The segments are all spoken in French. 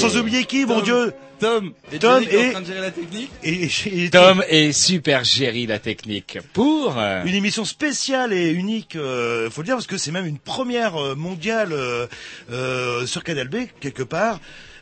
Sans oublier qui mon Dieu Tom, et Tom est et- en train de gérer la technique. et, et- Tom et Super Géry la technique pour euh, une émission spéciale et unique euh, faut le dire parce que c'est même une première euh, mondiale euh, euh, sur Canal B quelque part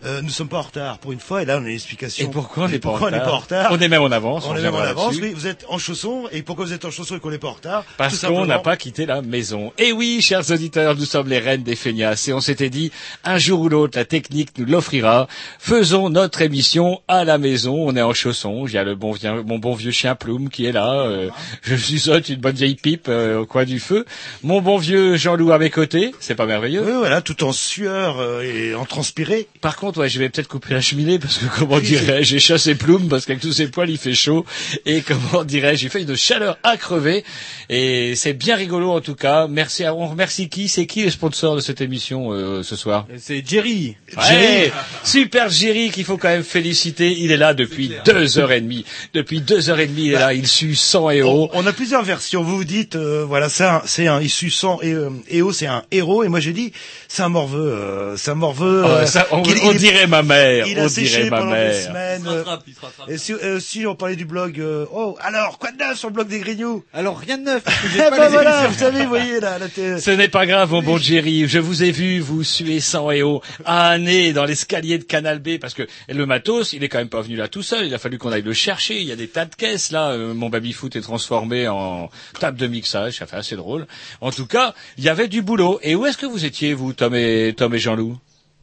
euh, nous sommes pas en retard pour une fois et là on a une explication et pourquoi on n'est pas, pas en retard On est même en avance. on est même en avance oui vous êtes en chaussons et pourquoi vous êtes en chaussons et qu'on n'est pas en retard Parce qu'on n'a pas quitté la maison. Et oui, chers auditeurs, nous sommes les reines des feignasses et on s'était dit, un jour ou l'autre, la technique nous l'offrira. Faisons notre émission à la maison. On est en chaussons. Il y a le bon, vieux- mon bon vieux chien Plume qui est là. Euh, je suçote une bonne vieille pipe euh, au coin du feu. Mon bon vieux Jean-Loup à mes côtés. C'est pas merveilleux oui, voilà tout en sueur euh, et en transpiré Par contre, ouais, je vais peut-être couper la cheminée parce que comment dirais-je, j'ai chassé Plume parce qu'avec tous ces poils il fait chaud et comment dirais-je, il fait une chaleur à crever et c'est bien rigolo en tout cas. Merci, à, on remercie qui? C'est qui le sponsor de cette émission euh, ce soir? C'est Jerry. Ouais, super Jerry qu'il faut quand même féliciter. Il est là depuis deux heures et demie. Depuis deux heures et demie, il est là. Il sue 100 héros. On, on a plusieurs versions. Vous vous dites, euh, voilà, c'est un, c'est un issu sans et euh, c'est un héros. Et moi j'ai dit, c'est un morveux, euh, c'est un morveux. Oh, euh, ça, on, qu'il- on il- dirait ma mère. Il on a dirait séché ma pendant des mère. Il semaines. se rattrape, il se rattrape. Et si, euh, si on parlait du blog, euh, oh, alors, quoi de neuf sur le blog des Grignoux Alors rien de neuf, parce que j'ai pas les voilà, émissions. vous savez, vous voyez, là, là t'es- Ce n'est pas grave, mon bon Jerry. Je vous ai vu, vous suez sang et eau, à un nez dans l'escalier de Canal B, parce que le matos, il est quand même pas venu là tout seul. Il a fallu qu'on aille le chercher. Il y a des tas de caisses là. Euh, mon baby foot est transformé en table de mixage. Ça fait assez drôle. En tout cas, il y avait du boulot. Et où est-ce que vous étiez, vous, Tom et Tom et Jean-Loup?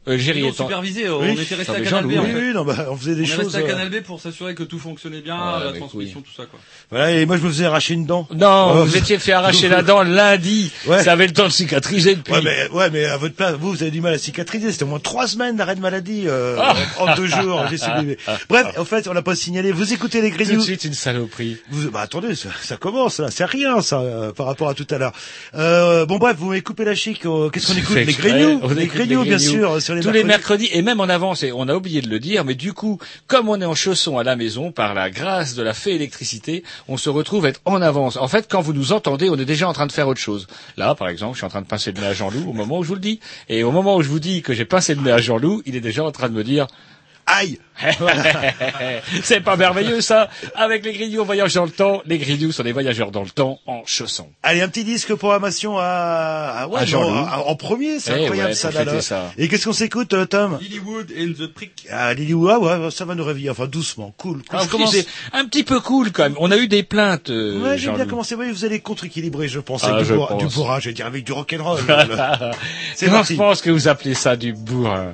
Euh, étant. supervisé, on Oui. était resté à Canal B Jean-Loup, en Oui, fait. oui, non, bah, on faisait des On choses. à euh, Canal B pour s'assurer que tout fonctionnait bien, Ouais, la transmission, oui. tout ça quoi. Voilà, et moi je me faisais arracher une dent. Non, Oh. vous étiez fait arracher la dent lundi. Ouais. Ça avait le temps de cicatriser depuis. Ouais mais, ouais, mais à votre place, vous, vous avez du mal à cicatriser. C'était au moins trois semaines d'arrêt de maladie euh, Ah. en deux jours. J'ai subi- Bref, en fait, on l'a pas signalé. Vous écoutez les Tout de Grignoux suite une saloperie. Vous, bah attendez, ça, ça commence, là. c'est rien ça euh, par rapport à tout à l'heure. Euh, bon bref, vous m'avez coupé la chic. Qu'est-ce qu'on écoute? Les. Grignoux, les Grignoux, bien sûr, sur les tous les mercredis. mercredis et même en avance. Et on a oublié de le dire, mais du coup, comme on est en chaussons à la maison, par la grâce de la fée électricité, on se retrouve être en avance. En fait, quand vous nous entendez, on est déjà en train de faire autre chose. Là, par exemple, je suis en train de pincer le nez à Jean-Loup au moment où je vous le dis. Et au moment où je vous dis que j'ai pincé le nez à Jean-Loup, il est déjà en train de me dire Aïe c'est pas merveilleux ça Avec les grignoux, on voyage dans le temps. Les grignoux sont des voyageurs dans le temps en chaussons. Allez, un petit disque programmation à, à, ouais, À Jean-Loup. non, à- en premier, c'est Eh incroyable ouais, ça, là, ça. Et qu'est-ce qu'on s'écoute, euh, Tom? Lilywood and the Prick. Ah, Lily Oua, ouais, ça va nous réveiller, enfin doucement, cool. cool. Ah, je commence. un petit peu cool quand même. On a eu des plaintes. euh, Ouais, j'ai bien commencé. Oui, vous allez contre-équilibrer, je pense, Ah, avec je du, bourra- pense. du bourrin, je vais dire avec du rock'n'roll. C'est Comment parti. je pense que vous appelez ça du bourrin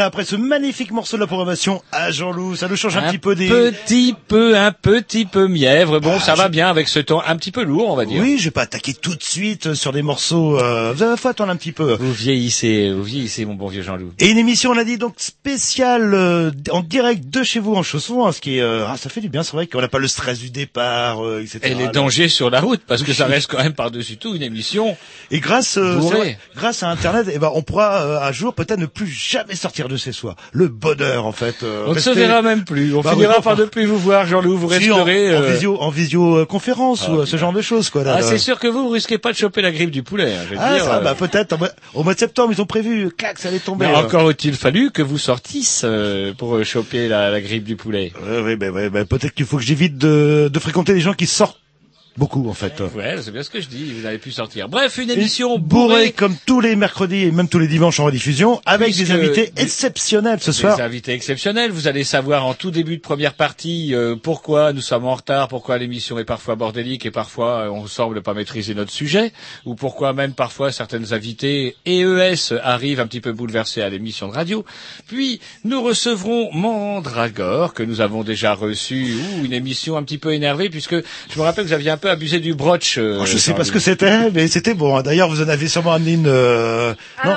Après ce magnifique morceau de la programmation Jean-Loup, ça nous change un, petit peu des... petit peu, un petit peu mièvre. Bon, ça va bien avec ce ton un petit peu lourd, on va dire. Oui, je vais pas attaquer tout de suite sur des morceaux... Euh... Vous avez faut attendre un petit peu. Vous vieillissez, vous vieillissez, mon bon vieux Jean-Loup. Et une émission, on a dit donc spéciale euh, en direct de chez vous en chaussons, hein, ce qui est, euh, ah, ça fait du bien. C'est vrai qu'on n'a pas le stress du départ, euh, etc. Et les dangers sur la route, parce que ça reste quand même par-dessus tout une émission. Et grâce, euh, vrai, grâce à Internet, eh ben, on pourra euh, un jour peut-être ne plus jamais sortir de chez soi. Le bonheur, en fait. euh, On ne se verra même plus. On Bah, finira oui, par ne plus vous voir, Jean-Loup. Vous si, en, resterez. en euh, visio, en visioconférence Ah, ou ce genre de choses, quoi. Là, Ah, c'est sûr que vous, vous risquez pas de choper la grippe du poulet. hein, je veux Ah, dire, ça, euh, bah, peut-être. au mois- de septembre, ils ont prévu, clac, ça allait tomber. mais encore a-t-il fallu que vous sortisse euh, pour euh, choper la, la grippe du poulet? Bah, ouais, bah, peut-être qu'il faut que j'évite de, de fréquenter les gens qui sortent beaucoup, en fait. Ouais, c'est bien ce que je dis. Vous n'avez plus sortir. Bref, une Une émission bourrée bourrée. comme tous les mercredis et même tous les dimanches en rediffusion, avec Puisque des invités des- exceptionnels ce soir. Des invités exceptionnels. Vous allez savoir en tout début de première partie euh, pourquoi nous sommes en retard, pourquoi l'émission est parfois bordélique et parfois euh, on semble pas maîtriser notre sujet, ou pourquoi même parfois certaines invités EES arrivent un petit peu bouleversés à l'émission de radio. Puis nous recevrons Mandragore que nous avons déjà reçu, ou une émission un petit peu énervée puisque je me rappelle que vous aviez un peu abusé du broch. euh, Oh, je sais pas ce que c'était, mais c'était bon. hein. D'ailleurs, vous en avez sûrement amené une. euh, non.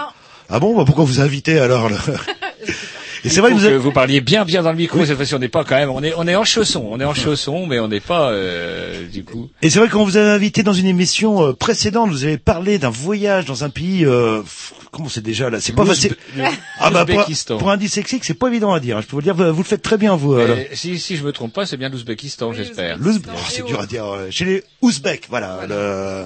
Ah bon, bah, pourquoi vous invitez alors le- Et c'est vrai que vous avez- que vous parliez bien bien dans le micro cette fois-ci on n'est pas quand même on est on est en chaussons on est en chaussons mais on n'est pas euh, du coup Et c'est vrai que quand vous avez invité dans une émission euh, précédente, vous avez parlé d'un voyage dans un pays. Euh, comment c'est déjà là? C'est pas facile. Ah bah pour, l'Ouzbékistan. pour un dyslexique, c'est pas évident à dire. hein. Je peux vous le dire, vous, vous le faites très bien vous. alors. Si si je me trompe pas c'est bien l'Ouzbékistan j'espère L'Ouzb- oh, c'est dur à dire. euh, Chez les Ouzbeks, voilà. le-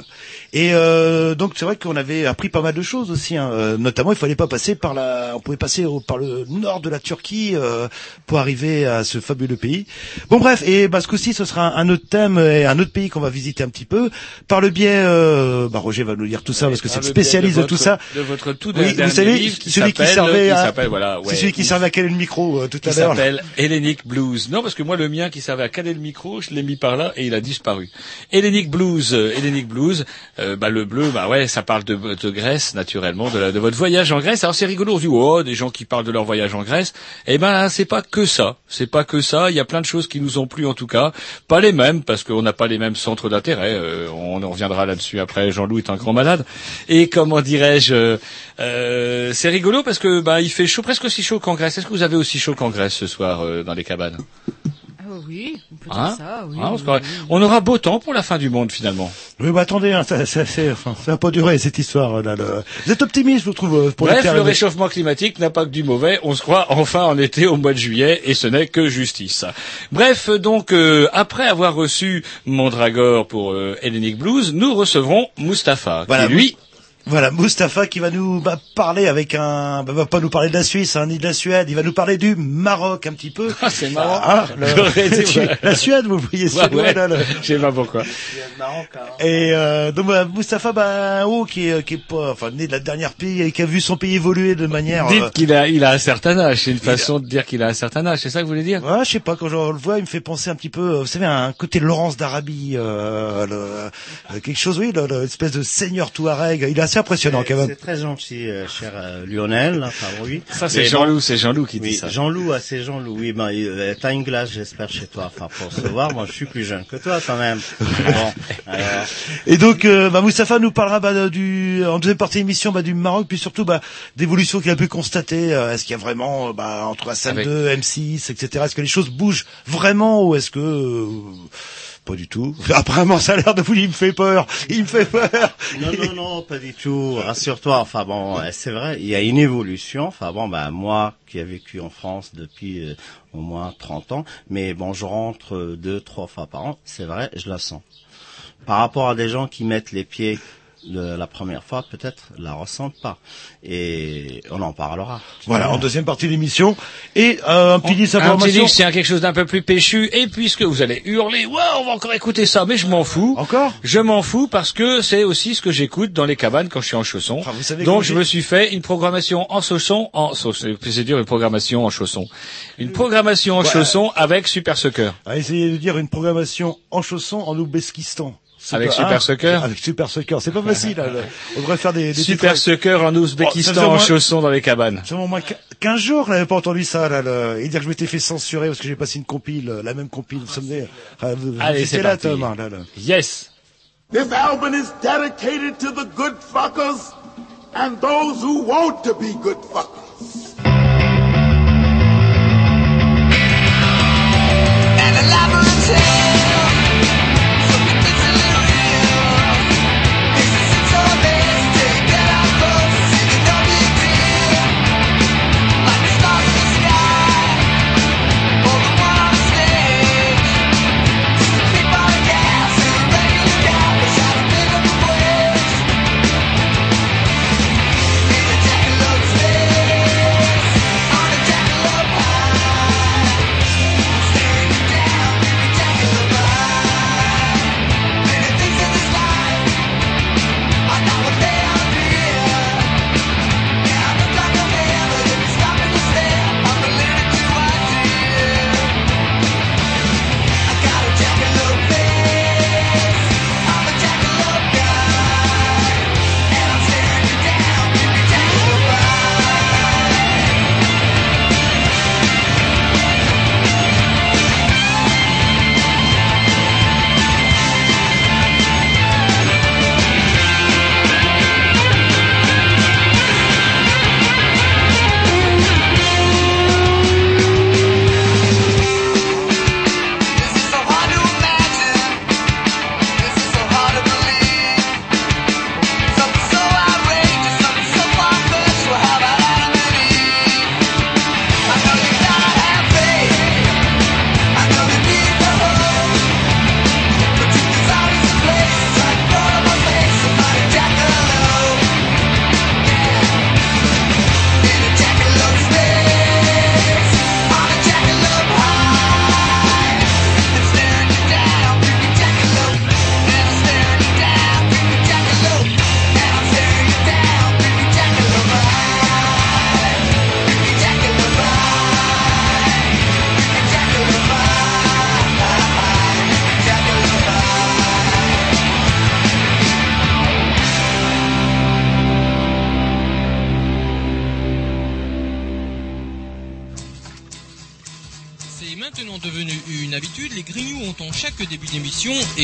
Et euh, donc c'est vrai qu'on avait appris pas mal de choses aussi. Hein. Euh, Notamment, il fallait pas passer par la. On pouvait passer au- par le nord de la Turquie euh, pour arriver à ce fabuleux pays. Bon bref, et bah, ce coup-ci, ce sera un autre thème et un autre pays qu'on va visiter un petit peu par le biais. Euh, bah, Roger va nous dire tout ça parce que c'est spécialiste de, votre- tout ça. de votre tout Oui, dernier vous savez, livre qui celui qui servait à. voilà ouais, celui qui servait à caler le micro euh, tout à l'heure. s'appelle Hellenic Blues. Non, parce que moi, le mien qui servait à caler le micro, je l'ai mis par là et il a disparu. Hellenic Blues, euh, Hellenic Blues, euh, bah, le bleu, bah ouais, ça parle de, Grèce, naturellement, de, votre voyage en Grèce. Alors c'est rigolo, on se dit, oh, des gens qui parlent de leur voyage en Grèce. Eh ben, c'est pas que ça. C'est pas que ça. Il y a plein de choses qui nous ont plu, en tout cas. Pas les mêmes, parce qu'on n'a pas les mêmes centres d'intérêt. Euh, on en reviendra là-dessus après. Jean-Loup est un grand malade. Et comment dirais-je, euh, euh, c'est rigolo parce que, bah, il fait chaud, presque aussi chaud qu'en Grèce. Est-ce que vous avez aussi chaud qu'en Grèce ce soir euh, dans les cabanes? Ah oui, on peut Hein dire ça, oui. Hein, on, oui, oui. on aura beau temps pour la fin du monde finalement. Oui, bah attendez, hein, ça, ça, c'est- enfin, ça va pas durer cette histoire. Là, le- Vous êtes optimiste, je vous trouve, euh, pour Bref, le réchauffement climatique n'a pas que du mauvais. On se croit enfin en été au mois de juillet et ce n'est que justice. Bref, donc euh, après avoir reçu Mondragor pour euh, Hellenic Blues, nous recevrons Mustapha, Voilà, qui lui Voilà, Mustapha qui va nous bah, parler avec un, bah, va pas nous parler de la Suisse, hein, ni de la Suède, il va nous parler du Maroc un petit peu. Ah, c'est marrant. Ah, le- la Suède, vous voyez, Ouais, Suédois, ouais, là, le- je sais pas pourquoi. Et euh, donc bah, Mustapha, bah, un haut qui est, qui est pas, enfin, né de la dernière pays et qui a vu son pays évoluer de manière. euh, Dites qu'il a, il a un certain âge. C'est une façon de dire qu'il a un certain âge. C'est ça que vous voulez dire? Ouais, je sais pas, quand je le vois, il me fait penser un petit peu, euh, vous savez, un côté Laurence d'Arabie, euh, le- euh, quelque chose, oui, le- le- espèce de seigneur Touareg. Il est assez impressionnant quand même. C'est très gentil, euh, cher euh, Lionel, enfin oui. Ça, c'est Jean-Loup. C'est Jean-Loup qui dit Oui, ça. Jean-Loup, ah, c'est Jean-Loup. Oui, ben, euh, t'as une glace, j'espère, chez toi, enfin, pour se voir. Moi, je suis plus jeune que toi, quand même. Bon, alors, Et donc, euh, bah, Moustapha nous parlera bah, du, en deuxième partie de l'émission bah, du Maroc, puis surtout bah, d'évolution qu'il a pu constater. Euh, est-ce qu'il y a vraiment bah, entre la salle Avec- 2, M6, etc. Est-ce que les choses bougent vraiment ou est-ce que euh, pas du tout Apparemment, ça a l'air de vous. Il me fait peur. Il me fait peur. non, non, non, pas du tout. Rassure-toi. Enfin bon, c'est vrai, il y a une évolution. Enfin bon, bah moi qui ai vécu en France depuis euh, au moins 30 ans, mais bon, je rentre euh, deux, trois fois par an. C'est vrai, je la sens. Par rapport à des gens qui mettent les pieds la première fois, peut-être la ressentent pas. Et on en parlera. Voilà, en deuxième partie de l'émission. Et euh, un petit disque Un petit information. livre, c'est quelque chose d'un peu plus péchu. Et puisque vous allez hurler, ouais, on va encore écouter ça, mais je m'en fous. Encore? Je m'en fous parce que c'est aussi ce que j'écoute dans les cabanes quand je suis en chaussons. Ah, vous savez Donc je me suis fait une programmation en chaussons, en c'est c'est dur une programmation en chaussons. Une programmation en chaussons avec Super Sucker. On va essayer de dire une programmation en chaussons en Ouzbékistan. Avec Super hein Sucker Avec Super Sucker. C'est pas facile. là, le- On devrait faire des, des Super titres- Sucker en Ouzbékistan en moins- chaussons dans les cabanes. Ça fait au moins quin- 15 jours n'avais pas entendu ça, là, le- et dire que je m'étais fait censurer parce que j'ai passé une compile, la même compile. Ah, vous- Allez, c'est là, hein, là, là. Yes. This album is dedicated to the good fuckers and those who want to be good fuckers.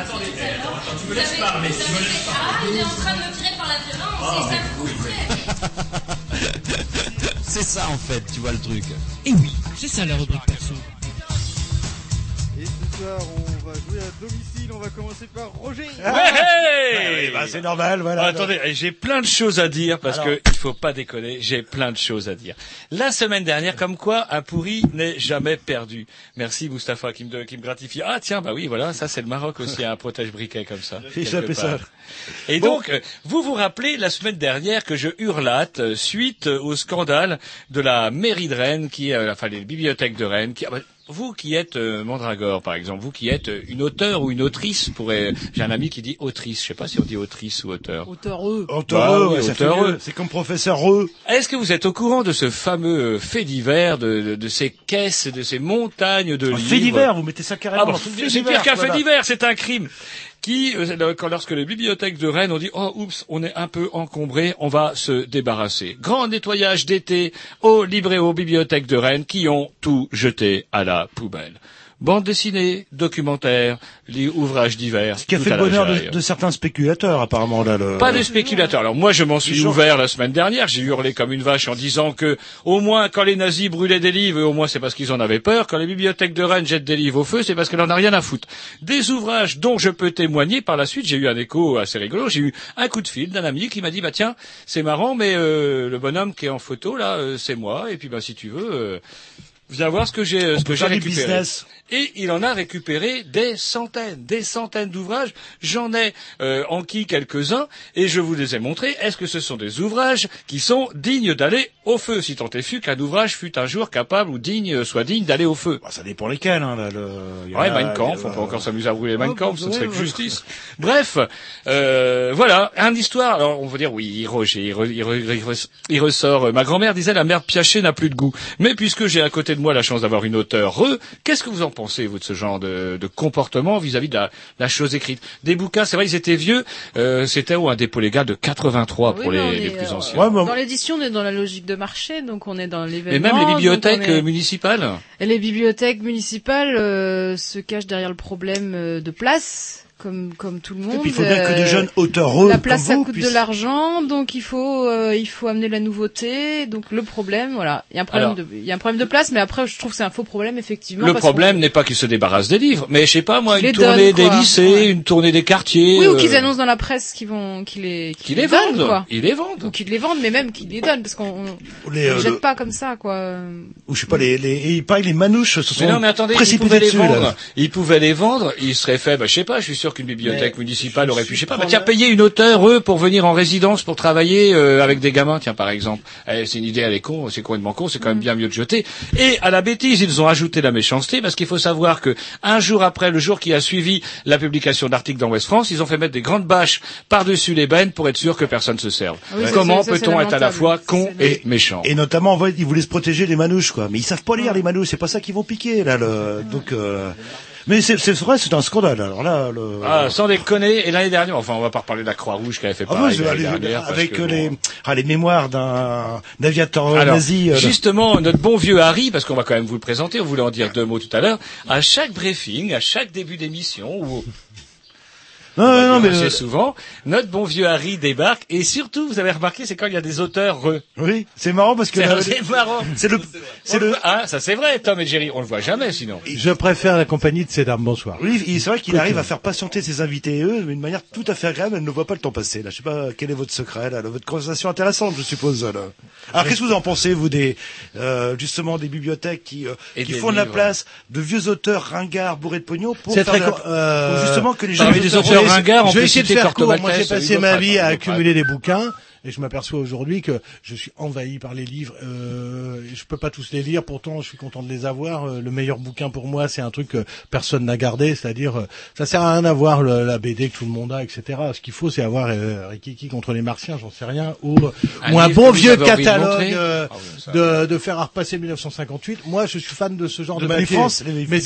Attendez, tu me laisses parler. Ah, il est en train de me tirer par la violence, c'est ça. C'est ça en fait, tu vois le truc. Et oui, c'est ça la rubrique perso. Et ce soir, on va jouer à domicile. On va commencer par Roger. Ouais, hey Ouais, ouais, bah, c'est normal, voilà. Ah, attendez, j'ai plein de choses à dire parce Alors. que il faut pas déconner. J'ai plein de choses à dire. La semaine dernière, comme quoi un pourri n'est jamais perdu. Merci Mustapha qui me, qui me gratifie. Ah tiens, bah oui, voilà, ça c'est le Maroc aussi, un protège briquet comme ça. Et donc, vous vous rappelez la semaine dernière que je hurlate euh, suite euh, au scandale de la mairie de Rennes, qui, euh, enfin les bibliothèques de Rennes, qui, ah bah, vous qui êtes euh, Mandragore, par exemple, vous qui êtes euh, une auteure ou une autrice, pourrait, j'ai un ami qui dit autrice, je sais pas si on dit autrice ou auteur. Auteur eux. Auteur, Bah ouais, eux. C'est comme professeur Reux. Est-ce que vous êtes au courant de ce fameux euh, fait divers, de, de, de ces caisses, de ces montagnes de Un livres fait divers, vous mettez ça carrément Ah bon, c'est pire qu'un fait divers, c'est un crime. Qui, euh, lorsque les bibliothèques de Rennes ont dit oh oups, on est un peu encombré, on va se débarrasser. Grand nettoyage d'été aux librairies, aux bibliothèques de Rennes qui ont tout jeté à la poubelle. Bande dessinée, documentaires, li- ouvrages divers. Ce qui a fait le bonheur de, de certains spéculateurs, apparemment, là. Le... Pas des spéculateurs. Alors moi, je m'en suis ouvert la semaine dernière. J'ai hurlé comme une vache en disant que, au moins, quand les nazis brûlaient des livres, au moins c'est parce qu'ils en avaient peur. Quand les bibliothèques de Rennes jettent des livres au feu, c'est parce qu'elle en a rien à foutre. Des ouvrages dont je peux témoigner. Par la suite, j'ai eu un écho assez rigolo. J'ai eu un coup de fil d'un ami qui m'a dit, bah tiens, c'est marrant, mais euh, le bonhomme qui est en photo là, euh, c'est moi. Et puis, bah si tu veux. euh, Viens voir ce que j'ai, euh, ce que j'ai récupéré. business. Et il en a récupéré des centaines, des centaines d'ouvrages. J'en ai euh, enquis quelques-uns et je vous les ai montrés. Est-ce que ce sont des ouvrages qui sont dignes d'aller au feu Si tant est fut qu'un ouvrage fut un jour capable ou digne, euh, soit digne d'aller au feu? Bah, ça dépend lesquels, hein, là. Le... Ouais, a- Mein Kampf, on peut encore s'amuser à brûler Mein Ouais, Kampf, bah, ce serait que ouais. justice. Bref, euh, voilà, un histoire. Alors, on va dire, oui, Roger, il, re- il, re- il re- il ressort. euh, Ma grand-mère disait, la merde piachée n'a plus de goût. Mais puisque j'ai à côté de moi la chance d'avoir une auteure, re, qu'est-ce que vous en pensez, vous, de ce genre de, de comportement vis-à-vis de la, la chose écrite? Des bouquins, c'est vrai, ils étaient vieux. Euh, C'était où un dépôt légal de 83 pour Oui, les, plus euh, anciens. Ouais, mais- Dans l'édition, on est dans la logique de marché, donc on est dans l'événement. Et même les bibliothèques est- euh, municipales. Et les bibliothèques municipales euh, se cachent derrière le problème euh, de place, comme comme tout le monde. Et puis, il faut bien que Euh, des jeunes auteurs La place, ça comme vous coûte puissent- de l'argent, donc il faut euh, il faut amener la nouveauté. Donc le problème, voilà, il y a un problème Alors- de il y a un problème de place, mais après je trouve que c'est un faux problème effectivement. Le parce problème n'est pas qu'ils se débarrassent des livres, mais je sais pas moi, une les tournée donnent, des quoi. lycées, Ouais. une tournée des quartiers. oui ou euh, qu'ils annoncent dans la presse qu'ils vont qu'ils les qu'ils les vendent. quoi. Ils les vendent. Ou qu'ils les vendent, mais même qu'ils les donnent, parce qu'on on, Les, on euh, les jette le- pas comme ça, quoi. Ou je sais pas, les, les, pareil, les manouches se sont Mais non, mais attendez, ils précipités pouvaient les dessus, vendre. là. Ils pouvaient les vendre. Ils seraient faits, bah, je sais pas. Je suis sûr qu'une bibliothèque Mais municipale aurait pu, je sais pas, bah, tiens, payer une auteure eux pour venir en résidence pour travailler euh, avec des gamins, tiens, par exemple. Eh, c'est une idée, elle est con, c'est complètement con, c'est quand même bien mieux de jeter. Et à la bêtise, ils ont ajouté la méchanceté parce qu'il faut savoir que un jour après, le jour qui a suivi la publication d'articles dans West France, ils ont fait mettre des grandes bâches par-dessus les bennes pour être sûr que personne se serve. Ah oui, Comment peut-on être à la fois con et méchant? Et notamment, en fait, ils voulaient se protéger des manouches, quoi. Mais ils savent pas lire, les manouches. C'est pas ça qu'ils vont piquer, là, le... donc, euh... Mais c'est, vrai, c'est un scandale. Alors là, le... Ah, sans déconner. Et l'année dernière, enfin, on va pas reparler de la Croix-Rouge qui avait fait Ah pareil l'année c'est- dernière. avec que, bon, les, ah, les mémoires d'un aviateur Alors, nazi. euh, justement, notre bon vieux Harry, parce qu'on va quand même vous le présenter, on voulait en dire deux mots tout à l'heure, à chaque briefing, à chaque début d'émission, ou Non, on non, mais euh, souvent, notre bon vieux Harry débarque, et surtout, vous avez remarqué, c'est quand il y a des auteurs re. oui, c'est marrant parce que C'est marrant. c'est le, c'est le, Ah, ça c'est vrai, Tom et Jerry, on le voit jamais sinon. Je préfère la compagnie de Cédar. Bonsoir. oui, c'est vrai qu'il arrive à faire patienter ses invités et eux d'une manière tout à fait agréable. Elle ne voit pas le temps passer. Là, je sais pas quel est votre secret. Là, votre conversation intéressante, je suppose. Là. Alors, qu'est-ce que vous en pensez, vous, des euh, justement des bibliothèques qui, euh, Et qui font de la place de vieux auteurs ringards bourrés de pognon pour C'est faire la- co- euh, pour justement que les auteurs- Je vais- essayer de faire court. Moi, j'ai passé ma vie à accumuler des bouquins. Et je m'aperçois aujourd'hui que je suis envahi par les livres. Euh, je peux pas tous les lire, pourtant je suis content de les avoir. Euh, le meilleur bouquin pour moi, c'est un truc que personne n'a gardé, c'est-à-dire euh, ça sert à rien d'avoir la BD que tout le monde a, etc. Ce qu'il faut, c'est avoir euh, Rikiki contre les Martiens, j'en sais rien, ou, Un ou un bon vieux catalogue euh, Ah ça. de, de faire repasser 1958. Moi, je suis fan de ce genre De de, mais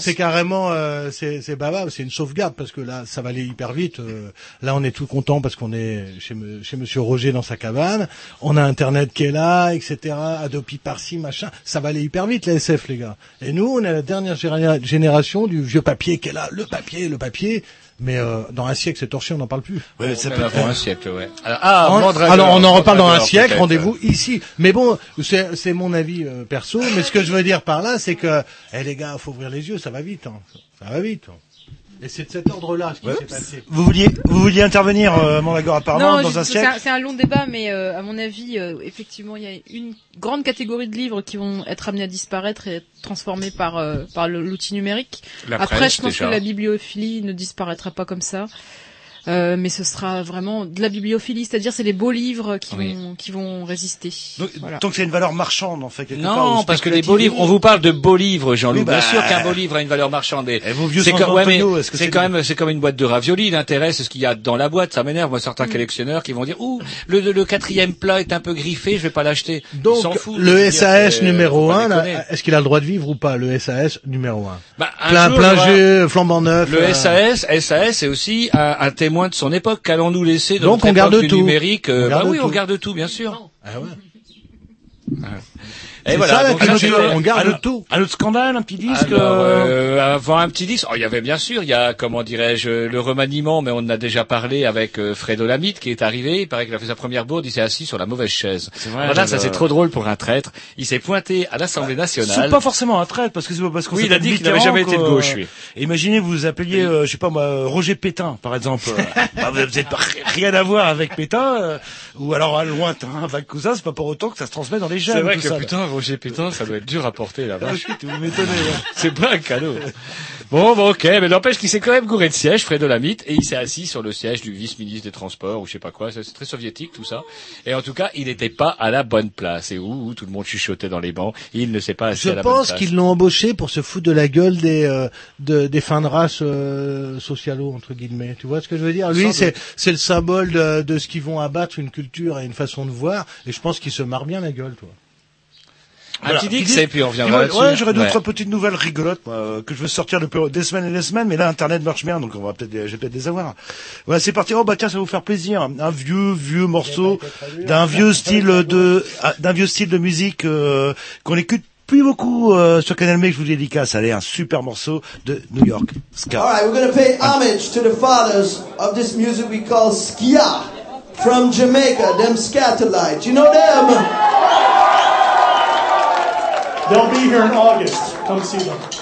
c'est carrément euh, c'est c'est bavard, c'est une sauvegarde parce que là ça va aller hyper vite. Euh, là on est tout content parce qu'on est chez me- chez Monsieur Roger dans sa cabane. On a Internet qui est là, etc. Adopi par-ci machin. Ça va aller hyper vite la SF les gars. Et nous on est la dernière génération du vieux papier qui est là, le papier, le papier. Mais euh, dans un siècle c'est torché, on n'en parle plus. Ouais, ça peut avant un siècle, ouais. Alors, ah, En- Mandragore, alors on en reparle dans un siècle, rendez-vous ici. Mais bon, c'est c'est mon avis euh, perso, mais ce que je veux dire par là, c'est que, eh les gars, faut ouvrir les yeux, ça va vite, hein. ça va vite. hein. Et c'est de cet ordre-là ce qui s'est passé. Vous vouliez, vous vouliez intervenir, euh, Mandagore, apparemment, Non, dans je- un c'est siècle un, c'est un long débat, mais euh, à mon avis, euh, effectivement, il y a une grande catégorie de livres qui vont être amenés à disparaître et être transformés par euh, par l'outil numérique. La Après, presse, je pense déjà. que la bibliophilie ne disparaîtra pas comme ça. Euh, mais ce sera vraiment de la bibliophilie, c'est-à-dire c'est les beaux livres qui Oui. vont qui vont résister. Donc, Voilà. donc c'est une valeur marchande, en fait, part. Non, parce que les beaux livres, on vous parle de beaux livres, Jean-Loup. Oui, bah, Bien sûr qu'un beau livre a une valeur marchande. mais Et vos vieux c'est comme, ouais, mais Antonio, est-ce que c'est quand même, c'est comme une boîte de raviolis. L'intérêt, c'est ce qu'il y a dans la boîte. Ça m'énerve, moi, Mm. certains collectionneurs qui vont dire, ouh, le, le, le quatrième plat est un peu griffé, je vais pas l'acheter. Donc, je le SAS c'est- numéro faut pas 1, là, déconner. est-ce qu'il a le droit de vivre ou pas, le SAS numéro 1 Bah, un Plein, plein jeu, flambant neuf. Le euh, SAS, SAS c'est aussi un, un témoin de son époque. Qu'allons-nous laisser de Donc, notre on garde tout. numérique euh, garde Bah oui, on garde tout, bien sûr. Ah ouais. Et C'est voilà. ça, donc c'est- on garde un autre- tout. Un autre scandale, un petit disque. Alors, euh, euh, avant un petit disque, oh, il y avait bien sûr, il y a comment dirais-je le remaniement, mais on en a déjà parlé avec euh, Fred qui est arrivé. Il paraît qu'il a fait sa première bourde, il s'est assis sur la mauvaise chaise. vrai, voilà, ça c'est trop drôle pour un traître. Il s'est pointé à l'Assemblée C'est nationale. pas forcément un traître, parce que c'est pas parce qu'on Oui, il a dit qu'il n'avait jamais été de gauche, lui. Imaginez, vous vous appeliez, euh, je sais pas moi, euh, Roger Pétain, par exemple. Euh, bah, vous n'avez rien à voir avec Pétain, euh, ou alors un lointain, avec cousin, c'est pas pour autant que ça se transmet dans les gènes. C'est vrai tout que ça, putain, Roger Pétain, ça doit être dur à porter la vache. vous m'étonnez. ouais. C'est pas un cadeau. Bon, bon, ok, mais n'empêche qu'il s'est quand même gouré de siège, Fred Olamite, et il s'est assis sur le siège du vice-ministre des Transports, ou je sais pas quoi, c'est très soviétique tout ça. Et en tout cas, il n'était pas à la bonne place. Et où, où tout le monde chuchotait dans les bancs, il ne s'est pas assis Je à la bonne pense place. qu'ils l'ont embauché pour se foutre de la gueule des euh, de- des fins de race euh, socialo entre guillemets. Tu vois ce que je veux dire? Lui, c'est c'est le symbole de, de ce qu'ils vont abattre une culture et une façon de voir. Et je pense qu'il se marre bien la gueule, toi. Un Voilà. petit dix, et puis on reviendra là-dessus. Ouais, j'aurais d'autres Ouais. petites nouvelles rigolotes moi, euh, que je veux sortir depuis des semaines et des semaines, mais là Internet marche bien, donc on va peut-être, je vais peut-être les avoir. Voilà, c'est parti. Oh bah tiens, ça va vous faire plaisir. Un vieux, vieux morceau d'un vieux style de, ah, d'un vieux style de musique euh, qu'on écoute plus beaucoup euh, sur Canal que je vous dédicace. Allez, un super morceau de New York Ska. All right, we're to pay homage to the fathers of this music we call Skia from Jamaica, them Scatolites. You know them? They'll be here in August. Come see them.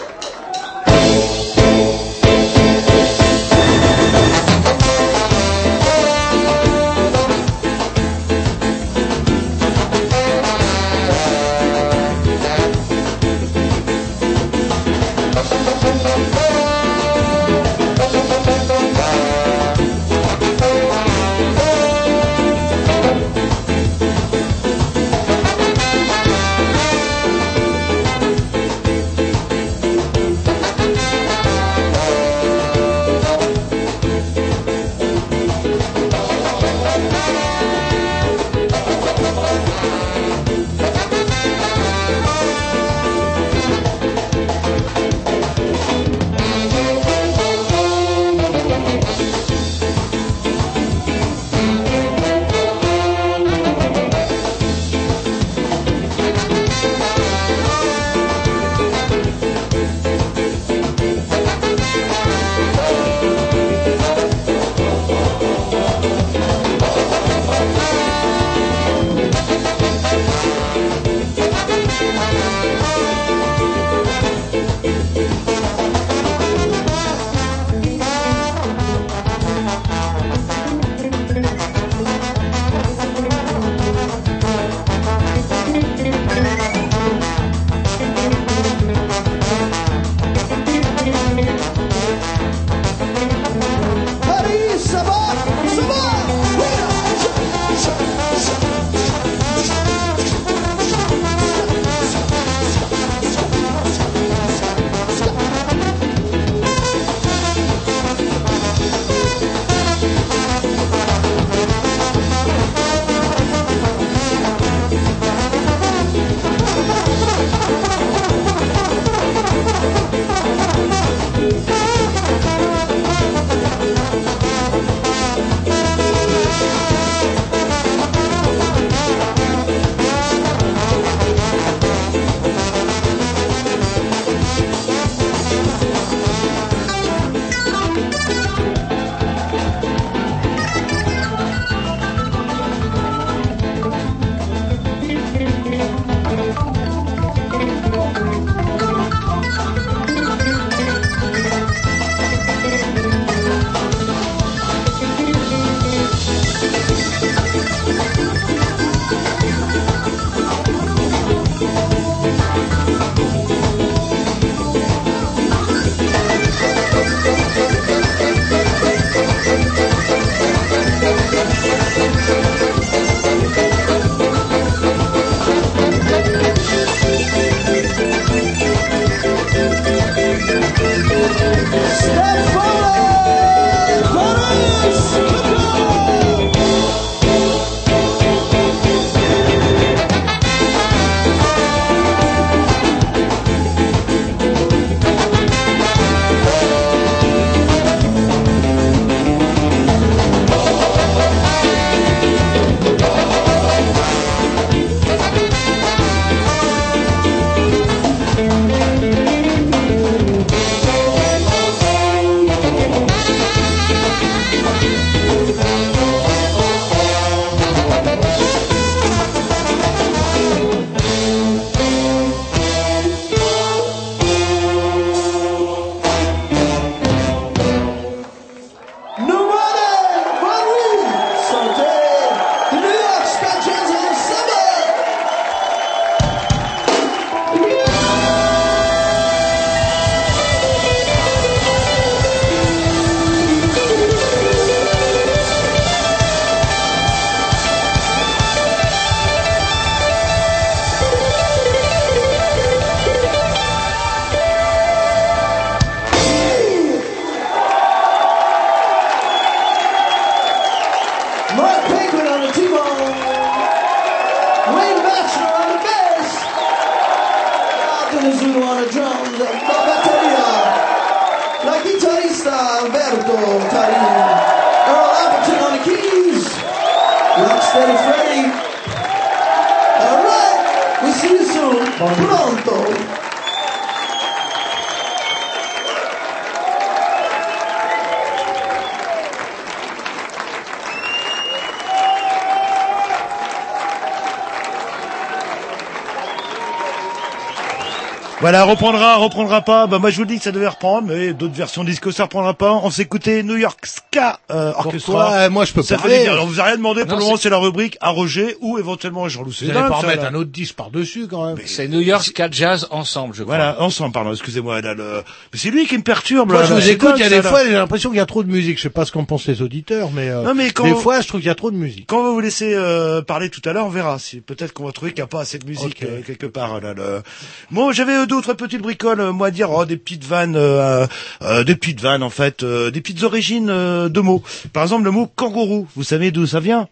Reprendra, reprendra pas. Bah moi je vous dis que ça devait reprendre, mais d'autres versions disco ça reprendra pas. On écouté New York Ska euh, Orchestra. Pourquoi Moi, je peux ça parler. fait dire. Alors vous a rien demandé pour Non, le moment, c'est- la rubrique à Roger ou éventuellement à Jean-Loup. Vous allez pas remettre un autre disque par-dessus, quand même. C'est New York Ska Jazz ensemble, je crois. Voilà, ensemble, pardon, excusez-moi. Là, le... Mais c'est lui qui me perturbe. Moi, là, je vous écoute, il y a des ça, fois, j'ai l'impression qu'il y a trop de musique. Je sais pas ce qu'en pensent les auditeurs, mais, euh, Non, mais quand- des fois, je trouve qu'il y a trop de musique. Quand on va vous laisser euh, parler tout à l'heure, on verra. Si peut-être qu'on va trouver qu'il n'y a pas assez de musique euh, quelque part. Là, là. Bon, j'avais euh, d'autres petites bricoles, euh, moi à dire, oh, des petites vannes, euh, euh, des petites vannes en fait, euh, des petites origines euh, de mots. Par exemple, le mot kangourou. Vous savez d'où ça vient?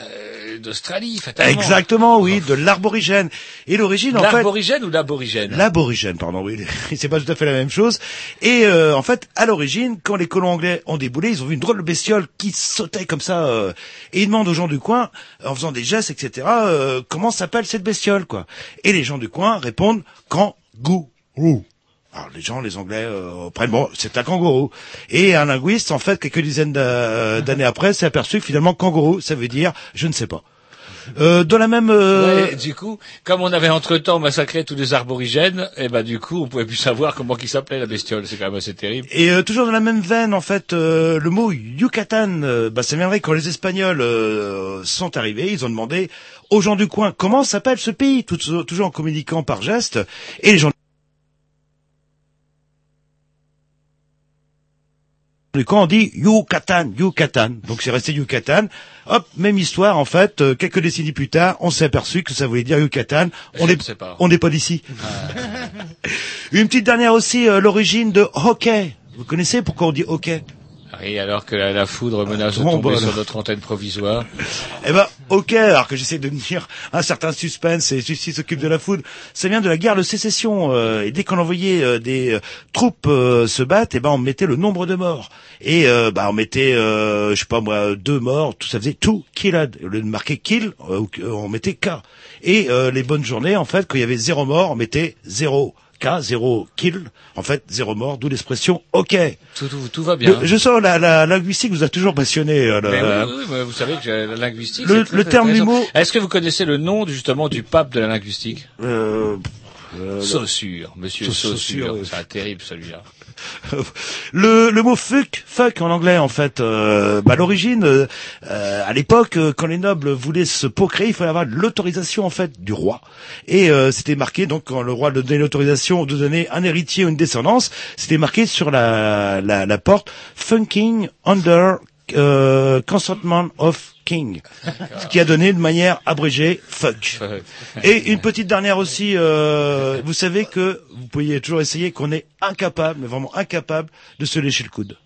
Euh, D'Australie, fatalement. Exactement, oui, de l'arborigène. Et l'origine, en fait, L'aborigène ou l'aborigène? L'aborigène, pardon, oui, c'est pas tout à fait la même chose. Et euh, en fait, à l'origine, quand les colons anglais ont déboulé, ils ont vu une drôle de bestiole qui sautait comme ça, euh, et ils demandent aux gens du coin, en faisant des gestes, etc., euh, comment s'appelle cette bestiole, quoi. Et les gens du coin répondent kangourou. Alors les gens, les Anglais, euh, prennent bon, c'est un kangourou. Et un linguiste, en fait, quelques dizaines d'a- d'années après, s'est aperçu que finalement kangourou, ça veut dire je ne sais pas. Euh, dans la même euh, Ouais, du coup, comme on avait entre-temps massacré tous les arborigènes, et ben du coup, on pouvait plus savoir comment qui s'appelait la bestiole. C'est quand même assez terrible. Et euh, toujours dans la même veine, en fait, euh, le mot Yucatan, euh, bah, ça viendrait quand les Espagnols euh, sont arrivés, ils ont demandé aux gens du coin comment s'appelle ce pays, tout- toujours en communiquant par gestes, et les gens du coin ont dit Yucatan, Yucatan, donc c'est resté Yucatan. Hop, même histoire en fait. euh, quelques décennies plus tard, on s'est aperçu que ça voulait dire Yucatan. On n'est pas. on n'est pas d'ici. Une petite dernière aussi, euh, l'origine de hockey. Vous connaissez pourquoi on dit hockey? Et alors que la, la foudre menace de tomber sur notre antenne provisoire. Eh ben, ok, alors que j'essaie de tenir un certain suspense et celui-ci s'occupe de la foudre. Ça vient de la guerre de sécession. euh, et dès qu'on envoyait euh, des euh, troupes euh, se battre, eh ben on mettait le nombre de morts. Et euh, bah on mettait, euh, je sais pas moi, deux morts. Tout ça faisait two killed. Au lieu de marquer kill, on mettait K. Et euh, les bonnes journées, en fait, quand il y avait zéro mort, on mettait zéro K, zéro kill. En fait, zéro mort, d'où l'expression OK. Tout, tout, tout va bien. Le- je sens la, la linguistique vous a toujours passionné. euh, Mais oui, oui, oui, mais vous savez que la linguistique. Le- le terme du mot- Est-ce que vous connaissez le nom justement du pape de la linguistique? Euh, euh, Saussure, Monsieur Saussure. C'est terrible celui-là. Le, le mot fuck, fuck en anglais en fait, euh, bah, à l'origine, euh, euh, à l'époque, euh, quand les nobles voulaient se procréer, il fallait avoir l'autorisation en fait du roi. Et euh, c'était marqué donc quand le roi donnait l'autorisation de donner un héritier ou une descendance, c'était marqué sur la, la, la porte funking under euh, consentment of king, ce qui a donné de manière abrégée fuck. Et une petite dernière aussi, euh, vous savez que vous pourriez toujours essayer qu'on est incapable, mais vraiment incapable, de se lécher le coude.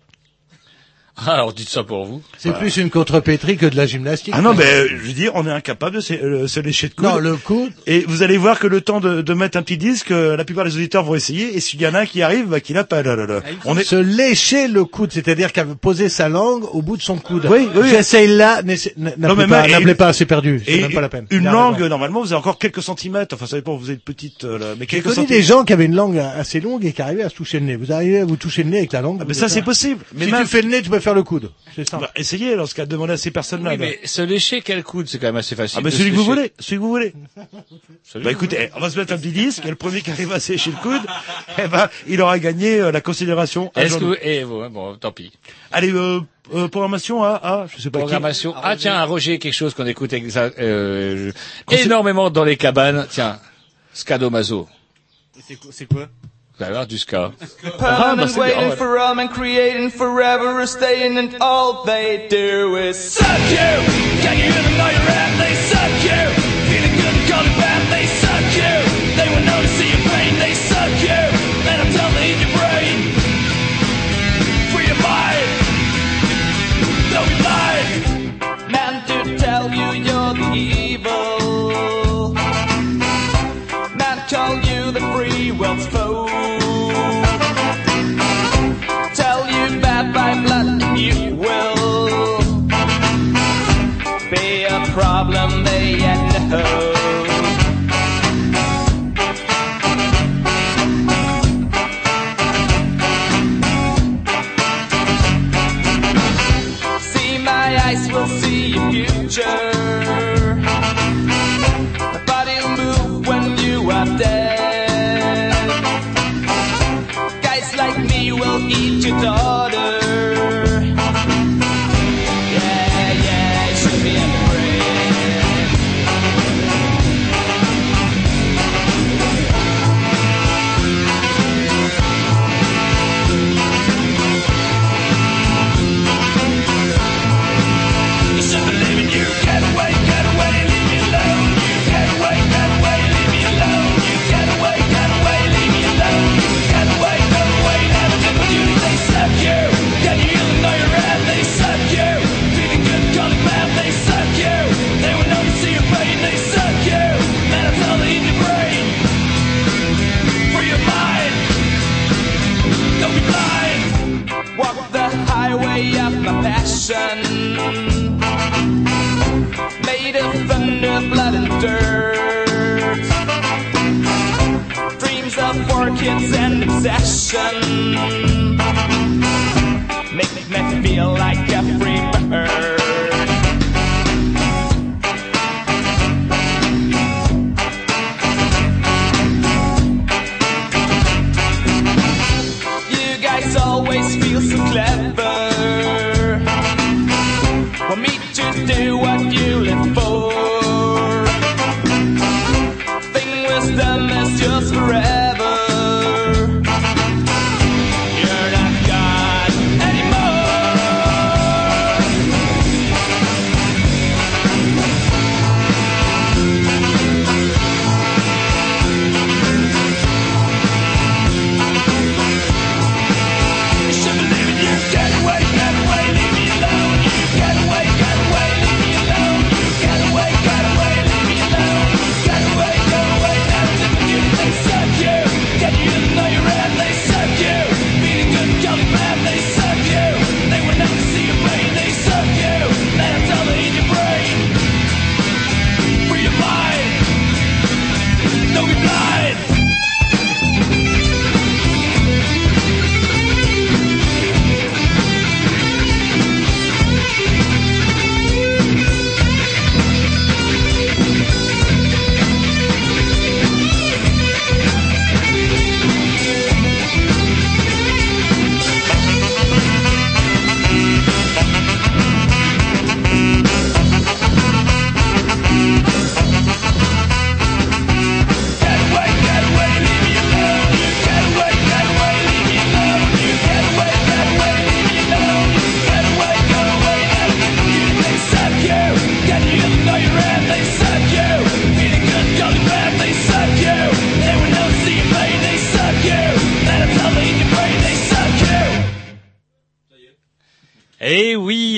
Ah, alors dites ça pour vous. C'est plus une contrepétrie que de la gymnastique. Ah non, mais je veux dire, on est incapable de se, euh, se lécher le coude. Non, le coude. Et vous allez voir que le temps de, de mettre un petit disque, euh, la plupart des auditeurs vont essayer, et s'il y en a un qui arrive, bah, qu'il a pas. Là, là, là. On est... Se lécher le coude, c'est-à-dire qu'elle veut poser sa langue au bout de son coude. Oui, oui. J'essaye là, Non, n'appelez mais pas, n'appelez pas, c'est perdu, c'est même pas la peine. Une langue, normalement, vous avez encore quelques centimètres. Enfin, ça dépend, vous êtes petite, euh, là, mais quelques centimètres. des gens qui avaient une langue assez longue et qui arrivaient à se toucher le nez. Vous arrivez à vous toucher le nez avec la langue. Ah, mais ça, c'est possible. Mais si tu fais le nez, tu peux faire le coude. C'est ça. Bah, essayez, cas, demandez à ces personnes-là. Oui, bah. mais se lécher quel coude, c'est quand même assez facile. Ah de celui que vous voulez, celui que vous voulez. Bah écoutez, eh, on va se mettre un petit disque, et le premier qui arrive à sécher le coude, eh ben, il aura gagné euh, la considération. Est-ce que vous... eh, bon, bon, tant pis. Allez, euh, euh, programmation à, à, je sais pas Programmation. Ah tiens, à Roger, quelque chose qu'on écoute exa- euh, énormément dans les cabanes. Tiens, Scadomaso. C'est quoi? Vous allez voir du ska. Permanent Ah, bah, c'est bien, waiting ouais. for um and creating forever is staying and all they do is suck you. Can you hear them know you're out? They suck you.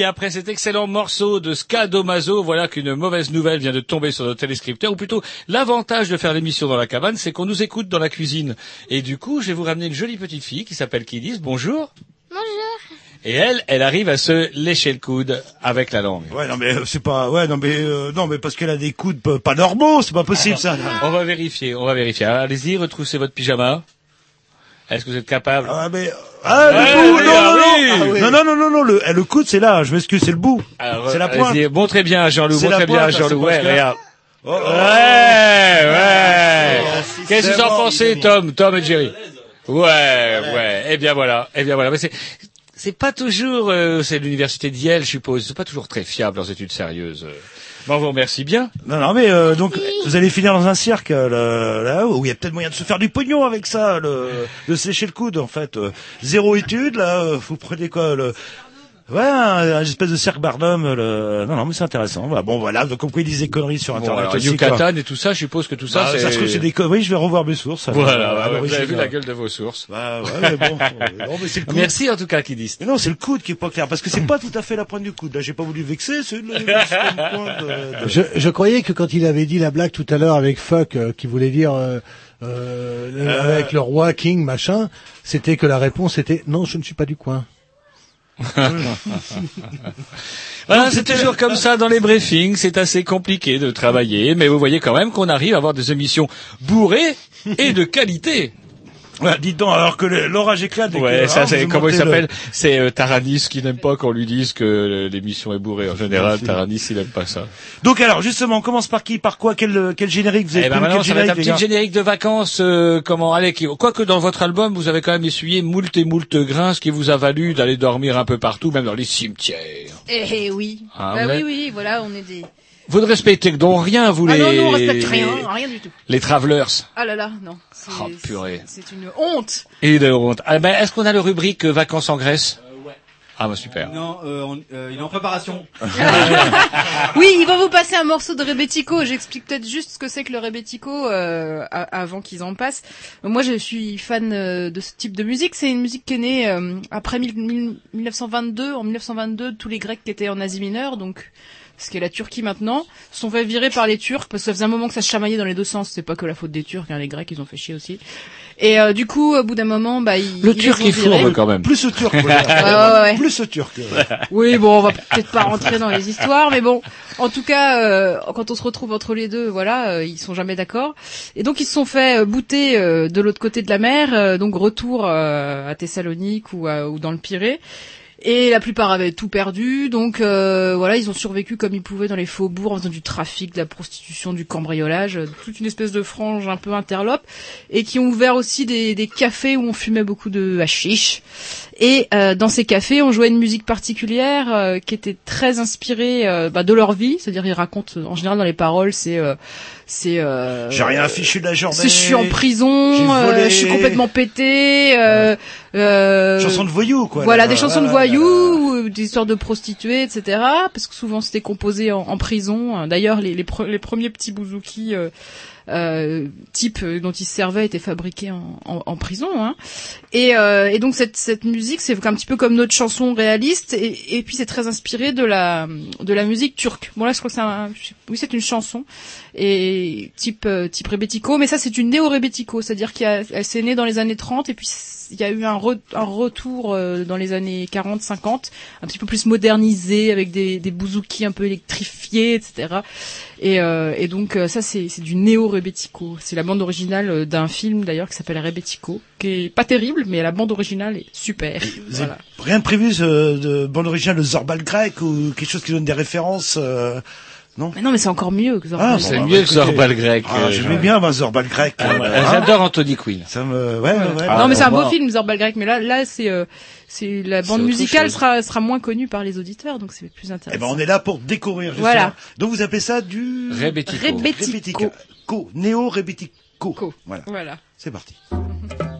Après cet excellent morceau de Skadomaso, voilà qu'une mauvaise nouvelle vient de tomber sur nos téléscripteurs, ou plutôt l'avantage de faire l'émission dans la cabane, c'est qu'on nous écoute dans la cuisine. Et du coup, je vais vous ramener une jolie petite fille qui s'appelle Kidis. Bonjour. Bonjour. Et elle, elle arrive à se lécher le coude avec la langue. Ouais, non mais euh, c'est pas, ouais, non mais euh, non mais parce qu'elle a des coudes pas- normaux, c'est pas possible ça. On va vérifier, on va vérifier. Allez-y, retroussez votre pyjama. Est-ce que vous êtes capable Ah mais ah, le Ouais, bout, non, ah non, oui. non, non, non, non, non, non, le, eh, le coude c'est là, je m'excuse, c'est le bout, c'est la allez-y, pointe. Montrez bien, Jean-Loup, montrez bien, Jean-Loup. Ouais, regarde. Oh, oh. Ouais, ouais. si Qu'est-ce que vous en pensez, Tom, Tom et Jerry Ouais, ouais. Eh bien voilà, eh bien voilà. Mais c'est c'est pas toujours, euh, c'est l'université d'Yale, je suppose. C'est pas toujours très fiable leurs études sérieuses. Bon, on vous remercie bien. Non, non, mais euh, donc vous allez finir dans un cirque euh, là où il y a peut-être moyen de se faire du pognon avec ça, le, de se lécher le coude en fait. Euh, zéro étude là, euh, vous prenez quoi le Ouais, un, un espèce de cirque Barnum. Le... Non, non, mais c'est intéressant. Voilà, bon, voilà. Donc, ils disent des conneries sur Bon, Internet. alors, aussi, Yucatan quoi. et tout ça, je suppose que tout ça, Bah, c'est... ça se trouve, c'est des conneries. Je vais revoir mes sources. alors, Voilà, à bah, vous avez vu la gueule de vos sources. Bah, ouais, mais bon. euh, non, mais c'est le coude. Merci en tout cas, qui disent. Mais non, c'est le coude qui est pas clair, parce que c'est pas tout à fait la pointe du coude. Là, j'ai pas voulu vexer, c'est le, le- de- de- Je, je croyais que quand il avait dit la blague tout à l'heure avec fuck, euh, qui voulait dire euh, euh, Euh. avec le roi King machin, c'était que la réponse était non, je ne suis pas du coin. Voilà, c'est toujours comme ça dans les briefings, c'est assez compliqué de travailler, mais vous voyez quand même qu'on arrive à avoir des émissions bourrées et de qualité. Ouais, dites donc, alors que l'orage éclate. et que, Ouais, ça ah, c'est comment il s'appelle le- C'est euh, Taranis qui n'aime pas qu'on lui dise que l'émission est bourrée. En général, Taranis il aime pas ça. Donc alors, justement, on commence par qui? Par quoi? Quel, quel générique vous avez Eh ben maintenant, Quel ça va être un générique, petit générique de vacances. euh, comment allez qui- Quoique dans votre album, vous avez quand même essuyé moult et moult grains, ce qui vous a valu d'aller dormir un peu partout, même dans les cimetières. Eh eh, oui. Ah, bah oui, oui, voilà, on est des... Vous ne respectez donc rien, vous Ah les non, nous on respecte rien, rien du tout. les travelers. Ah là là, non. C'est Oh, purée. c'est une honte. Et de honte. Ah ben, est-ce qu'on a le rubrique euh, vacances en Grèce? Ah bah super. Non, euh, on- euh, il est en préparation. Oui, il va vous passer un morceau de Rebetiko. J'explique peut-être juste ce que c'est que le Rebetiko euh, a- avant qu'ils en passent. Moi, je suis fan euh, de ce type de musique. C'est une musique qui est née euh, après mille- mille- 1922. En 1922, tous les Grecs qui étaient en Asie mineure, donc ce qui est la Turquie maintenant, se sont fait virer par les Turcs parce que ça faisait un moment que ça se chamaillait dans les deux sens. C'est pas que la faute des Turcs, hein, les Grecs, ils ont fait chier aussi. Et euh, du coup, au bout d'un moment, bah, ils, Le ils Turc est fourbe quand même. Plus au turc. Ouais, ouais, ouais. Plus au turc. Oui, bon, on va peut-être pas rentrer dans les histoires, mais bon, en tout cas, euh, quand on se retrouve entre les deux, voilà, euh, ils sont jamais d'accord. Et donc ils se sont fait euh, bouter euh, de l'autre côté de la mer, euh, donc retour euh, à Thessalonique ou, à- ou dans le Pirée. Et la plupart avaient tout perdu, donc euh, voilà, ils ont survécu comme ils pouvaient dans les faubourgs en faisant du trafic, de la prostitution, du cambriolage, euh, toute une espèce de frange un peu interlope, et qui ont ouvert aussi des, des cafés où on fumait beaucoup de hashish. Et euh, dans ces cafés, on jouait une musique particulière euh, qui était très inspirée euh, bah, de leur vie, c'est-à-dire ils racontent en général dans les paroles, c'est euh, c'est euh, J'ai rien affiché de la journée. c'est je suis en prison, euh, volé. je suis complètement pété. Euh, euh, Chansons de voyous, quoi. Voilà, là. des chansons de voyous, ou des histoires de prostituées, etc. Parce que souvent c'était composé en, en prison. D'ailleurs, les, les, pre- les premiers petits bouzouki type euh, dont ils se servaient étaient fabriqués en, en, en prison. Hein. Et, euh, et donc cette, cette musique, c'est un petit peu comme notre chanson réaliste. Et, et puis c'est très inspiré de la de la musique turque. Bon là, je crois que c'est un, oui, c'est une chanson et type euh, type rebetiko, mais ça c'est une néo rebetiko, c'est-à-dire qu'elle s'est née dans les années 30 et puis il y a eu un, re- un retour euh, dans les années 40, 50, un petit peu plus modernisé avec des, des bouzouki un peu électrifiés, etc. Et, euh, et donc euh, ça c'est c'est du néo rebetiko. C'est la bande originale euh, d'un film d'ailleurs qui s'appelle Rebetiko, qui est pas terrible, mais la bande originale est super. Vous Voilà. avez rien prévu euh, de bande originale de Zorbal grec ou quelque chose qui donne des références euh, Non Mais non, mais c'est encore mieux que Zorbal. Ah, bon, C'est bah, mieux que écoutez. Zorbal grec. Ah, euh, J'aimais bien Zorbal grec. Ah, euh, ouais, hein. J'adore Anthony Quinn. Ça me, ouais, ouais, ouais. Ah, non, mais c'est un beau film, Zorbal grec, mais là, là, c'est, euh, c'est la bande musicale sera sera moins connue par les auditeurs, donc c'est plus Eh intéressant. ben, on est là pour découvrir. justement. Voilà. Donc vous appelez ça du Rebetiko. Rebetiko. Co, néo rebetiko. Voilà. Voilà. C'est parti.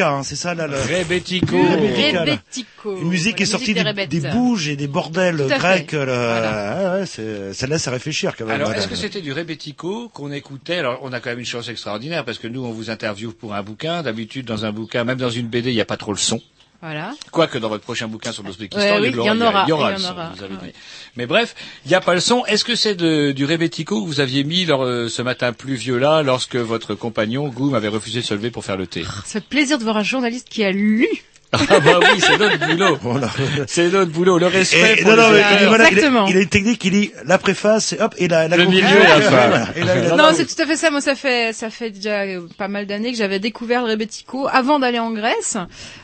hein, c'est ça là le là. Rebetiko. Une musique qui est sortie des des, Rebettes. des bouges et des bordels grecs. là. Ah ouais, c'est- ça laisse à réfléchir quand même. Alors, est-ce que c'était du Rebetiko qu'on écoutait? Alors, on a quand même une chance extraordinaire parce que nous, on vous interviewe pour un bouquin. D'habitude, dans un bouquin, même dans une BD, il n'y a pas trop le son. Voilà. Quoique dans votre prochain bouquin sur l'Ouzbékistan, Ouais, oui, il y il y en aura, aura, il y aura y le en son, aura. vous avez dit. Mais bref, il n'y a pas le son. Est-ce que c'est du Rebetiko que vous aviez mis lors, euh, ce matin pluvieux-là, lorsque votre compagnon, Goum, avait refusé de se lever pour faire le thé? Ça fait plaisir de voir un journaliste qui a lu. Ah bah oui, c'est notre boulot. C'est notre boulot, le respect Et- pour non, non, les mais, auteurs. voilà, il, a, Exactement. il a une technique, il lit la préface, et hop, et la, la Le conclusion. milieu et la fin. Voilà. Et là, il a- Non, c'est tout à fait ça. Moi, ça fait ça fait déjà euh, pas mal d'années que j'avais découvert le rebetiko avant d'aller en Grèce.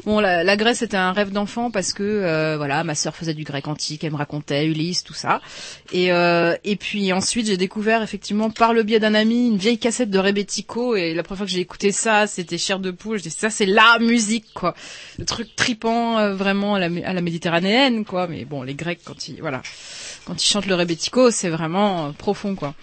Bon, la, la Grèce était un rêve d'enfant parce que euh, voilà, ma sœur faisait du grec antique, elle me racontait Ulysse, tout ça. Et euh, et puis ensuite, j'ai découvert effectivement par le biais d'un ami une vieille cassette de rebetiko et la première fois que j'ai écouté ça, c'était chair de poule. Je dis ça, c'est la musique quoi, le truc tripant euh, vraiment à la, à la méditerranéenne quoi. Mais bon, les Grecs quand ils voilà, quand ils chantent le rebetiko, c'est vraiment euh, profond quoi.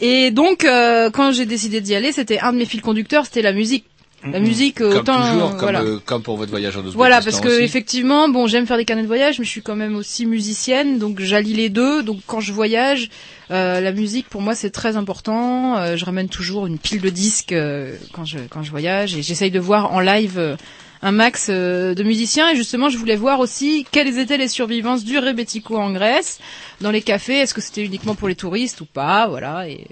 Et donc, euh, quand j'ai décidé d'y aller, c'était un de mes fils conducteurs, c'était la musique. La musique, Comme autant, toujours, comme, voilà. euh, comme pour votre voyage en Ouzbékistan Voilà, parce que aussi. effectivement, bon, j'aime faire des carnets de voyage, mais je suis quand même aussi musicienne, donc j'allie les deux. Donc quand je voyage, euh, la musique pour moi c'est très important. Euh, je ramène toujours une pile de disques quand je quand je voyage et j'essaye de voir en live. Un max euh, de musiciens et justement je voulais voir aussi quelles étaient les survivances du rebetiko en Grèce dans les cafés est-ce que c'était uniquement pour les touristes ou pas? Voilà et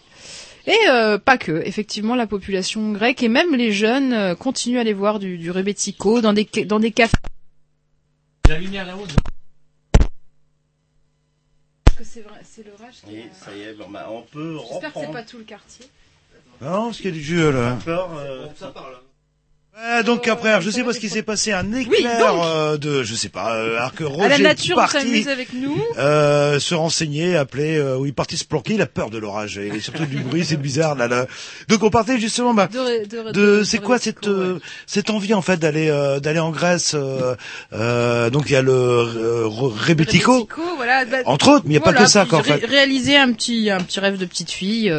et euh, pas que, effectivement, la population grecque et même les jeunes euh, continuent à aller voir du, du rebetiko dans des dans des cafés. La lumière là-haut. Est-ce que c'est l'orage qui ça y est, bon, bah, on peut J'espère que c'est pas tout le quartier. Non, parce qu'il y a du jeu, là. Encore, euh, Ouais, donc après, je sais pas ce qui s'est passé, un éclair euh, de, je sais pas, euh, alors que Roger à la nature, parti avec nous. euh, se renseigner, appeler, euh, où il est parti se planquer, il a peur de l'orage, et surtout du bruit, c'est bizarre, là, là. Donc on partait justement, bah, De, ré- de, ré- de, de- c'est quoi cette euh, cette envie en fait d'aller euh, d'aller en Grèce euh, euh, donc il y a le euh, Re- Rebetiko Rebetiko, voilà. bah, entre autres mais il y a pas que ça quoi en fait Réaliser un petit un petit rêve de petite fille,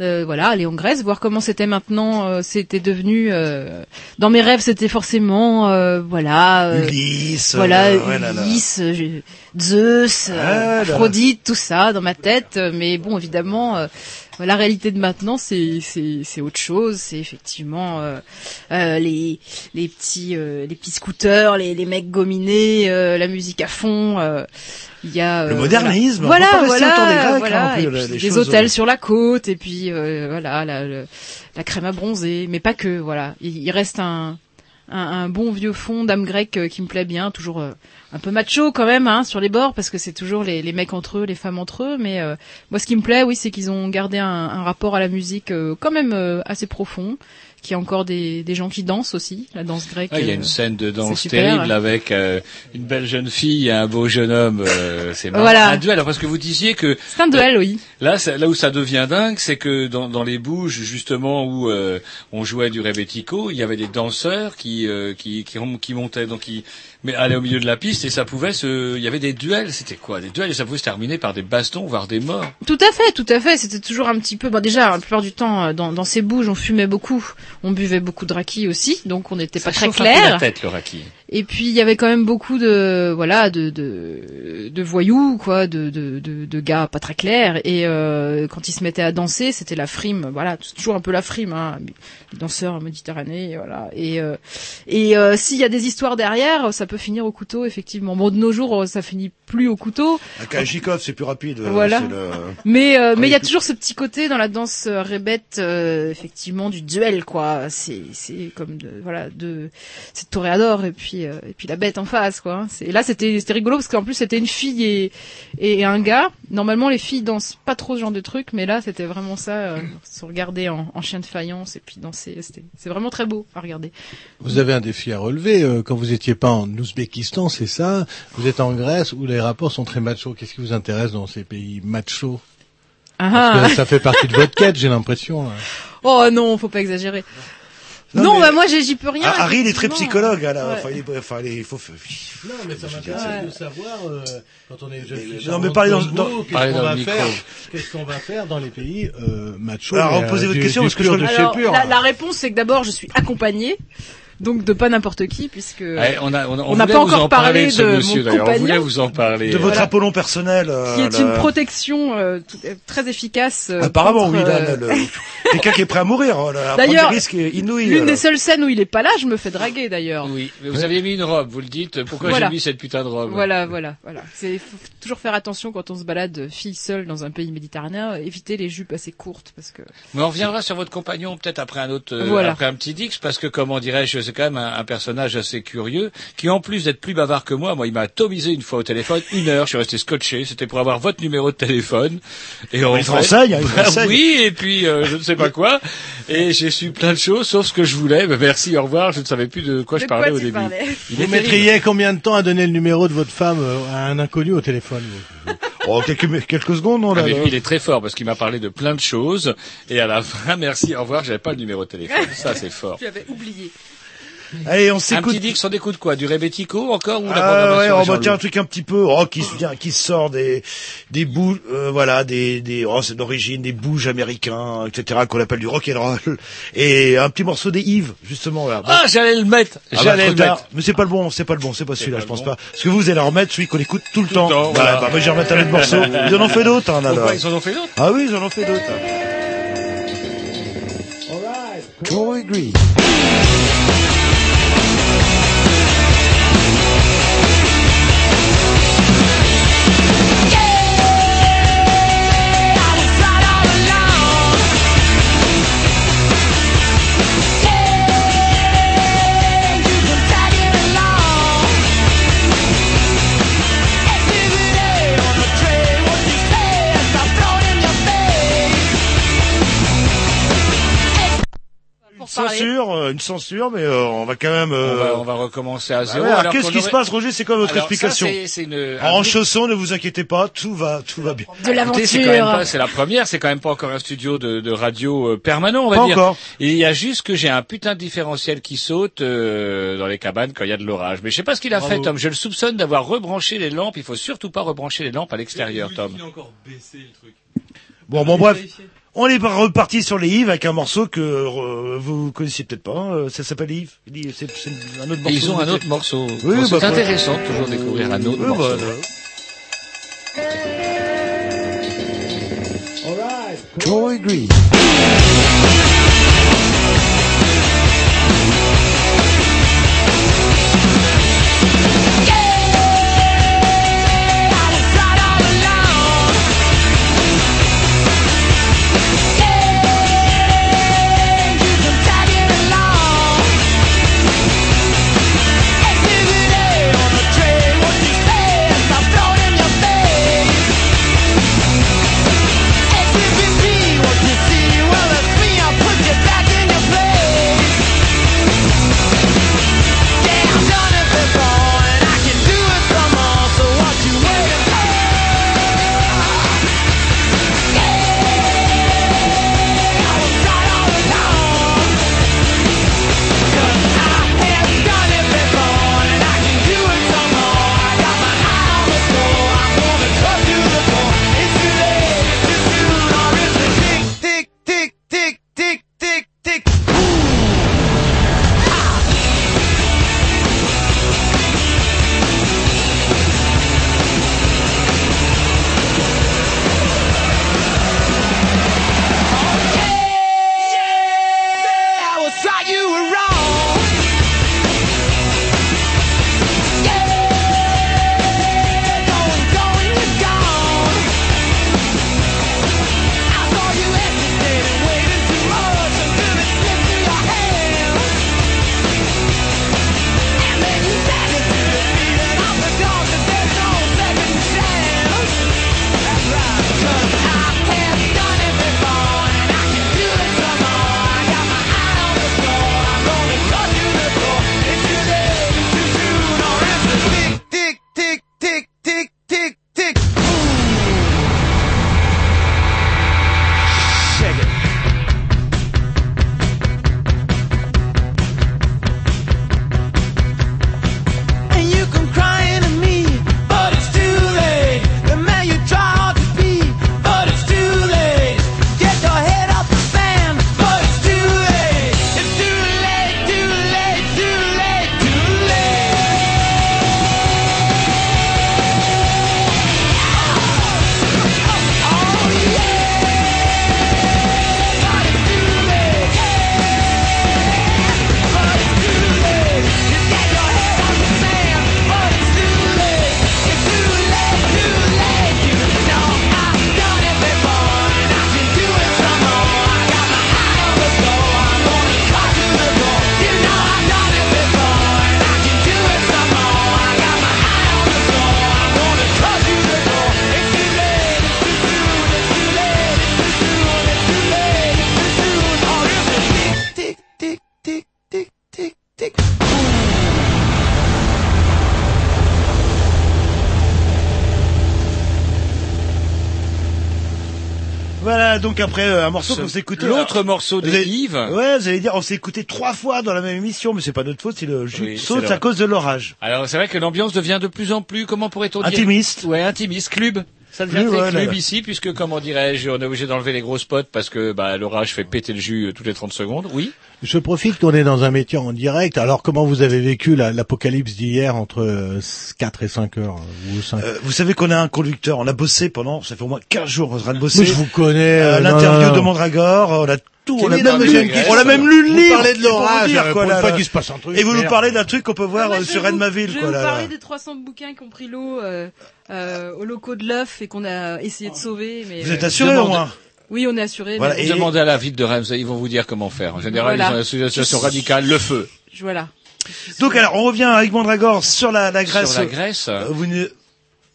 euh, voilà, aller en Grèce, voir comment c'était maintenant, euh, c'était devenu. euh, dans mes rêves, c'était forcément, euh, voilà. euh, Ulysse voilà, euh, ouais, là, là. Ulysse, Zeus, Ah. Aphrodite, tout ça dans ma tête. Mais bon, évidemment, euh, la réalité de maintenant, c'est c'est c'est autre chose. C'est effectivement euh, euh, les les petits euh, les petits scooters, les les mecs gominés, euh, la musique à fond. euh, Il y a Le euh, modernisme, on Voilà, voilà, voilà. et les- puis hôtels sur la côte, et puis euh, voilà, la, le- la crème à bronzer, mais pas que. Voilà, il, il reste un un, bon vieux fond d'âme grecque euh, qui me plaît bien, toujours euh, un peu macho quand même hein, sur les bords parce que c'est toujours les, mecs entre eux, les femmes entre eux. Mais euh, moi, ce qui me plaît, oui, c'est qu'ils ont gardé un, rapport à la musique quand même assez profond. Qu'il y a encore des, des gens qui dansent aussi, la danse grecque. Ah, il y a euh, une scène de danse super. terrible avec euh, une belle jeune fille et un beau jeune homme. euh, c'est marrant. Voilà. un duel. Alors, parce que vous disiez que C'est un duel, oui. Là, là où ça devient dingue, c'est que dans, dans les bouges justement où euh, on jouait du rebetiko, il y avait des danseurs qui euh, qui, qui qui montaient donc qui mais allaient au milieu de la piste et ça pouvait se, il y avait des duels. C'était quoi? Des duels et ça pouvait se terminer par des bastons voire des morts. Tout à fait, tout à fait. C'était toujours un petit peu. Bon, déjà, la plupart du temps, euh, dans, dans ces bouges, on fumait beaucoup, on buvait beaucoup de raki aussi, donc on n'était pas Ça très chauffe un peu clair. la tête le raki. Et puis il y avait quand même beaucoup de voilà de de, de voyous quoi, de, de de de gars pas très clairs. Et euh, quand ils se mettaient à danser, c'était la frime. Voilà, c'est toujours un peu la frime. Hein, les danseurs méditerranéens, voilà. Et euh, et euh, s'il y a des histoires derrière, ça peut finir au couteau effectivement. Bon, de nos jours, ça finit plus au couteau. à Kalachnikov c'est plus rapide euh, Voilà. le- Mais euh, mais il y a toujours ce petit côté dans la danse euh, rébête euh, effectivement du duel quoi. C'est c'est comme de voilà de c'est toréador et puis euh, et puis la bête en face quoi. C'est et là c'était c'était rigolo parce qu'en plus c'était une fille et et un gars. Normalement les filles dansent pas trop ce genre de truc mais là c'était vraiment ça euh, se regarder en, en chien de faïence et puis danser c'était c'est vraiment très beau à regarder. Vous avez un défi à relever euh, quand vous étiez pas en Ouzbékistan, c'est ça? Vous êtes en Grèce où les rapports sont très machos. Qu'est-ce qui vous intéresse dans ces pays machos? Ah Parce que ça fait partie de votre quête, j'ai l'impression. Oh non, faut pas exagérer. Non, bah moi j'ai- j'y peux rien. Ah, Harry, il est très psychologue. là. Ouais. Enfin, il est- enfin, il est- il faut. Non, mais ça m'intéresse Ouais. de savoir, euh, quand on est jeune non, mais parlez dans- dans- vous, qu'est-ce qu'on dans va faire Qu'est-ce qu'on va faire dans les pays euh, macho Alors, et, euh, posez votre du- question, du parce que je- de chez Alors, pur. la, la réponse c'est que d'abord je suis accompagnée, donc de pas n'importe qui, puisque Ouais, on a, on a- on on n'a pas encore en parlé de ce de monsieur mon d'ailleurs. On voulait compagnon. vous en parler. De votre Voilà. Apollon personnel. euh, qui est le- une protection euh, euh, très efficace. euh, Apparemment, contre, oui, là, là, le- quelqu'un qui est prêt à mourir. hein, D'ailleurs, l'une des seules scènes où il est pas là, je me fais draguer d'ailleurs. Oui, mais vous aviez mis une robe, vous le dites. Pourquoi Voilà. j'ai mis cette putain de robe Voilà, voilà, voilà. C'est faut toujours faire attention quand on se balade fille seule dans un pays méditerranéen, éviter les jupes assez courtes parce que. Mais on reviendra sur votre compagnon peut-être après un autre, Voilà. après un petit Dix, parce que comment dirais-je, c'est quand même un, un personnage assez curieux, qui en plus d'être plus bavard que moi, moi il m'a atomisé une fois au téléphone, une heure, je suis resté scotché, c'était pour avoir votre numéro de téléphone. Et en Il se fait- renseigne, Bah oui, et puis euh, je ne sais pas quoi, et j'ai su plein de choses, sauf ce que je voulais. Mais merci, au revoir, je ne savais plus de quoi De je parlais quoi au début. parlais Il Vous mettriez combien de temps à donner le numéro de votre femme euh, à un inconnu au téléphone Oh, quelques, quelques secondes, non, Ah, là. mais lui, il est très fort parce qu'il m'a parlé de plein de choses et à la fin, merci, au revoir, j'avais pas le numéro de téléphone. Ça, c'est fort. Tu avais oublié. Allez, on Un s'écoute. petit Dix, on écoute quoi Du Rebetico encore ou la Ah ouais, on va Jean-Loup tiens un truc un petit peu, oh, qui se vient, qui sort des, des bouts, euh, voilà, des, des, oh, c'est d'origine, des bouges américains, etc., qu'on appelle du rock and roll, et un petit morceau des Yves, justement, là. Ah, j'allais le mettre Ah bah, J'allais le mettre Mais c'est pas le bon, c'est pas le bon, c'est pas celui-là, je pense bon. pas. Parce que vous, vous allez en remettre celui qu'on écoute tout le temps. temps, Bah, voilà. bah, moi, vais remettre un autre morceau. Ils en ont fait d'autres, hein, là, ils en ont fait d'autres Ah oui, ils en ont fait d'autres. Troy Green. Parler. Censure, euh, une censure, mais euh, on va quand même. on, euh, va, on va recommencer à bah zéro. ouais, alors Qu'est-ce qui se passe, Roger? C'est quoi votre Alors, ça, explication? une- En chaussons, ne vous inquiétez pas, tout va, tout va bien. De Écoutez, c'est quand même l'aventure. pas, c'est la première, c'est quand même pas encore un studio de, de radio euh, permanent, on va Pas dire. encore. Il y a juste que j'ai un putain de différentiel qui saute euh, dans les cabanes quand il y a de l'orage. Mais je sais pas ce qu'il a Bravo. fait, Tom. Je le soupçonne d'avoir rebranché les lampes. Il faut surtout pas rebrancher les lampes à l'extérieur, Tom. Il a encore baissé le truc. Bon, bon, bref. On est reparti sur les Yves avec un morceau que euh, vous connaissiez peut-être pas. hein, Ça s'appelle Yves. C'est c'est un autre Et morceau. ils ont un autre morceau. Oui, Bon, c'est bah, intéressant de toujours découvrir un autre Oui, morceau. bah, donc après euh, un morceau Ce- qu'on écouté. l'autre morceau de Yves. Ouais, vous allez dire, on s'est écouté trois fois dans la même émission, mais c'est pas notre faute, c'est le jus Oui, saute à cause de l'orage. Alors c'est vrai que l'ambiance devient de plus en plus, comment pourrait-on dire Intimiste. Ouais, intimiste, club. Ça devient ouais, club ici, puisque comment dirais-je, on est obligé d'enlever les gros spots parce que bah, l'orage fait péter le jus euh, toutes les 30 secondes. Oui. Je profite qu'on est dans un métier en direct. Alors, comment vous avez vécu la- l'apocalypse d'hier entre euh, 4 et 5 heures euh, ou 5 Euh, vous savez qu'on a un conducteur, on a bossé pendant, ça fait au moins 15 jours, on est en train de bosser. Mais je vous connais. Euh, euh, L'interview de. Mandragore, on a tout, on a même, on a même lu le Vous livre. parlez de vous l'orage, dire, euh, quoi, pour là, une fois là. qu'il se passe un truc, Et vous nous parlez d'un truc qu'on peut voir Moi, euh, sur vous- Edmaville, Je vais vous parler des 300 bouquins qui ont pris l'eau euh, euh, au locaux de l'œuf et qu'on a essayé de sauver. Mais, Vous êtes euh, assuré au demande- moins Oui, on est assuré. Voilà, mais- et demandez à la ville de Reims, ils vont vous dire comment faire. En général, Voilà. ils ont une association radicale, le feu. Voilà. Donc alors, on revient avec Mandragore sur la, la Grèce. Sur la Grèce. Euh, vous ne-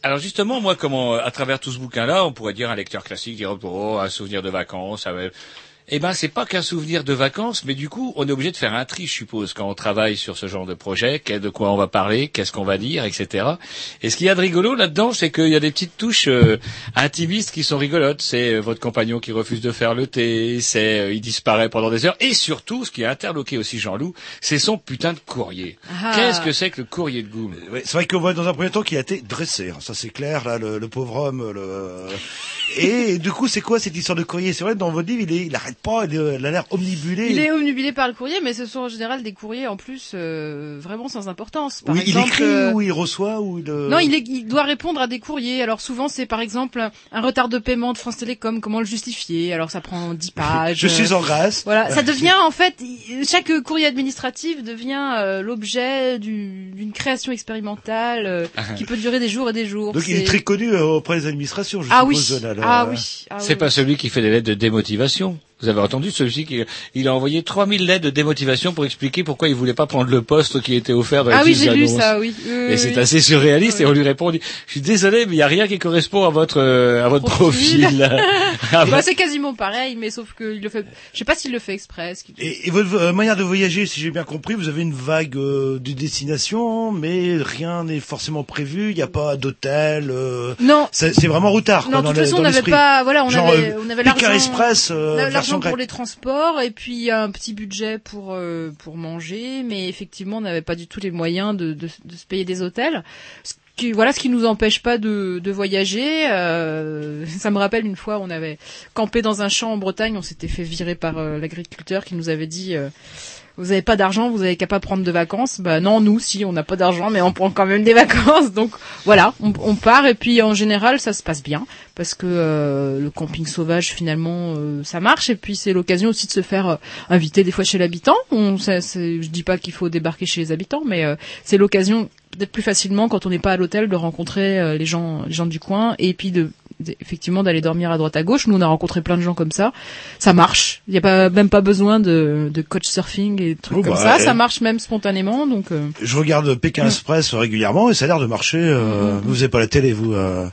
Alors justement, moi, comment, à travers tout ce bouquin-là, on pourrait dire un lecteur classique, dire oh, un souvenir de vacances. Eh ben, c'est pas qu'un souvenir de vacances, mais du coup, on est obligé de faire un tri, je suppose, quand on travaille sur ce genre de projet, de quoi on va parler, qu'est-ce qu'on va dire, etc. Et ce qu'il y a de rigolo là-dedans, c'est qu'il y a des petites touches euh, intimistes qui sont rigolotes. C'est euh, votre compagnon qui refuse de faire le thé, c'est euh, il disparaît pendant des heures, et surtout, ce qui a interloqué aussi Jean-Loup, c'est son putain de courrier. Ah. Qu'est-ce que c'est que le courrier de Goum Oui, c'est vrai qu'on voit dans un premier temps qu'il a été dressé, hein, ça c'est clair, là, le, le pauvre homme. Le... Et du coup, c'est quoi cette histoire de courrier? C'est vrai, dans votre livre, il, est, il pas, il, a l'air omnibulé. Il est omnibulé par le courrier, mais ce sont en général des courriers en plus euh, vraiment sans importance. Par Oui, il écrit euh, ou il reçoit ou il... euh, Non, il, est- il doit répondre à des courriers. Alors souvent, c'est par exemple un retard de paiement de France Télécom. Comment le justifier? Alors ça prend 10 pages. Je suis en Grèce. Voilà, ça devient en fait chaque courrier administratif devient euh, l'objet du- d'une création expérimentale euh, qui peut durer des jours et des jours. Donc il est C'est- très connu euh, auprès des administrations, je Ah oui, suppose. là, là. ah oui, ah C'est oui, pas oui. celui qui fait des lettres de démotivation. Vous avez entendu celui-ci qui il a envoyé 3000 lettres de démotivation pour expliquer pourquoi il voulait pas prendre le poste qui était offert dans les Ah oui, j'ai lu ça, oui. Oui, Et oui, c'est oui. assez surréaliste et on lui répond, on dit, je suis désolé, mais il y a rien qui correspond à votre euh, à votre profil. Ah, Bah, c'est quasiment pareil, mais sauf qu'il le fait. Je sais pas s'il le fait exprès. Et, et votre euh, manière de voyager, si j'ai bien compris, vous avez une vague euh, de destination, mais rien n'est forcément prévu. Il n'y a pas d'hôtel. euh, Non. C'est vraiment routard. Non, quoi, de dans toute façon, on n'avait pas, voilà, on Genre, avait, euh, on avait l'argent, Express, euh, l'argent pour les transports et puis un petit budget pour euh, pour manger, mais effectivement, on n'avait pas du tout les moyens de, de, de se payer des hôtels. Ce qui, voilà, ce qui nous empêche pas de, de voyager. Euh, ça me rappelle une fois, on avait campé dans un champ en Bretagne, on s'était fait virer par euh, l'agriculteur qui nous avait dit. Vous avez pas d'argent, vous avez qu'à pas prendre de vacances. Bah non, nous si, on n'a pas d'argent, mais on prend quand même des vacances. Donc voilà, on, on part et puis en général ça se passe bien parce que euh, le camping sauvage finalement euh, ça marche et puis c'est l'occasion aussi de se faire euh, inviter des fois chez l'habitant. On, ça, je dis pas qu'il faut débarquer chez les habitants, mais euh, c'est l'occasion peut-être plus facilement quand on n'est pas à l'hôtel de rencontrer euh, les gens, les gens du coin et puis de effectivement d'aller dormir à droite à gauche. Nous on a rencontré plein de gens comme ça. Ça marche. Il n'y a pas même pas besoin de, de coach surfing et trucs Oh, comme bah, ça. Ça marche même spontanément. Donc euh, Je regarde Pékin Express régulièrement et ça a l'air de marcher. Euh, Vous n'avez pas la télé, vous euh...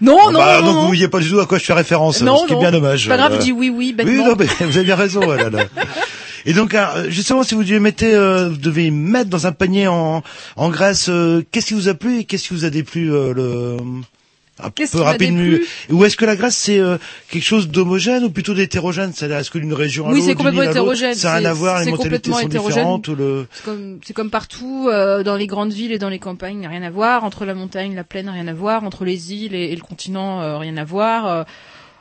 non, non, bah, non, donc non. vous voyez pas du tout à quoi je fais référence, Non, ce qui est non. bien dommage. Pas grave, je dis oui, oui, Oui, bêtement. non, mais vous avez bien raison. là, là. Et donc, justement, si vous deviez, mettez, euh, vous devez mettre dans un panier en, en Grèce, euh, qu'est-ce qui vous a plu et qu'est-ce qui vous a déplu euh, le... Un peu qui déplu Ou est-ce que la Grèce c'est euh, quelque chose d'homogène ou plutôt d'hétérogène? C'est-à-dire est-ce que d'une région à Oui, l'autre, c'est complètement hétérogène. Ça n'a rien à voir, les c'est mentalités complètement sont différentes le. C'est comme, partout, euh, dans les grandes villes et dans les campagnes, rien à voir. Entre la montagne, la plaine, rien à voir. Entre les îles et, et le continent, euh, rien à voir. Euh,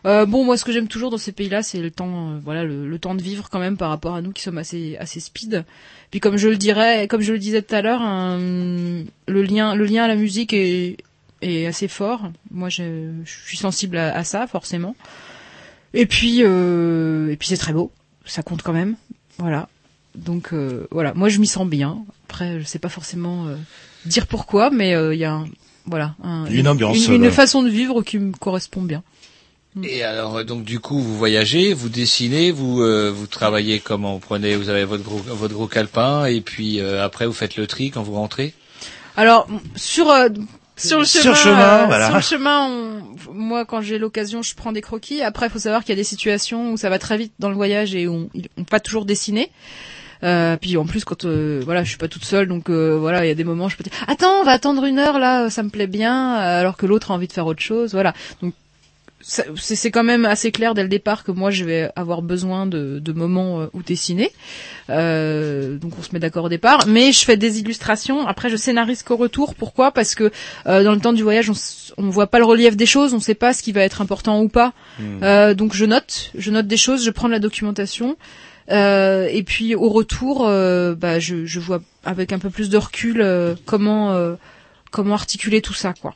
euh, bon, moi, ce que j'aime toujours dans ces pays-là, c'est le temps, euh, voilà, le, le temps de vivre quand même par rapport à nous qui sommes assez, assez speed. Puis comme je le dirais, comme je le disais tout à l'heure, le lien, le lien à la musique est, est assez fort. Moi, je, je suis sensible à, à ça, forcément. Et puis, euh, et puis c'est très beau. Ça compte quand même. Voilà. Donc euh, voilà, moi je m'y sens bien. Après, je sais pas forcément euh, dire pourquoi, mais euh, il y a un, voilà un- une ambiance, une, une là. façon de vivre qui me correspond bien. Et alors, euh, donc du coup, vous voyagez, vous dessinez, vous euh, vous travaillez comment? Vous prenez, vous avez votre gros, votre gros calepin, et puis euh, après vous faites le tri quand vous rentrez? Alors sur euh, sur le Sur chemin, chemin, euh, voilà. sur le chemin, on- moi quand j'ai l'occasion, je prends des croquis. Après, il faut savoir qu'il y a des situations où ça va très vite dans le voyage et où on, pas toujours dessiner. Euh, puis en plus quand euh, voilà je suis pas toute seule donc euh, voilà il y a des moments où je peux dire attends on va attendre une heure là ça me plaît bien euh, alors que l'autre a envie de faire autre chose voilà donc c'est c'est quand même assez clair dès le départ que moi je vais avoir besoin de, de moments euh, où dessiner. Euh, donc on se met d'accord au départ. Mais je fais des illustrations. Après je scénarise qu'au retour. Pourquoi? Parce que euh, dans le temps du voyage, on, on voit pas le relief des choses, on sait pas ce qui va être important ou pas. Hmm. Euh, donc je note, je note des choses, je prends de la documentation. Euh, et puis au retour, euh, bah, je, je vois avec un peu plus de recul euh, comment euh, comment articuler tout ça, quoi.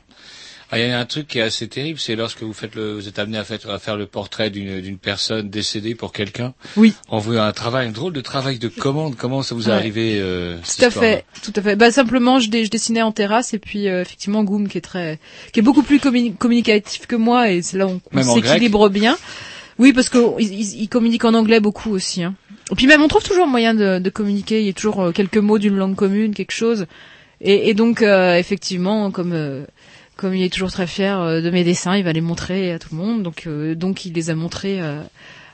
Ah, Il y a un truc qui est assez terrible, c'est lorsque vous faites le, vous êtes amené à faire, à faire le portrait d'une d'une personne décédée pour quelqu'un. Oui. On veut un travail, un drôle de travail de commande. Comment ça vous est Ouais. arrivé euh, Tout à fait, tout à fait. Bah simplement, je, dé- je dessinais en terrasse et puis euh, effectivement Goum qui est très, qui est beaucoup plus communi- communicatif que moi et c'est là où on, s'équilibre bien. Oui, parce que il, il- il communique en anglais beaucoup aussi. Hein. Et puis même, on trouve toujours moyen de, de communiquer. Il y a toujours euh, quelques mots d'une langue commune, quelque chose. Et, et donc euh, effectivement, comme euh, comme il est toujours très fier euh, de mes dessins, il va les montrer à tout le monde. Donc euh, donc il les a montrés. euh,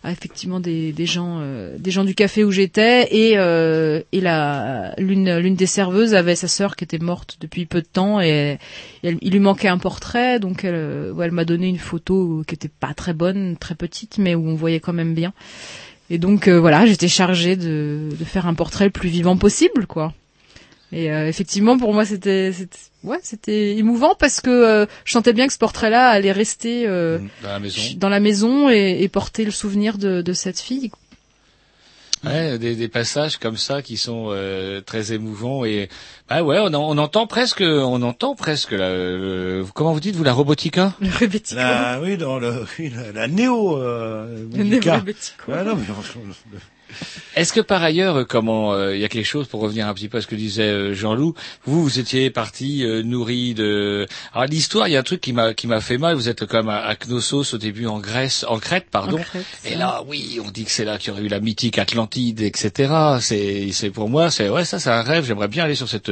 à effectivement des, des gens euh, des gens du café où j'étais et euh, et la l'une l'une des serveuses avait sa sœur qui était morte depuis peu de temps et, il lui manquait un portrait donc elle, euh, elle m'a donné une photo qui était pas très bonne très petite mais où on voyait quand même bien et donc voilà j'étais chargée de de faire un portrait le plus vivant possible quoi et euh, effectivement pour moi c'était c'était ouais c'était émouvant parce que euh, je sentais bien que ce portrait là allait rester euh, Dans la maison. dans la maison et, et porter le souvenir de, de cette fille. Ouais, des, des passages comme ça qui sont euh, très émouvants et bah ouais, on, en- on entend presque, on entend presque la, le- comment vous dites vous la robotica La, oui, dans le, oui, la, la néo, euh, Le Musica. néo-robotico. Ouais, non, mais, Est-ce que par ailleurs, euh, comment euh, il y a quelque chose pour revenir un petit peu à ce que disait euh, Jean-Loup, vous vous étiez parti euh, nourri de alors l'histoire, il y a un truc qui m'a qui m'a fait mal, vous êtes quand même à, à Knossos au début en Grèce, en Crète pardon. En Crète, Et là, oui, on dit que c'est là qu'il y aurait eu la mythique Atlantide, etc. C'est, c'est pour moi, c'est ouais, ça, c'est un rêve. J'aimerais bien aller sur cette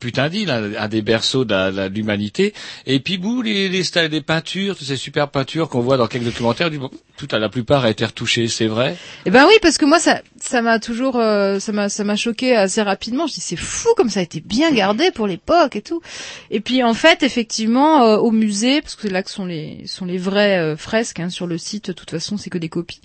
putain d'île, un, un des berceaux de, l'humanité. Et puis, vous, les, les, les peintures, toutes ces superbes peintures qu'on voit dans quelques documentaires, du, tout à la plupart a été retouché, c'est vrai? Eh ben oui, parce que moi ça ça m'a toujours euh, ça m'a ça m'a choqué assez rapidement. Je dis c'est fou comme ça a été bien gardé pour l'époque et tout. Et puis en fait effectivement euh, au musée parce que c'est là que sont les sont les vraies euh, fresques hein, sur le site. De toute façon c'est que des copies.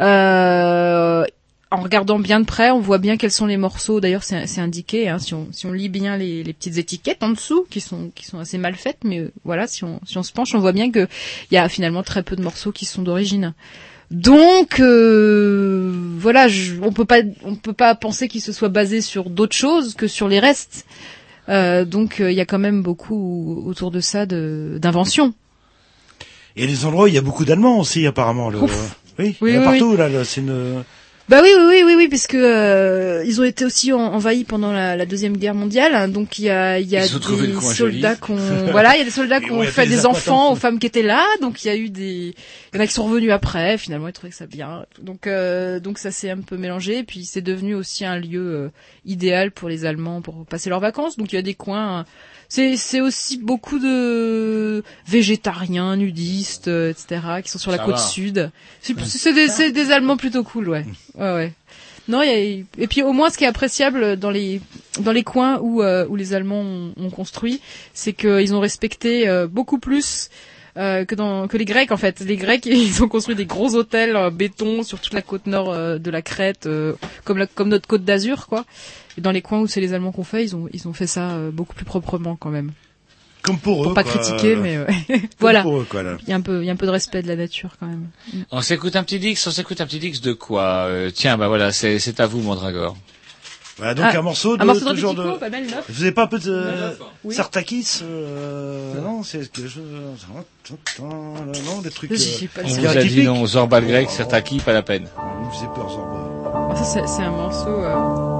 Euh, en regardant bien de près, on voit bien quels sont les morceaux. D'ailleurs, c'est indiqué hein, si on si on lit bien les, les petites étiquettes en dessous, qui sont qui sont assez mal faites, mais euh, voilà, si on si on se penche, on voit bien que il y a finalement très peu de morceaux qui sont d'origine. Donc euh, voilà, je, on peut pas on peut pas penser qu'il se soit basé sur d'autres choses que sur les restes. Euh, donc euh, il y a quand même beaucoup autour de ça de d'inventions. Et les endroits, où il y a beaucoup d'Allemands aussi, apparemment. Le... Ouf. Oui, Oui, il y en a oui, partout, là, là, c'est une... Bah oui, oui, oui, oui, oui, parce que euh, ils ont été aussi en- envahis pendant la, la deuxième guerre mondiale. Donc il y a, il y a des soldats joli. qu'on, voilà, il y a des soldats qui on ont fait des des enfants aux femmes qui étaient là. Donc il y a eu des, il y en a qui sont revenus après. Finalement, ils trouvaient que ça bien. Donc euh, donc ça s'est un peu mélangé. Et puis c'est devenu aussi un lieu euh, idéal pour les Allemands pour passer leurs vacances. Donc il y a des coins. C'est c'est aussi beaucoup de végétariens, nudistes, euh, etc. qui sont sur la Ça côte va. sud. C'est des, c'est des Allemands plutôt cool, ouais. Ouais, ouais. Non, y a, et puis au moins ce qui est appréciable dans les dans les coins où euh, où les Allemands ont, ont construit, c'est qu'ils ont respecté euh, beaucoup plus euh, que dans que les Grecs en fait. Les Grecs ils ont construit des gros hôtels en béton sur toute la côte nord euh, de la Crète, euh, comme la, comme notre côte d'Azur quoi. Et dans les coins où c'est les Allemands qu'on fait, ils ont ils ont fait ça euh, beaucoup plus proprement quand même. Comme pour eux, Pour pas quoi. critiquer, mais. Comme voilà. pour eux, quoi, là. Il y a un peu il y a un peu de respect de la nature quand même. Mm. On s'écoute un petit dix, on s'écoute un petit dix de quoi Euh, Tiens, bah voilà, c'est, c'est à vous, Mandragore. Voilà, donc Ah, un morceau de... un morceau de toujours de... pas mal. Vous avez pas un peu de... Oui. Sartakis euh... Non, c'est que je... Non, des trucs... Euh, pas On vous a dit non, Zorbal grec, Sertaki, pas la peine. Il me faisait peur, Zorba. Ah, Ça c'est c'est un morceau.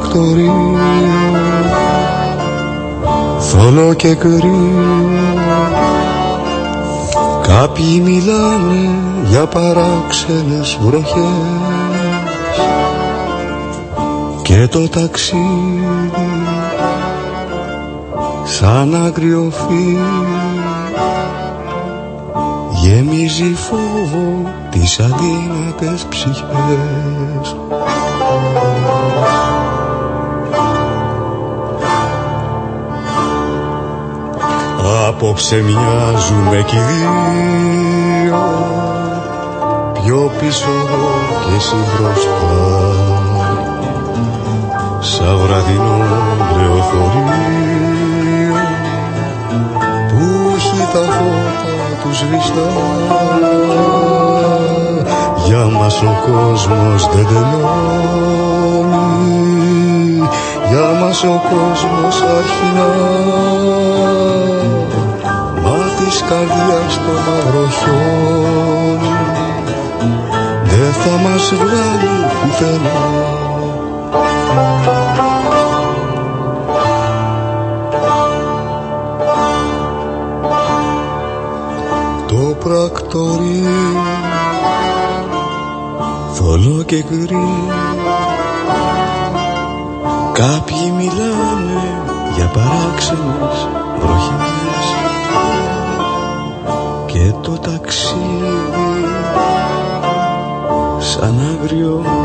Το πρακτορείο θολό και κρύο Κάποιοι μιλάνε για παράξενες βροχές. Και το ταξίδι σαν άγριο φύλλο γεμίζει φόβο τις αδύνατες ψυχές Απόψε μοιάζουμε κι οι δύο. Πιο πίσω εγώ και εσύ μπροστά. Σαν βραδινό λεωφορείο Που έχει τα φώτα τους σβηστά Για μας ο κόσμος δεν τελειώνει. Για μας ο κόσμος αρχινά. Μα της καρδιάς το μαύρο χιόνι Δεν θα μας βγάλει πουθενά. Το πρακτορείο θολό και γκρι. Κάποιοι μιλάνε για παράξενες sanabrio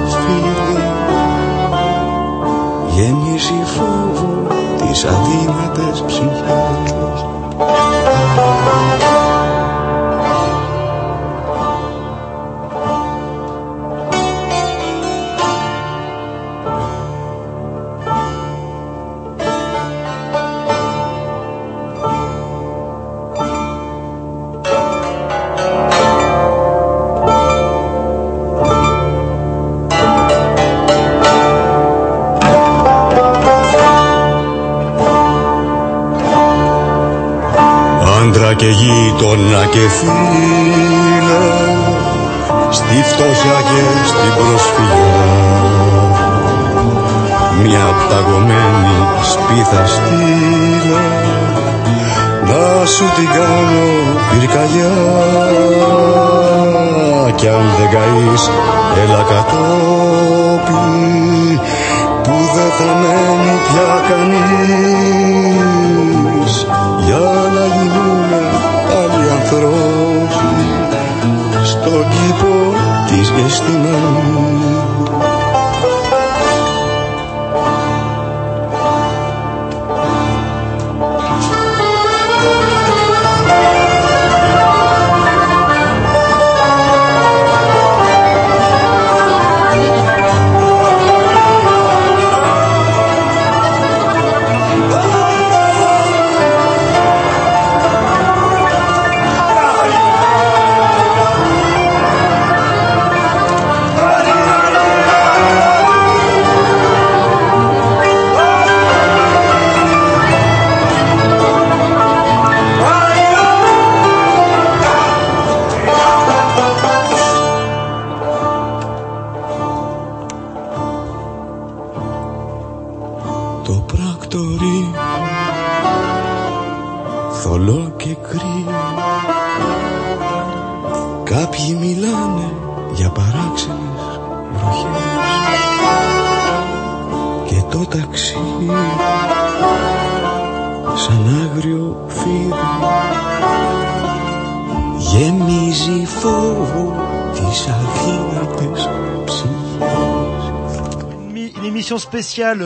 και φίλε Στη φτώχεια και στην προσφυγιά. Μια πταγωμένη σπίθα στείλε Να σου την κάνω πυρκαγιά. Κι αν δεν καείς έλα κατόπι Που δεν θα μένει πια κανείς. Για να γίνουμε τρόποι στον κήπο της γεστημένης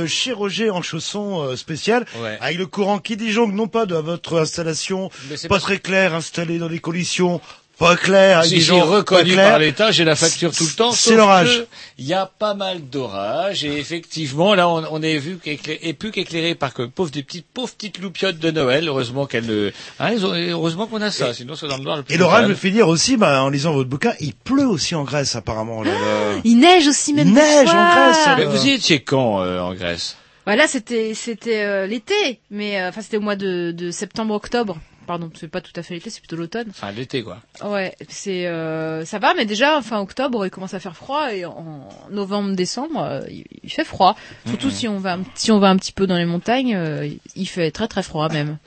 chez Roger en chaussons euh, spécial Ouais. avec le courant qui disjongle non pas de votre installation pas parce- très claire installée dans des conditions pas avec Si, si, pas reconnu par l'État, j'ai la facture tout le temps. C'est l'orage. Il y a pas mal d'orages et effectivement là on, on est vu qu'éclairé- et plus qu'éclairé par que pauvres des petites pauvres petites loupiottes de Noël. Heureusement qu'elles ne, hein, heureusement qu'on a ça, sinon c'est dans le noir le plus Et l'orage me fait dire aussi, bah, en lisant votre bouquin, il pleut aussi en Grèce apparemment. Là, là. Il neige aussi même Il neige en. Grèce, Mais vous y étiez quand euh, en Grèce? Voilà, c'était c'était euh, l'été, mais euh, enfin c'était au mois de, de septembre-octobre. Pardon, c'est pas tout à fait l'été, c'est plutôt l'automne. Enfin, l'été, quoi. Ouais, c'est euh, ça va, mais déjà fin octobre, il commence à faire froid et en novembre, décembre, euh, il, fait froid. Surtout si on va un- si on va un petit peu dans les montagnes, euh, il fait très très froid même.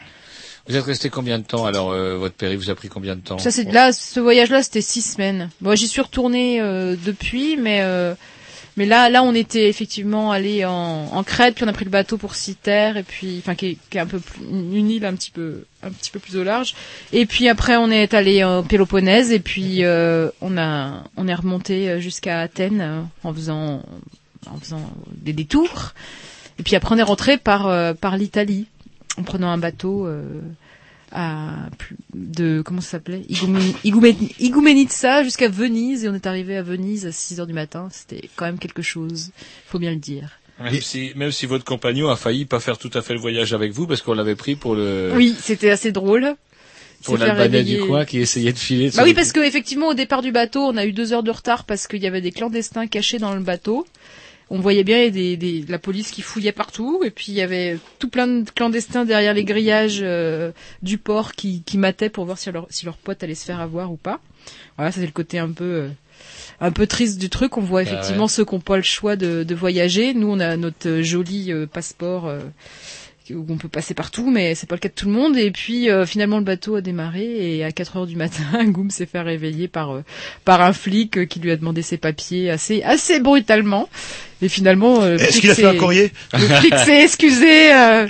Vous êtes resté combien de temps alors euh, votre périple vous a pris combien de temps Ça c'est là, ce voyage-là, c'était six semaines. Bon, j'y suis retournée euh, depuis, mais euh, mais là, là, on était effectivement allé en, en Crète, puis on a pris le bateau pour Citer, et puis enfin qui est, qui est un peu plus, une île un petit peu un petit peu plus au large. Et puis après, on est allé en Péloponnèse, et puis euh, on a on est remonté euh, jusqu'à Athènes euh, en faisant en faisant des détours. Et puis après, on est rentré par euh, par l'Italie en prenant un bateau. euh, à de comment ça s'appelait? Igoumen- Igoumen- Igoumenitsa jusqu'à Venise et on est arrivé à Venise à 6 heures du matin. C'était quand même quelque chose faut bien le dire. Même si, même si votre compagnon a failli pas faire tout à fait le voyage avec vous parce qu'on l'avait pris pour le oui c'était assez drôle. Pour l'Albanais du coin qui essayait de filer. de bah oui parce que effectivement au départ du bateau on a eu deux heures de retard parce qu'il y avait des clandestins cachés dans le bateau on voyait bien des, des, la police qui fouillait partout et puis il y avait tout plein de clandestins derrière les grillages euh, du port qui, qui mataient pour voir si leur, si leur pote allait se faire avoir ou pas. Voilà, c'est le côté un peu euh, un peu triste du truc. On voit Ah effectivement ouais. ceux qui n'ont pas le choix de, de voyager. Nous on a notre euh, joli euh, passeport euh, où on peut passer partout, mais c'est pas le cas de tout le monde. Et puis euh, finalement le bateau a démarré et à 4 heures du matin, Goum s'est fait réveiller par euh, par un flic euh, qui lui a demandé ses papiers assez assez brutalement. Et finalement, euh, le Est-ce qu'il a fait un courrier Le flic s'est excusé, euh,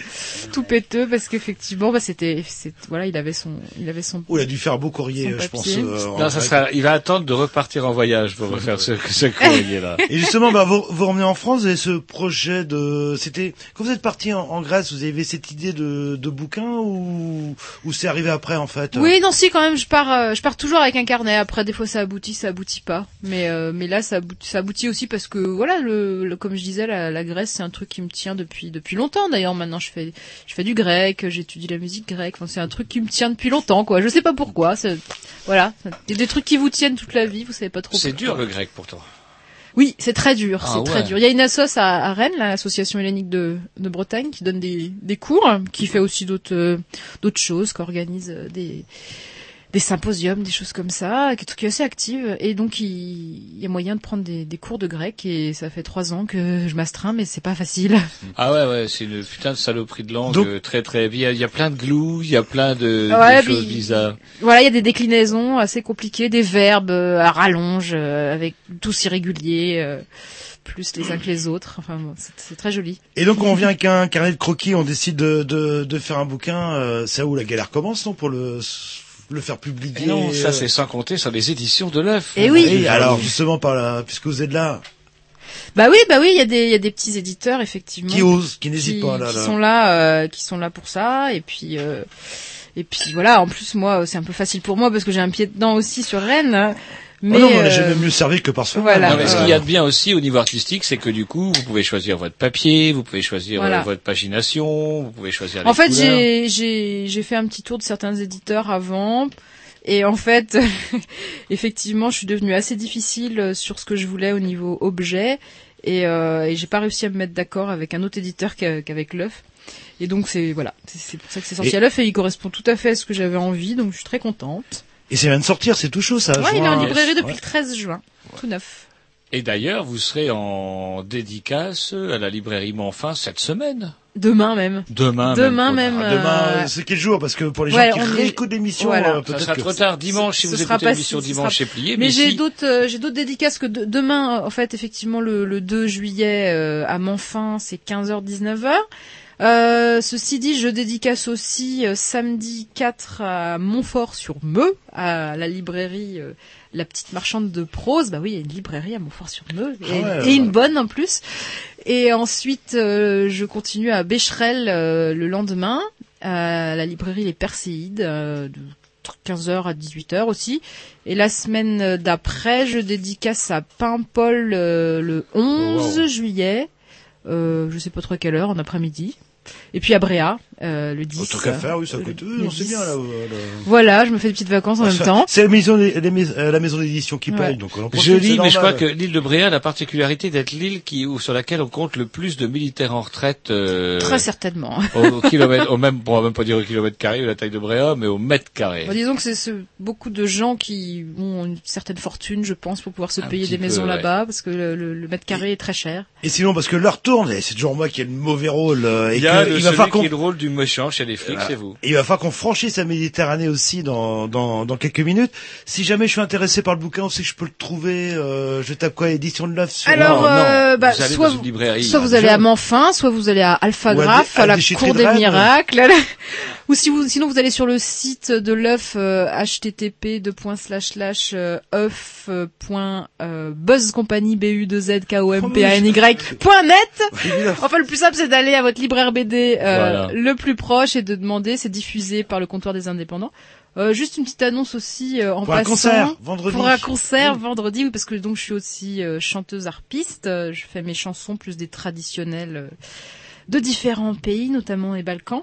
tout péteux, parce qu'effectivement, bah, c'était, c'est- voilà, il avait son, il avait son. Oh, il a dû faire un beau courrier, je pense. euh, Non, ça sera, il va attendre de repartir en voyage pour refaire ce, ce courrier-là. Et justement, bah, vous, vous revenez en France, vous avez ce projet de, c'était, quand vous êtes parti en, en Grèce, vous avez cette idée de, de bouquin ou, ou c'est arrivé après, en fait? Oui, non, si, quand même, je pars, euh, je pars toujours avec un carnet. Après, des fois, ça aboutit, ça aboutit pas. Mais, euh, mais là, ça aboutit, ça aboutit aussi parce que, voilà, le, le- comme je disais, la, la Grèce, c'est un truc qui me tient depuis, depuis longtemps. D'ailleurs, maintenant, je fais, je fais du grec, j'étudie la musique grecque. Enfin, c'est un truc qui me tient depuis longtemps, quoi. Je sais pas pourquoi. Voilà. Il y a des trucs qui vous tiennent toute la vie, vous savez pas trop C'est dur le grec pour toi. Oui, c'est très dur, Ah c'est très dur. Il y a une assoce à, à Rennes, l'association hellénique de, de Bretagne, qui donne des, des cours, qui fait aussi d'autres euh, d'autres choses, qui organise euh, des des symposiums, des choses comme ça, qui est, qui est assez active. Et donc il, il y a moyen de prendre des, des cours de grec. Et ça fait trois ans que je m'astreins, mais c'est pas facile. Ah ouais, ouais, c'est une putain de saloperie de langue Donc- euh, très très. Il y, a, il y a plein de glous, il y a plein de, choses puis- bizarres. Voilà, il y a des déclinaisons assez compliquées, des verbes euh, à rallonge, euh, avec tous irréguliers, euh, plus les uns que les autres. Enfin, bon, c'est très joli. Et donc, on vient avec un carnet de croquis, on décide de, de, de faire un bouquin, euh, c'est là où la galère commence, non, pour le, le faire publier. Et non, ça euh, c'est sans compter sur les éditions de l'œuf. Eh oui. Et alors, justement, par là, puisque vous êtes là, Bah oui, bah oui, il y a des il y a des petits éditeurs effectivement Qui osent, qui n'hésitent pas, là, qui là. sont là, euh, qui sont là pour ça, et puis euh, et puis voilà. En plus, moi, c'est un peu facile pour moi parce que j'ai un pied dedans aussi sur Rennes. Mais oh non, mais on n'a euh, jamais mieux servi que par soi. voilà. Non, mais ce qu'il y a de bien aussi au niveau artistique, c'est que du coup, vous pouvez choisir votre papier, vous pouvez choisir Voilà. euh, votre pagination, vous pouvez choisir. En les fait, j'ai j'ai j'ai fait un petit tour de certains éditeurs avant. Et en fait, effectivement, je suis devenue assez difficile euh, sur ce que je voulais au niveau objet, et, euh, et j'ai pas réussi à me mettre d'accord avec un autre éditeur qu'a- qu'avec l'œuf. Et donc c'est voilà, c'est c'est pour ça que c'est sorti Et- à l'œuf et il correspond tout à fait à ce que j'avais envie, donc je suis très contente. Et ça vient de sortir, c'est tout chaud, ça. Ouais, il est en librairie depuis Ouais. le 13 juin, tout neuf. Et d'ailleurs, vous serez en dédicace à la librairie Monfin cette semaine. Demain même. Demain. Demain même. même. Ah, Demain, euh, euh, c'est quel jour? Parce que pour les Ouais, gens qui on est- réécoutent l'émission, Voilà. euh, Ça sera que... trop tard dimanche si ce vous sera écoutez pas l'émission si- dimanche, sera- c'est plié. Mais, Mais, j'ai si- d'autres, euh, j'ai d'autres dédicaces que de- demain, en fait, effectivement, le, le 2 juillet euh, à Monfin, c'est 15h 19h. Euh, ceci dit, je dédicace aussi euh, samedi 4 à Montfort-sur-Meux, à la librairie euh, La Petite Marchande de Prose. Bah oui, il y a une librairie à Montfort-sur-Meux, et, Ah ouais, et ouais. une bonne en plus. Et ensuite, euh, je continue à Becherel euh, le lendemain, à la librairie Les Perséides, euh, de 15h à 18h aussi. Et la semaine d'après, je dédicace à Paimpol euh, le 11 Oh, wow. juillet. Euh, je sais pas trop à quelle heure, en après-midi. Et puis à Bréa, euh, le 10. Autant qu'à faire, oui, ça euh, coûte. Oui, on sait 10. bien là. euh, là. Voilà, je me fais des petites vacances en même Ça, temps. C'est la maison, euh, la maison d'édition qui Ouais. paye, donc on en profite, Je lis, mais je crois que l'île de Bréa a la particularité d'être l'île qui, ou sur laquelle on compte le plus de militaires en retraite. euh, Très certainement. Au, au kilomètre, au même, bon, on va même pas dire au kilomètre carré, vu la taille de Bréa, mais au mètre carré. Bon, disons que c'est ce- beaucoup de gens qui ont une certaine fortune, je pense, pour pouvoir se Un payer des peu, maisons ouais. là-bas, parce que le, le- le mètre carré est très cher. Et sinon, parce que l'heure tourne, et c'est toujours moi qui ai le mauvais rôle, euh, et Il y a que le, il va celui qui qu'on est le rôle du méchant chez les flics, Voilà. c'est vous. Et il va falloir qu'on franchisse la Méditerranée aussi dans, dans, dans quelques minutes. Si jamais je suis intéressé par le bouquin, on sait que je peux le trouver. Euh, je tape quoi Édition de sur... Alors, Non, non. euh, bah, Vous allez soit, dans une librairie, soit hein, vous allez à Manfin, soit vous allez à Alphagraphe, Ou à à, des- à la Cour de des Rennes. Miracles, ou si vous, sinon vous allez sur le site de l'œuf euh, http euh, buzzcompany b u 2 z k o m p a n y point net. Enfin, le plus simple, c'est d'aller à votre libraire BD euh, Voilà. le plus proche et de demander. C'est diffusé par le comptoir des indépendants. Euh, juste une petite annonce aussi euh, en Pour un passant. concert, vendredi. Pour un concert vendredi, oui, parce que donc je suis aussi euh, chanteuse harpiste. Euh, je fais mes chansons plus des traditionnels euh, de différents pays, notamment les Balkans.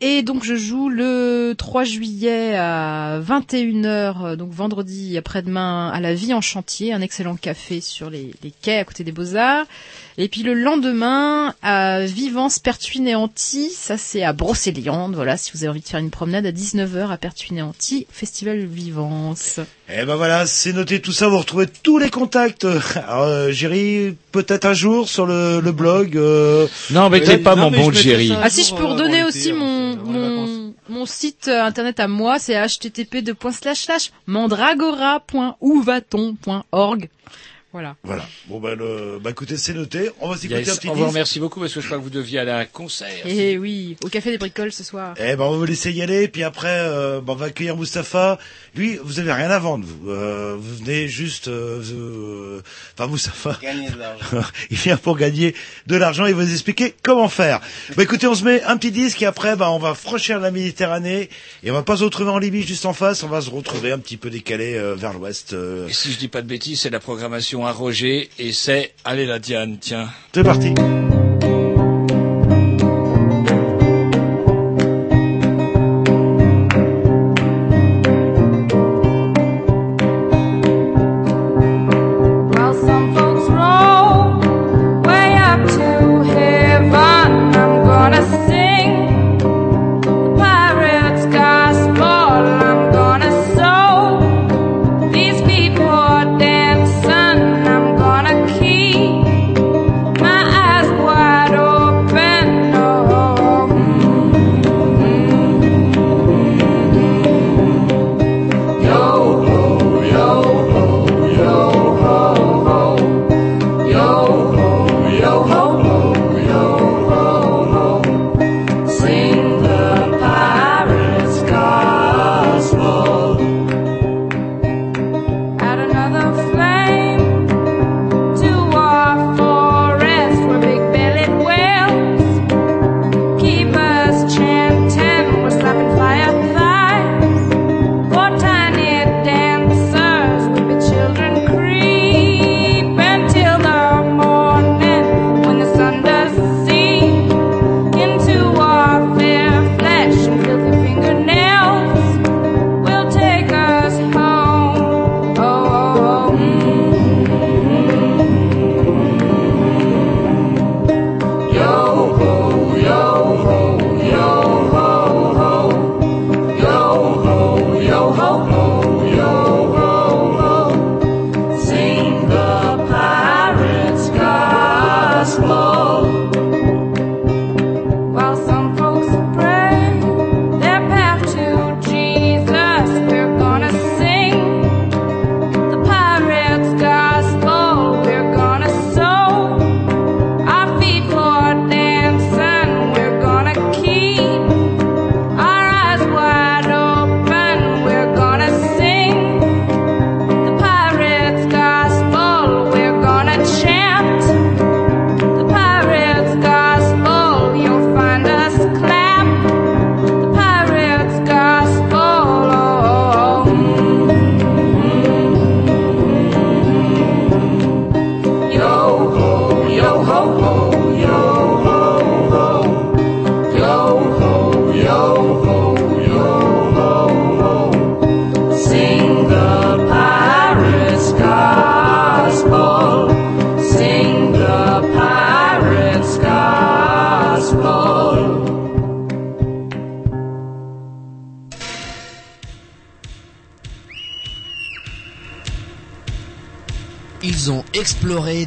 Et donc je joue le 3 juillet à 21h, euh, donc vendredi après-demain à la Vie en Chantier, un excellent café sur les, les quais à côté des Beaux-Arts. Et puis le lendemain à Vivance Pertuis-Néanty, ça c'est à Brocéliande, voilà, si vous avez envie de faire une promenade à 19h à Pertuis-Néanty, Festival Vivance. Eh ben voilà, c'est noté tout ça. Vous retrouvez tous les contacts. Alors, euh, Géry, peut-être un jour sur le, le blog. euh, Non, mais euh, t'es pas non, mon bon un Ah si je peux euh, redonner aussi mon, mon, mon site euh, internet à moi, c'est http mandragora.ouvaton.org. Voilà. Voilà. Bon ben, le... bah écoutez, c'est noté. On va s'écouter Yes, un petit on vous remercie beaucoup parce que je crois que vous deviez aller à un concert. Et oui, au café des bricoles ce soir. Eh ben, on va vous laisser y aller, puis après, euh, ben, on va accueillir Mustapha. Lui, vous avez rien à vendre, vous. Euh, vous venez juste, euh, euh, enfin, Mustapha. Gagner de l'argent. il vient pour gagner de l'argent, il va vous expliquer comment faire. Bah écoutez, on se met un petit disque et après, bah, on va franchir la Méditerranée et on va pas se retrouver en Libye juste en face, on va se retrouver un petit peu décalé euh, vers l'ouest. euh. Et si je dis pas de bêtises, c'est la programmation à Roger et c'est, allez la Diane, tiens. C'est parti.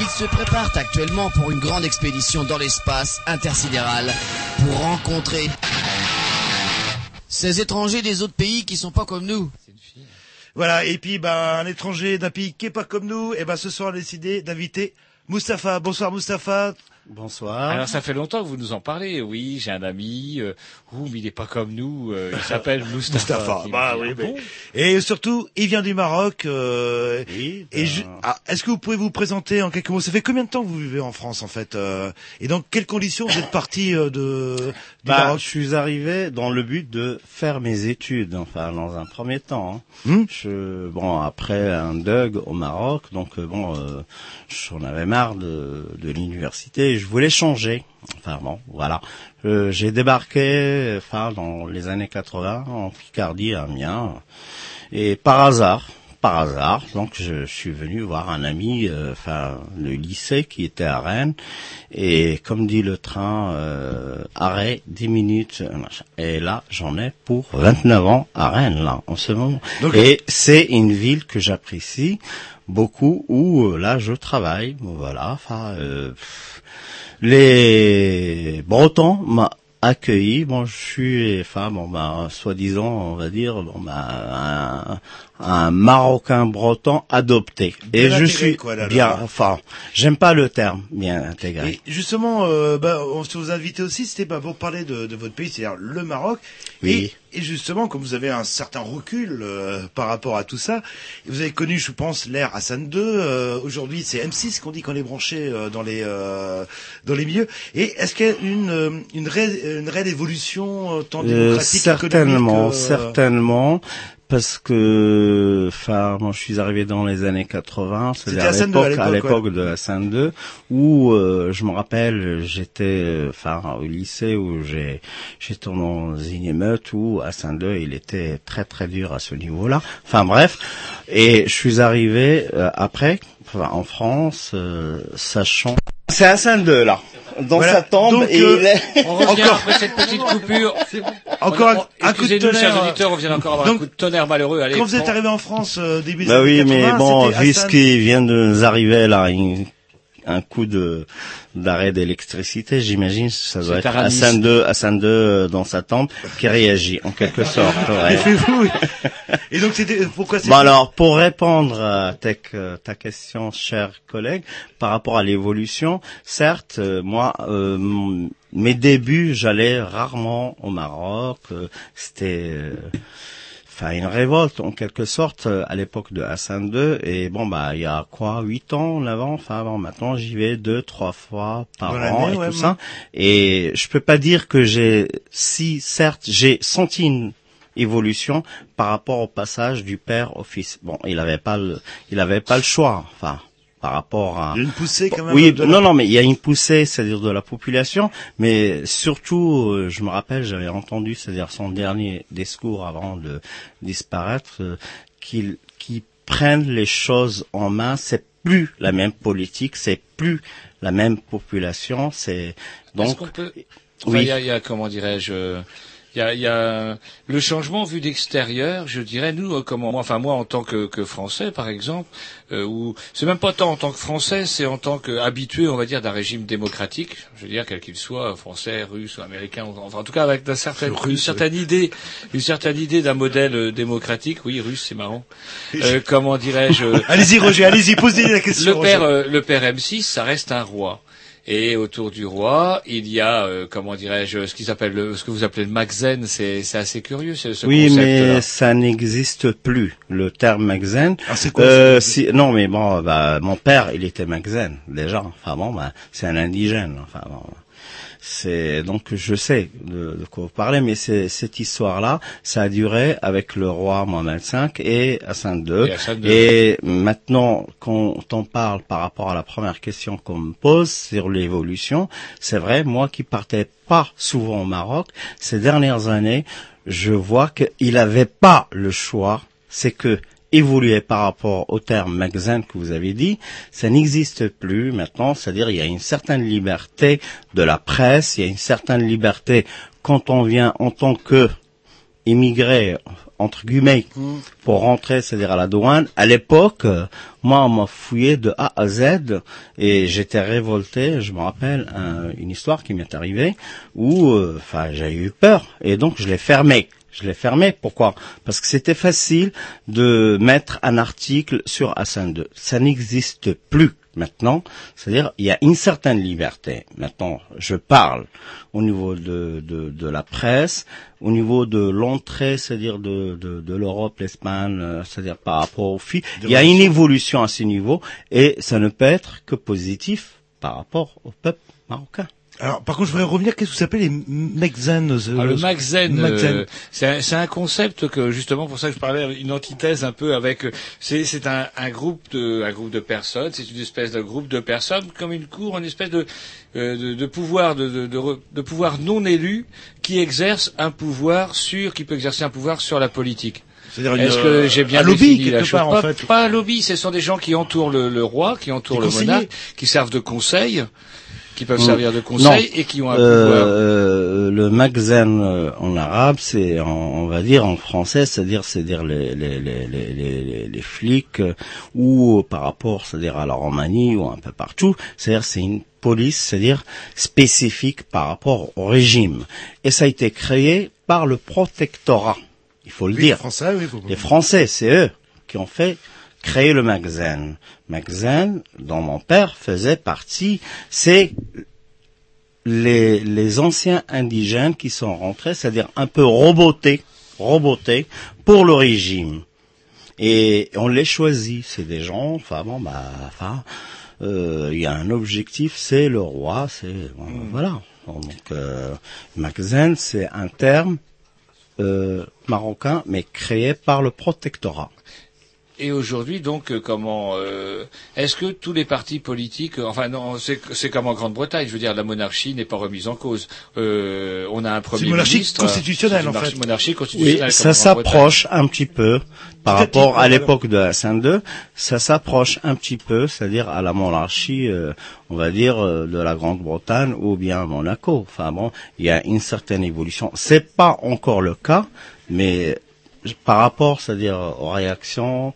ils se préparent actuellement pour une grande expédition dans l'espace intersidéral pour rencontrer ces étrangers des autres pays qui sont pas comme nous. Voilà, et puis bah, un étranger d'un pays qui est pas comme nous, et ben ce soir a décidé d'inviter Mustapha. Bonsoir Mustapha. Bonsoir. Alors ça fait longtemps que vous nous en parlez. Oui, j'ai un ami. Euh, ouh, mais il est pas comme nous. euh, il s'appelle me bah oui, ah mais- bon Et surtout, il vient du Maroc. euh, Oui, et je- ah, est-ce que vous pouvez vous présenter en quelques mots? Ça fait combien de temps que vous vivez en France en fait euh, Et dans quelles conditions vous êtes parti euh, de du Bah, Maroc? je suis arrivé dans le but de faire mes études, enfin dans un premier temps. hein. Hmm? Je, bon, après un DUG au Maroc, donc euh, bon, euh, j'en avais marre de, de l'université, je voulais changer. Enfin bon, voilà. Euh, J'ai débarqué, enfin dans les années 80 en Picardie, à Amiens, et par hasard. Par hasard, donc je, suis venu voir un ami, euh, enfin le lycée qui était à Rennes, et comme dit le train, euh, arrêt 10 minutes, euh, machin. et là j'en ai pour 29 ans à Rennes là en ce moment. Donc- et c'est une ville que j'apprécie beaucoup où euh, là je travaille, voilà, enfin euh, pff, les Bretons m'ont accueilli. Bon, je suis, enfin, bon, bah, soi-disant, on va dire, bon, bah, un, un Marocain breton adopté. Bien Et je suis quoi, là, bien, là. enfin, j'aime pas le terme bien intégré. Et justement, euh, bah, on se vous invité aussi, c'était bah, pour parler de, de votre pays, c'est-à-dire le Maroc. Oui. Et, et justement, comme vous avez un certain recul euh, par rapport à tout ça, vous avez connu, je pense, l'ère Hassan II. euh, Aujourd'hui, c'est M6 qu'on dit qu'on est branché euh, dans les euh, dans les milieux. Et est-ce qu'il y a une euh, une réelle, une réelle évolution euh, tant démocratique, certainement, certainement, parce que, enfin, moi, je suis arrivé dans les années 80, c'est-à-dire à à l'époque, à l'époque, de Hassan II, où euh, je me rappelle, j'étais, enfin, au lycée où j'ai, j'étais dans une émeute où Hassan II, il était très très dur à ce niveau-là. Enfin bref, et je suis arrivé euh, après, enfin, en France, euh, sachant, c'est Hassan II là. Dans Voilà. sa tombe, Donc, et euh, il est... On revient Encore- après cette petite coupure. Encore un- On- un coup de tonnerre. chers auditeurs, on vient encore avoir un Donc, coup de tonnerre malheureux. Allez, Quand vous êtes arrivé en France euh, début des Bah années oui, 80, mais bon, vu ce qui vient de nous arriver là, une- un coup de d'arrêt d'électricité, j'imagine, ça doit être Aramis. Hassan II, Hassan II euh, dans sa tombe qui réagit en quelque sorte. ouais. Et donc c'était pourquoi c'est Bon alors, pour répondre à ta, euh, ta question, cher collègue, par rapport à l'évolution, certes, euh, moi, euh, mes débuts, j'allais rarement au Maroc. euh, C'était, euh, enfin, une révolte en quelque sorte euh, à l'époque de Hassan II. Et bon, bah, il y a quoi, huit ans, neuf ans. Enfin, bon, maintenant, j'y vais deux, trois fois par Dans an et ouais, tout ouais. ça. Et je peux pas dire que j'ai, si certes, j'ai senti une évolution par rapport au passage du père au fils. Bon, il avait pas le, il avait pas le choix. Enfin, par rapport à. Il y a une poussée quand même. Oui, de la- non, non, mais il y a une poussée, c'est-à-dire de la population, mais surtout, euh, je me rappelle, j'avais entendu, c'est-à-dire son dernier discours avant de disparaître, euh, qu'il qu'il prenne les choses en main. C'est plus la même politique, c'est plus la même population, c'est donc. qu'on peut- Enfin, Oui. il y a, il y a, comment dirais-je, euh, il y a, il y a le changement vu d'extérieur. Je dirais nous, euh, comment, moi, enfin moi en tant que, que Français, par exemple, euh, ou c'est même pas tant en tant que Français, c'est en tant qu'habitué, on va dire, d'un régime démocratique. Je veux dire, quel qu'il soit, français, russe ou américain, enfin en tout cas avec certain, une certaine idée, une certaine idée d'un modèle euh, démocratique. Oui, russe, c'est marrant. Euh, comment dirais-je Allez-y, Roger, allez-y, posez la question, Le père, euh, le père M6, ça reste un roi. Et autour du roi, il y a, euh, comment dirais-je, ce qu'ils appellent, le- ce que vous appelez le Maxen, c'est c'est assez curieux, ce, ce oui, concept-là. mais ça n'existe plus. Le terme Magzen. Ah, c'est quoi, euh, si, Non, mais bon, bah, mon père, il était Magzen déjà. Enfin bon, bah, c'est un indigène. Enfin bon. C'est donc je sais de, de quoi vous parlez, mais c'est cette histoire-là, ça a duré avec le roi Mohamed V et Hassan II. Et Hassan II. Et maintenant, quand on parle par rapport à la première question qu'on me pose sur l'évolution, c'est vrai, moi qui partais pas souvent au Maroc, ces dernières années, je vois qu'il n'avait pas le choix, c'est que évoluer par rapport au terme magasin que vous avez dit, ça n'existe plus maintenant, c'est-à-dire il y a une certaine liberté de la presse, il y a une certaine liberté quand on vient en tant que immigré entre guillemets pour rentrer, c'est-à-dire à la douane. À l'époque, moi, on m'a fouillé de A à Z et j'étais révolté. Je me rappelle un- une histoire qui m'est arrivée où, euh, enfin, j'ai eu peur et donc je l'ai fermé. Je l'ai fermé. Pourquoi? Parce que c'était facile de mettre un article sur Hassan II. Ça n'existe plus maintenant. C'est-à-dire, il y a une certaine liberté. Maintenant, je parle au niveau de, de, de la presse, au niveau de l'entrée, c'est-à-dire de, de, de l'Europe, l'Espagne, euh, c'est-à-dire par rapport aux filles. Il y a une évolution à ce niveau et ça ne peut être que positif par rapport au peuple marocain. Alors, par contre, je voudrais revenir, qu'est-ce que ça s'appelle les Magzen Ah, le Magzen, euh, c'est un, un concept que justement pour ça que je parlais une antithèse un peu avec euh, c'est un, un groupe de un groupe de personnes c'est une espèce de groupe de personnes comme une cour une espèce de euh, de, de pouvoir de, de, de, pouvoir non élu qui exerce un pouvoir sur qui peut exercer un pouvoir sur la politique. C'est-à-dire Est-ce que euh, j'ai bien un lobby, quelque part, en pas, fait. pas un lobby, ce sont des gens qui entourent le, le roi, qui entourent le monarque, qui servent de conseil, qui peuvent servir de Non. conseil et qui ont un Euh, pouvoir. euh, le magzen euh, en arabe, c'est en- on va dire en français, c'est-à-dire c'est-à-dire les les les les les, flics ou par rapport, c'est-à-dire à la Roumanie ou un peu partout, c'est-à-dire c'est une police, c'est-à-dire spécifique par rapport au régime. Et ça a été créé par le protectorat. Il faut le Oui, dire. les Français, oui, faut- Les Français, c'est eux qui ont fait créer le magasin. Magasin dont mon père faisait partie, c'est les, les anciens indigènes qui sont rentrés, c'est-à-dire un peu robotés, robotés pour le régime. Et on les choisit, c'est des gens, enfin bon, bah, enfin, euh, il y a un objectif, c'est le roi, c'est bon, voilà. Donc, euh, c'est un terme euh, marocain, mais créé par le protectorat. Et aujourd'hui, donc, euh, comment euh, est-ce que tous les partis politiques, euh, enfin non, c'est c'est comme en Grande-Bretagne, je veux dire, la monarchie n'est pas remise en cause. Euh, on a un premier une monarchie ministre, constitutionnelle, c'est une en fait. Monarchie Oui, constitutionnelle. comme ça s'approche un petit peu par rapport à l'époque de Hassan II, ça s'approche un petit peu, c'est-à-dire à la monarchie, euh, on va dire, euh, de la Grande-Bretagne ou bien Monaco. Enfin bon, il y a une certaine évolution. C'est pas encore le cas, mais par rapport, c'est-à-dire aux réactions,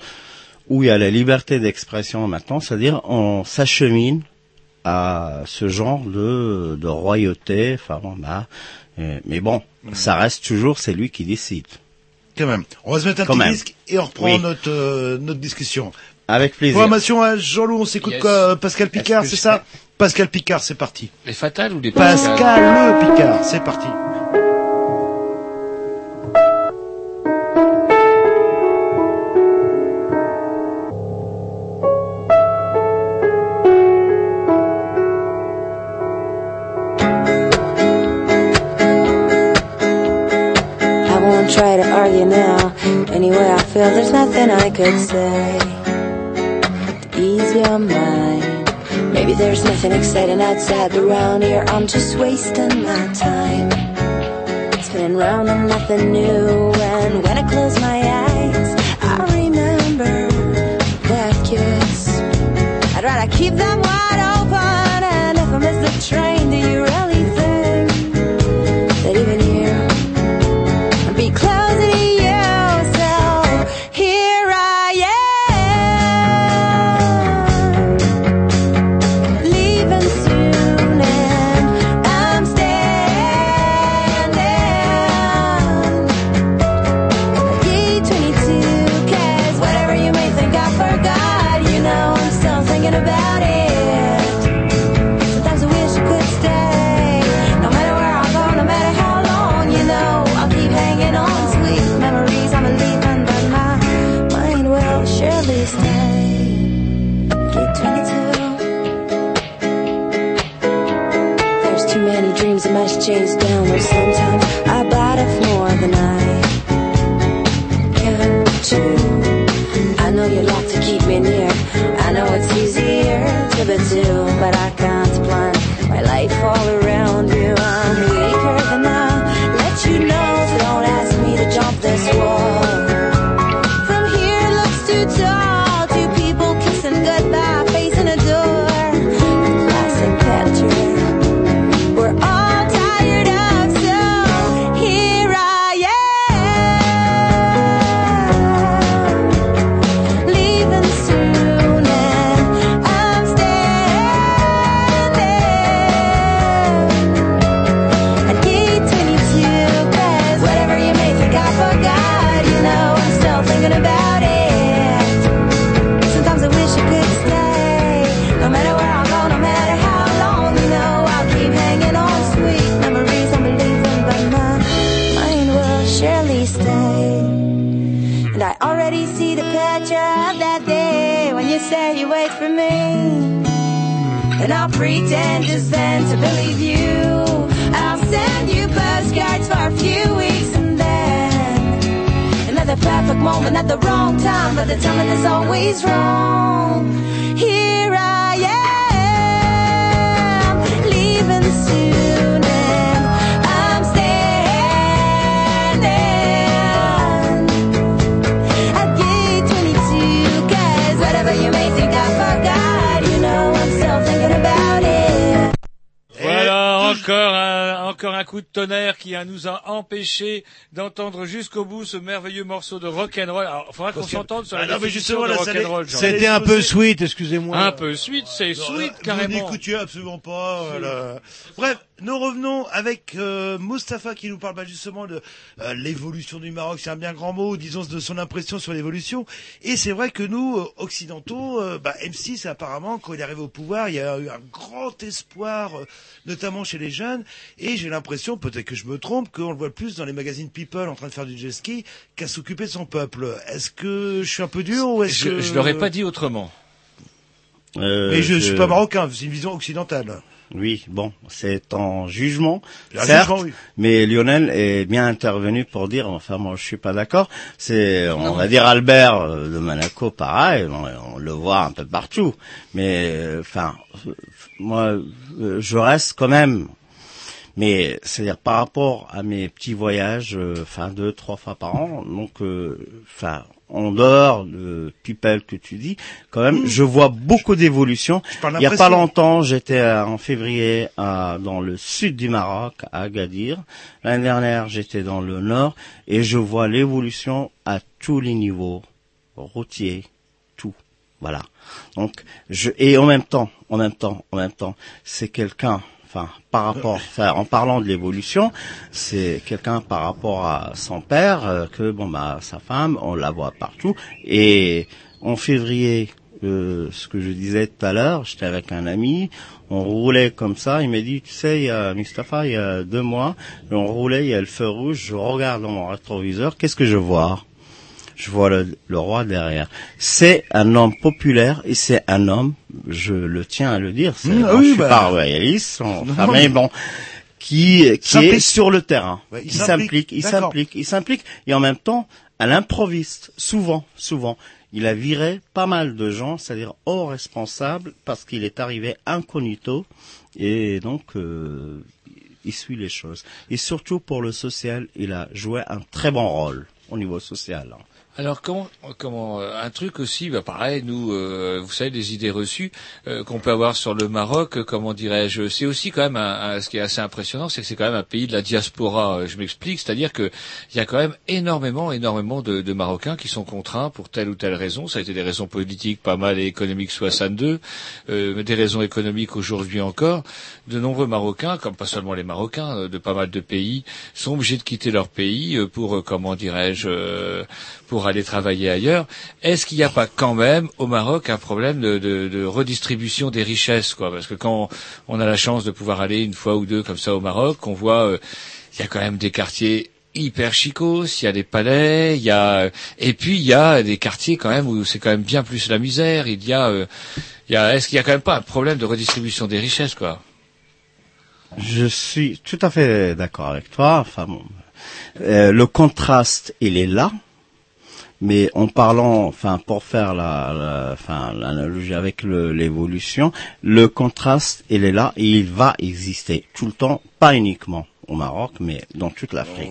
où il y a la liberté d'expression maintenant, c'est-à-dire on s'achemine à ce genre de, de royauté. Enfin bon, bah, euh, mais bon, ça reste toujours c'est lui qui décide. Quand même. On va se mettre un Quand petit même. disque et on reprend Oui. notre, euh, notre discussion. Avec plaisir. Programmation à Jean-Loup, on s'écoute Yes. quoi euh, Pascal Picard, c'est ça Pascal Picard, c'est parti. Les fatales ou les Pascal le Picard, c'est parti. Feel there's nothing I could say to ease your mind. Maybe there's nothing exciting outside around here. I'm just wasting my time. Spinning round on nothing new. And when I close my eyes, I remember that kiss. I'd rather keep them Chains down, sometimes. The wrong time, but the timing is always wrong. Here un, coup de tonnerre qui a- nous a empêché d'entendre jusqu'au bout ce merveilleux morceau de rock'n'roll. Alors, il faudra qu'on s'entende sur Ah la non, mais définition justement, de là. C'était un peu sweet, excusez-moi. Un peu sweet, c'est sweet carrément. Vous n'écoutiez absolument pas. voilà. Bref, nous revenons avec euh, Mustapha qui nous parle bah, justement de euh, l'évolution du Maroc. C'est un bien grand mot, disons de son impression sur l'évolution. Et c'est vrai que nous, euh, occidentaux, euh, bah, M6 apparemment, quand il est arrivé au pouvoir, il y a eu un grand espoir, euh, notamment chez les jeunes. Et j'ai l'impression, peut-être que je me trompe, qu'on le voit plus dans les magazines People en train de faire du jet ski qu'à s'occuper de son peuple. Est-ce que je suis un peu dur ou est-ce Je, que je l'aurais pas dit autrement. Mais je, suis pas marocain, c'est une vision occidentale. Oui, bon, c'est en jugement, Un certes, jugement, oui. mais Lionel est bien intervenu pour dire, enfin moi je suis pas d'accord, c'est, on va dire Albert euh, de Monaco, pareil, on, on le voit un peu partout, mais euh, enfin, euh, moi je reste quand même, mais c'est-à-dire par rapport à mes petits voyages, enfin deux, trois fois par an, donc, euh, enfin, en dehors de People que tu dis, quand même, je vois beaucoup d'évolution. Il y a pas longtemps, j'étais en février à, dans le sud du Maroc, à Agadir. L'année dernière, j'étais dans le nord et je vois l'évolution à tous les niveaux, routier, tout. Voilà. Donc, je et en même temps, en même temps, en même temps, c'est quelqu'un. Enfin, par rapport, en parlant de l'évolution, c'est quelqu'un par rapport à son père euh, que bon bah sa femme, on la voit partout. Et en février, euh, ce que je disais tout à l'heure, j'étais avec un ami, on roulait comme ça, il m'a dit, tu sais, il y a Mustapha, il y a deux mois, on roulait, il y a le feu rouge, je regarde dans mon rétroviseur, qu'est-ce que je vois? Je vois le, le roi derrière. C'est un homme populaire et c'est un homme, je le tiens à le dire, c'est, Mmh, bon, oui, je suis bah. pas royaliste, on- Non, mais bon, qui, qui est sur le terrain. Ouais, il s'implique. il s'implique, il s'implique, et en même temps, à l'improviste, souvent, souvent, il a viré pas mal de gens, c'est-à-dire hors responsable, parce qu'il est arrivé incognito, et donc, euh, il suit les choses. Et surtout pour le social, il a joué un très bon rôle au niveau social. hein. Alors comment, euh, un truc aussi, bah pareil, nous, euh, vous savez, des idées reçues euh, qu'on peut avoir sur le Maroc, euh, comment dirais-je, c'est aussi quand même un, un- ce qui est assez impressionnant, c'est que c'est quand même un pays de la diaspora. Je m'explique, c'est-à-dire que il y a quand même énormément, énormément de, Marocains qui sont contraints pour telle ou telle raison. Ça a été des raisons politiques, pas mal, et économiques 62, euh, des raisons économiques aujourd'hui encore. De nombreux Marocains, comme pas seulement les Marocains, de pas mal de pays, sont obligés de quitter leur pays pour, comment dirais-je, euh, pour aller travailler ailleurs. Est-ce qu'il n'y a pas quand même au Maroc un problème de, de- de redistribution des richesses, quoi? Parce que quand on a la chance de pouvoir aller une fois ou deux comme ça au Maroc, on voit, euh, il y a quand même des quartiers hyper chicos, il y a des palais, il y a et puis il y a des quartiers quand même où c'est quand même bien plus la misère. Il y a, euh, a est-ce qu'il y a quand même pas un problème de redistribution des richesses, quoi? Je suis tout à fait d'accord avec toi. Enfin, bon, euh, le contraste, il est là. Mais en parlant, enfin, pour faire la, la- enfin, l'analogie avec le- l'évolution, le contraste, il est là et il va exister tout le temps, pas uniquement au Maroc, mais dans toute l'Afrique.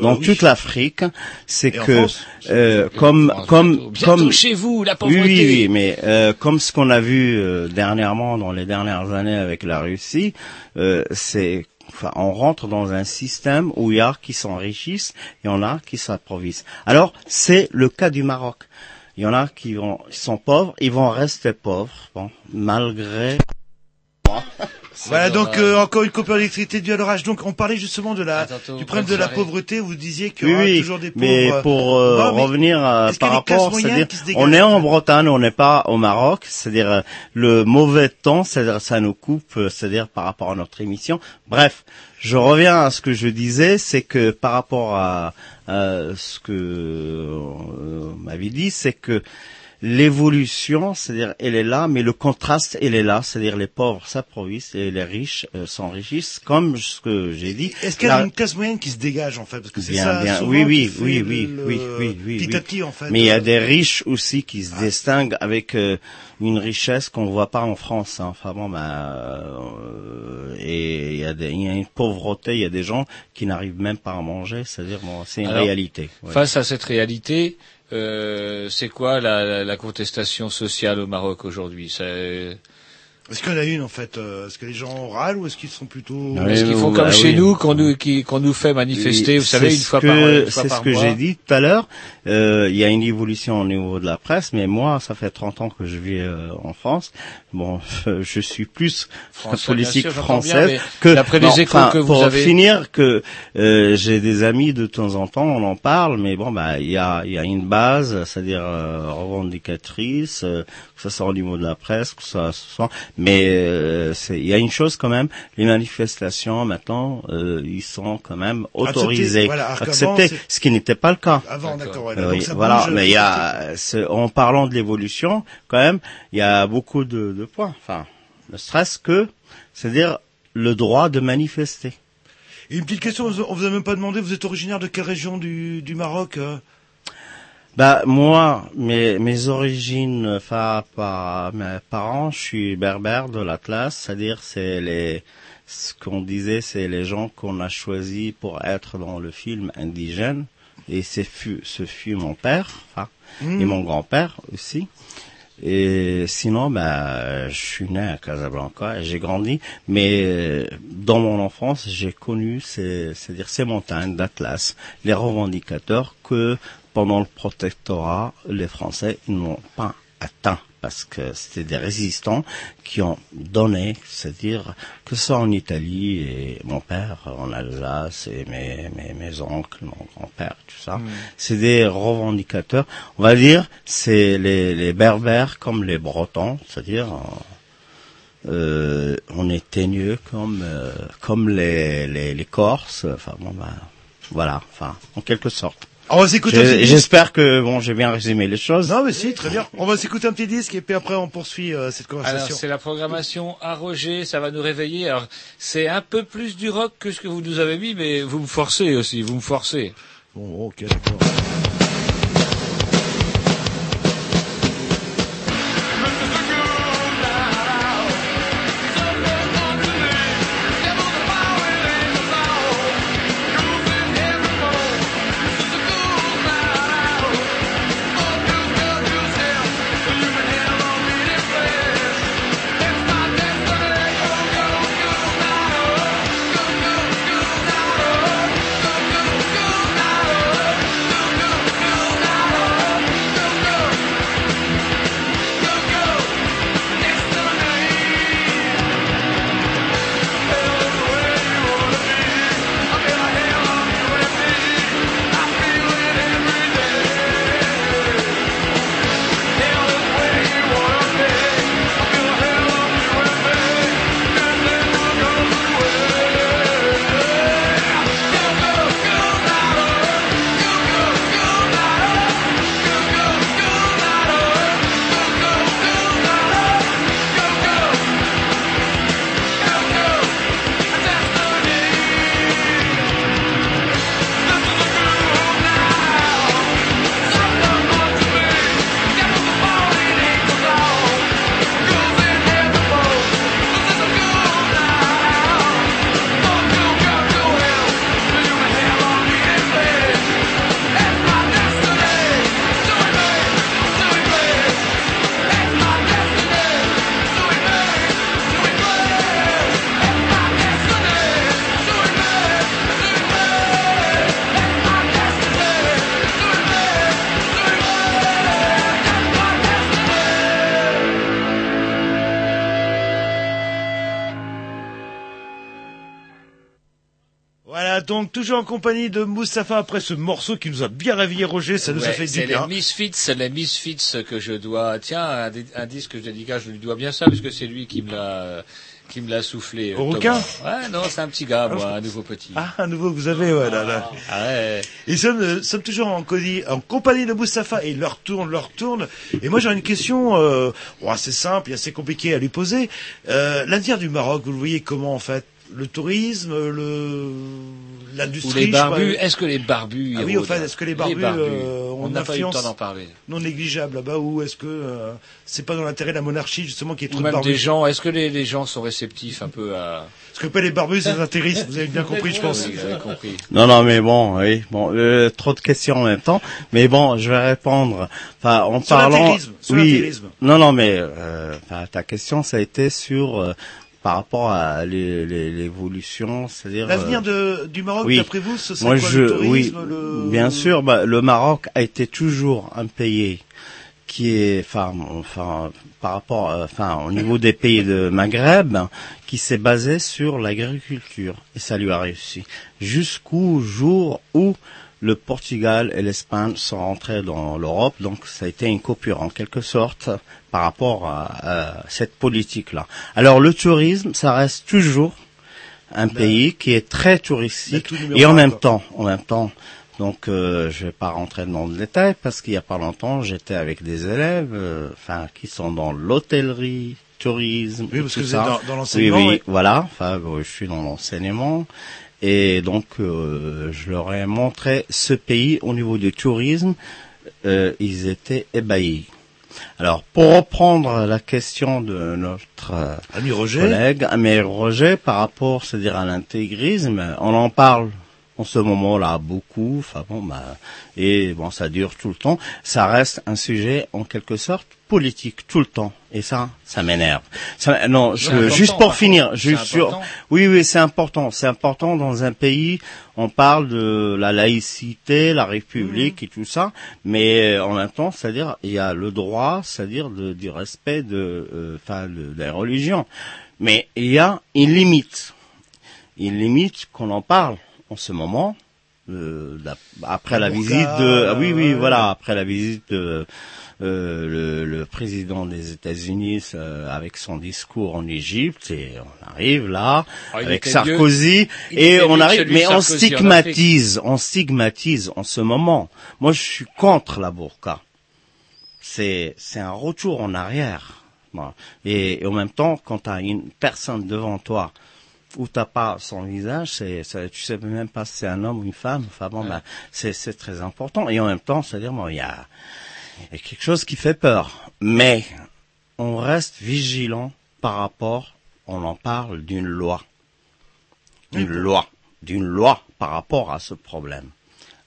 Dans toute l'Afrique, c'est Et que, France euh, comme, comme, bientôt. Bientôt comme chez vous, la pauvreté. oui, oui, mais euh, comme ce qu'on a vu euh, dernièrement dans les dernières années avec la Russie, euh, c'est Enfin, on rentre dans un système où il y a qui s'enrichissent, il y en a qui s'approvisent. Alors, c'est le cas du Maroc. Il y en a qui vont, sont pauvres, ils vont rester pauvres, bon, malgré. Voilà donc euh, encore une coupure d'électricité due à l'orage. Donc on parlait justement de la tantôt, du problème de la pauvreté. Vous disiez qu'il y Oui, aura oui, toujours des pauvres. mais pour euh, Non, mais revenir euh, par rapport, c'est-à-dire, on est en Bretagne, on n'est pas au Maroc, c'est-à-dire euh, le mauvais temps, c'est-à-dire ça nous coupe, euh, c'est-à-dire par rapport à notre émission. Bref, je reviens à ce que je disais, c'est que par rapport à, à ce que euh, m'avait dit, c'est que l'évolution, c'est-à-dire elle est là, mais le contraste, elle est là, c'est-à-dire les pauvres s'approvisent et les riches euh, s'enrichissent, comme ce que j'ai dit. Est-ce qu'il y a La- une classe moyenne qui se dégage en fait? Parce que c'est Bien, ça bien. souvent Oui, oui, oui, oui, le- oui, oui, oui, Petit oui. à petit en fait. Mais il y a des riches aussi qui se distinguent avec euh, une richesse qu'on voit pas en France. hein. Enfin bon, ben, euh, et il y a des, il y a une pauvreté, il y a des gens qui n'arrivent même pas à manger. C'est-à-dire, bon, c'est une Alors, réalité. ouais. Face à cette réalité, euh, c'est quoi la, la- contestation sociale au Maroc aujourd'hui? Est-ce qu'il y en a une en fait euh, Est-ce que les gens râlent ou est-ce qu'ils sont plutôt Est-ce qu'ils font comme bah chez oui. nous, qu'on nous, qui- qu'on nous fait manifester, Oui, vous savez, c'est une ce fois que- par, une fois C'est par ce que mois j'ai dit tout à l'heure. Euh, Il y a une évolution au niveau de la presse, mais moi, ça fait 30 ans que je vis euh, en France. Bon, je suis plus Français, politique bien sûr, bien, française mais que. d'après les échos que vous pour avez- finir, que euh, j'ai des amis de temps en temps, on en parle, mais bon, bah, il y a, il y a une base, c'est-à-dire euh, revendicatrice, euh, que ce soit au niveau de la presse, que ce soit, mais euh, il y a une chose quand même, les manifestations maintenant, euh, ils sont quand même Acceptés, autorisés, voilà, acceptés, ce qui n'était pas le cas. Avant, d'accord. Euh, oui, voilà, bouge mais il y a, en parlant de l'évolution, quand même, il y a beaucoup de, de points. Enfin, ne serait-ce que, c'est-à-dire le droit de manifester. Et une petite question, on vous- on vous a même pas demandé, vous êtes originaire de quelle région du, du Maroc euh? Bah moi, mes, mes origines, enfin par mes parents, je suis berbère de l'Atlas, c'est-à-dire c'est les ce qu'on disait, c'est les gens qu'on a choisis pour être dans le film indigène, et c'est fut, ce fut mon père, enfin, et mon grand-père aussi. Et sinon, bah, je suis né à Casablanca et j'ai grandi, mais euh, dans mon enfance, j'ai connu ces, c'est-à-dire ces montagnes d'Atlas, les revendicateurs que pendant le protectorat, les Français n'ont pas atteint parce que c'était des résistants qui ont donné, c'est-à-dire que ce soit en Italie et mon père en Alsace et mes, mes, mes oncles, mon grand-père, tout ça, c'est des revendicateurs. On va dire, c'est les, les berbères comme les bretons, c'est-à-dire euh, euh, on est teigneux comme euh, comme les, les, les Corses. Enfin bon, ben, voilà, enfin en quelque sorte. On va s'écouter un J'ai- petit disque. J'espère que bon, j'ai bien résumé les choses. Non mais si, très bien. On va s'écouter un petit disque et puis après on poursuit euh, cette Alors conversation. c'est la programmation à Roger, ça va nous réveiller. Alors c'est un peu plus du rock que ce que vous nous avez mis, mais vous me forcez aussi, vous me forcez. Bon, ok, d'accord. Toujours en compagnie de Moustapha après ce morceau qui nous a bien réveillé Roger, ça nous a fait du c'est bien. les Misfits, c'est les Misfits que je dois. Tiens, un, di- un disque que je dédicace, je lui dois bien ça parce que c'est lui qui me l'a, qui me l'a soufflé. Au requin. Ouais, non, c'est un petit gars, moi, un nouveau petit. Ah, un nouveau que vous avez, ouais, là, là. Ah ouais. Et sommes, euh, sommes toujours en, compagnie de Moustapha et leur tourne, leur tourne. Et moi, j'ai une question, euh, bon, assez simple et assez compliquée à lui poser. Euh, du Maroc, vous le voyez comment, en fait? Le tourisme, le, Ou l'industrie, les barbus, est-ce que les barbus Ah oui, érodent au fait, est-ce que les barbus, euh, ont On une n'a pas eu le influence temps d'en parler. non négligeable là-bas ou est-ce que euh, c'est pas dans l'intérêt de la monarchie justement ait Ou trop de même barbus des gens, est-ce que les, les gens sont réceptifs un peu à... Parce que pas les barbus, c'est intéressent, vous avez bien compris, je pense. Oui, vous avez compris. Non, non, mais bon, oui, bon, euh, trop de questions en même temps. Mais bon, je vais répondre. Enfin, en Sur parlant, oui, non, non, mais euh, ta question, ça a été sur euh, par rapport à l'évolution, c'est-à-dire L'avenir euh, de, du Maroc, oui. d'après vous, ce serait Moi, quoi je, le tourisme, oui, le... bien sûr, bah, le Maroc a été toujours un pays qui est, enfin, enfin, par rapport, euh, enfin, au niveau des pays de Maghreb, qui s'est basé sur l'agriculture et ça lui a réussi jusqu'au jour où le Portugal et l'Espagne sont rentrés dans l'Europe, donc ça a été une coupure en quelque sorte par rapport à, à cette politique-là. Alors le tourisme, ça reste toujours un pays qui est très touristique et en même quoi. temps, en même temps, donc euh, je vais pas rentrer dans le détail parce qu'il y a pas longtemps, j'étais avec des élèves, euh, enfin qui sont dans l'hôtellerie, tourisme, Oui, parce tout que vous êtes dans- dans l'enseignement, Oui, oui, voilà. Enfin, bon, je suis dans l'enseignement. Et donc, euh, je leur ai montré ce pays au niveau du tourisme. Euh, ils étaient ébahis. Alors, pour reprendre la question de notre euh, Ami Roger. collègue, mais Roger, par rapport, c'est-à-dire à l'intégrisme, on en parle en ce moment-là beaucoup. Enfin bon, bah, et bon, ça dure tout le temps. Ça reste un sujet en quelque sorte politique tout le temps. Et ça, ça m'énerve. Non, je- juste pour finir, juste sur. Oui, oui, c'est important. C'est important dans un pays. On parle de la laïcité, la République et tout ça, mais euh, en même temps, c'est-à-dire il y a le droit, c'est-à-dire du respect de, euh, enfin, de, de la religion. Mais il y a une limite. Une limite qu'on en parle en ce moment. euh, la- après la visite de, ah oui, oui, ouais. voilà, après la visite de euh, le, le président des États-Unis euh, avec son discours en Égypte et on arrive là Ah, avec Sarkozy et on arrive mais on Sarkozy stigmatise on stigmatise en ce moment moi je suis contre la burqa c'est c'est un retour en arrière et, et en même temps quand tu as une personne devant toi où t'as pas son visage, c'est, c'est- tu sais même pas si c'est un homme ou une femme. Enfin bon, bah, c'est, c'est très important. Et en même temps, c'est-à-dire, bon, il y a, il y a quelque chose qui fait peur. Mais on reste vigilant par rapport, on en parle d'une loi, une loi, d'une loi par rapport à ce problème.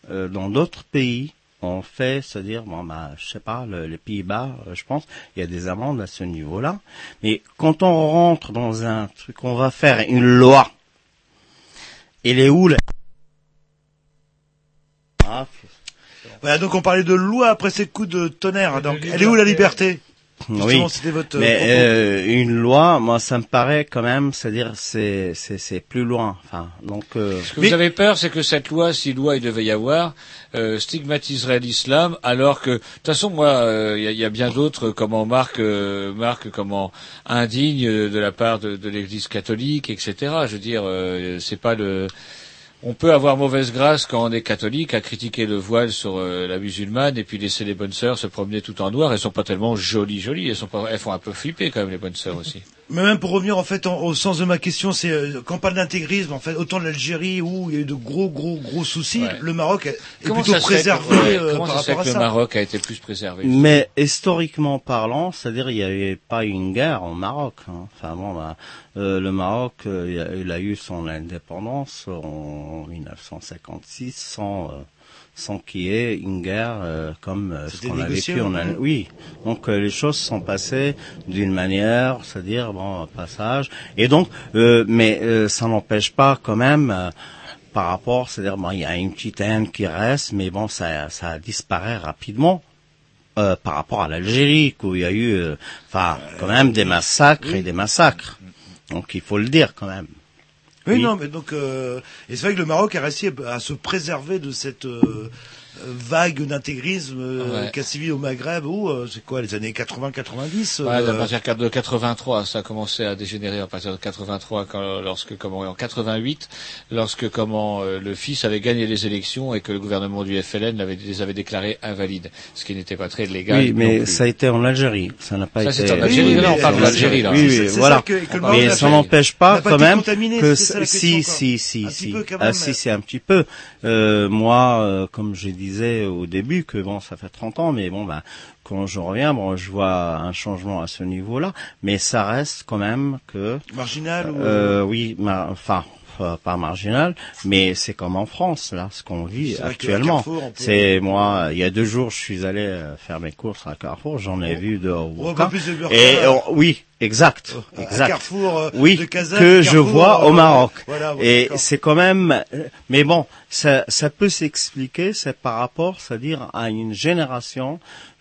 Euh, dans d'autres pays, on fait, c'est-à-dire, bon, bah, je sais pas, le- les Pays-Bas, euh, je pense, il y a des amendes à ce niveau-là. Mais quand on rentre dans un truc, on va faire une loi. Elle est où la... Ah, Voilà, donc on parlait de loi après ces coups de tonnerre. Donc, elle est où la liberté? Oui, Justement, c'était votre mais euh, une loi, moi, ça me paraît quand même, c'est-à-dire, c'est c'est c'est plus loin. Enfin, donc. euh, Ce que vous avez peur, c'est que cette loi, si loi il devait y avoir, euh, stigmatiserait l'islam, alors que, de toute façon, moi, euh, il y, a- il y a bien d'autres, comment Marc, euh, Marc, comment indigne de, de la part de, de l'Église catholique, etc. Je veux dire, euh, c'est pas le. On peut avoir mauvaise grâce quand on est catholique à critiquer le voile sur euh, la musulmane et puis laisser les bonnes sœurs se promener tout en noir. Elles sont pas tellement jolies, jolies. Elles sont pas, elles font un peu flipper quand même les bonnes sœurs aussi. Mais même pour revenir en fait en- au sens de ma question, c'est euh, quand on parle d'intégrisme, en fait, autant l'Algérie où il y a eu de gros gros gros soucis, Ouais. le Maroc est, Comment plutôt que- préservé ouais, euh, comment par ça se fait rapport à que le. Maroc a été plus préservé Mais historiquement parlant, c'est-à-dire il n'y avait pas une guerre au Maroc. hein. Enfin bon, bah, euh, le Maroc, euh, il a- il a eu son indépendance en 1956 sans euh, sans qu'il y ait une guerre euh, comme euh, ce qu'on a vécu en hein. Al- Oui, donc euh, les choses sont passées d'une manière, c'est-à-dire bon passage. Et donc, euh, mais euh, ça n'empêche pas quand même. euh, par rapport, c'est-à-dire, bon, il y a une petite haine qui reste, mais bon, ça, ça disparaît rapidement euh, par rapport à l'Algérie, où il y a eu, euh, enfin, quand même des massacres et des massacres. Donc il faut le dire quand même. Oui, Oui. non, mais donc, euh, et c'est vrai que le Maroc a réussi à, se préserver de cette euh, vague d'intégrisme euh, Ouais. qu'a suivi au Maghreb, où euh, c'est quoi, les années 80-90 Ouais, à partir de 83, ça a commencé à dégénérer à partir de 83, quand, lorsque comment en 88, lorsque comment euh, le fils avait gagné les élections et que le gouvernement du FLN l'avait- les avait déclarés invalides, ce qui n'était pas très légal. Oui, mais ça a été en Algérie. Ça n'a pas Ça, été. c'est en Algérie. Oui, oui, on parle de l'Algérie, là. Oui, oui, voilà. ça que- que le Maroc mais ça n'empêche pas quand même contaminé, que la si, si, si, Un si, ah, si, c'est un petit peu. Euh, moi, euh, comme je disais au début, que bon, ça fait 30 ans, mais bon, ben, quand je reviens, bon, je vois un changement à ce niveau-là, mais ça reste quand même que Marginal ou- euh, oui, ma- enfin. Euh, Pas marginal, mais c'est comme en France là, ce qu'on vit actuellement. C'est moi, il y a deux jours, je suis allé euh, faire mes courses à Carrefour, j'en ai vu de de burqa. Et on- oui, exact, exact. Carrefour, euh, oui, de Kazan, que je vois au euh, Maroc. voilà, et c'est quand même, mais bon, ça, ça peut s'expliquer, c'est par rapport, c'est-à-dire à une génération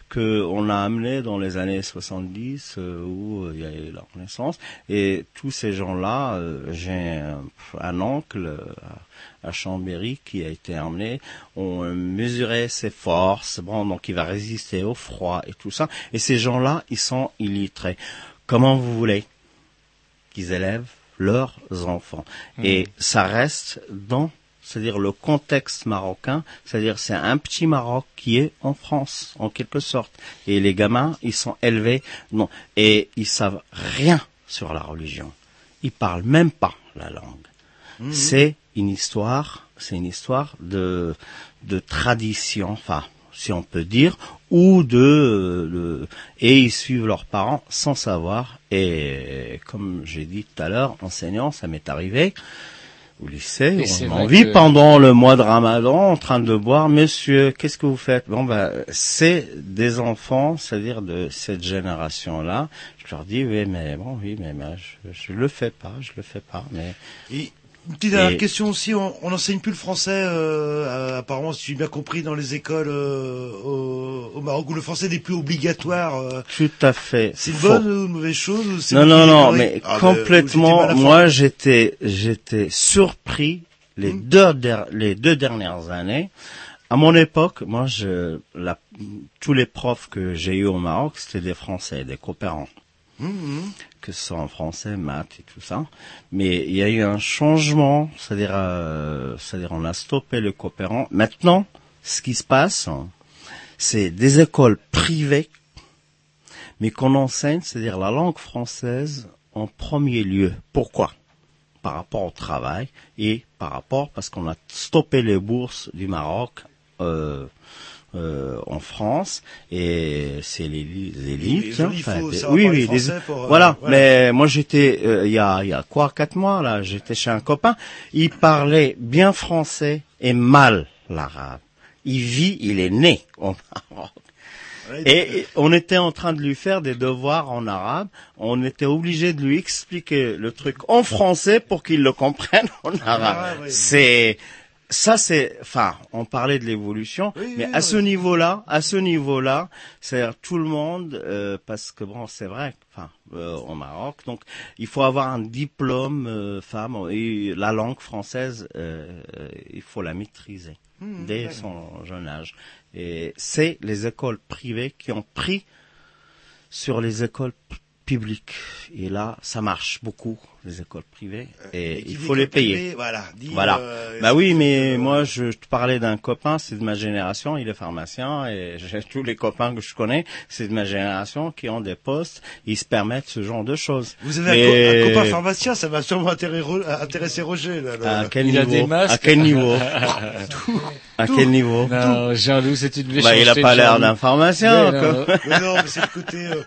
que on a amené dans les années 70 euh, où euh, il y a eu la Renaissance. Et tous ces gens-là, euh, j'ai un, un oncle euh, à, Chambéry qui a été amené, on euh, mesurait ses forces, bon donc il va résister au froid et tout ça. Et ces gens-là ils sont illettrés. Comment vous voulez qu'ils élèvent leurs enfants? Et ça reste dans c'est-à-dire le contexte marocain, c'est-à-dire c'est un petit Maroc qui est en France, en quelque sorte. Et les gamins, ils sont élevés, non, et ils savent rien sur la religion. Ils parlent même pas la langue. Mhm. C'est une histoire, c'est une histoire de, de tradition, enfin, si on peut dire, ou de, le- et ils suivent leurs parents sans savoir. Et comme j'ai dit tout à l'heure, enseignant, ça m'est arrivé au lycée, on en vit que- pendant le mois de Ramadan en train de boire. Monsieur, qu'est-ce que vous faites? Bon, ben, c'est des enfants, c'est-à-dire de cette génération-là. Je leur dis, oui, mais bon, oui, mais ben, je, je le fais pas, je le fais pas, mais. Et une petite dernière Et- question aussi, on n'enseigne plus le français, euh, euh, apparemment, si j'ai bien compris, dans les écoles euh, au, au Maroc, où le français n'est plus obligatoire. euh. Tout à fait. c'est une bonne ou une mauvaise chose Non, non, non, mais Ah, ben, complètement. Moi, j'étais, j'étais surpris les Hmm. deux, der- les deux dernières années. À mon époque, moi, je, la, tous les profs que j'ai eu au Maroc, c'était des Français, des coopérants Mhm. Que ce soit en français, maths et tout ça. Mais il y a eu un changement, c'est-à-dire, euh, c'est-à-dire on a stoppé le coopérant. Maintenant, ce qui se passe, c'est des écoles privées, mais qu'on enseigne, c'est-à-dire la langue française en premier lieu. Pourquoi? Par rapport au travail et par rapport parce qu'on a stoppé les bourses du Maroc. Euh, euh, en France et c'est les, les élites. les hein, oui, oui, des- français pour, euh, voilà. voilà. Mais moi j'étais euh, il y a il y a quoi quatre mois là, j'étais chez un copain. Il parlait bien français et mal l'arabe. Il vit, il est né au Maroc. Et et on était en train de lui faire des devoirs en arabe. On était obligé de lui expliquer le truc en français pour qu'il le comprenne en arabe. C'est ça, c'est, enfin, on parlait de l'évolution, mais à ce niveau-là, à ce niveau-là, c'est tout le monde, euh, parce que bon, c'est vrai, enfin, euh, au Maroc, donc il faut avoir un diplôme, euh, femme, et la langue française, euh, euh, il faut la maîtriser Mhm, dès son jeune âge. Et c'est les écoles privées qui ont pris sur les écoles publiques. Et là, ça marche beaucoup, les écoles privées, et qui il faut les payer. voilà, dit, voilà. euh, bah oui, mais moi, je te parlais d'un copain, c'est de ma génération, il est pharmacien, et j'ai tous les copains que je connais, c'est de ma génération qui ont des postes, ils se permettent ce genre de choses. Vous avez un, Mais- co- un copain pharmacien, ça va sûrement intéresser, intéresser Roger. Là, là. À quel Il a niveau des masques. À quel niveau À Tout. quel niveau Non, Jean-Loup, c'est une Bah, méchanceté. il a pas l'air d'un pharmacien, Mais quoi. non. Mais non, mais c'est le côté euh,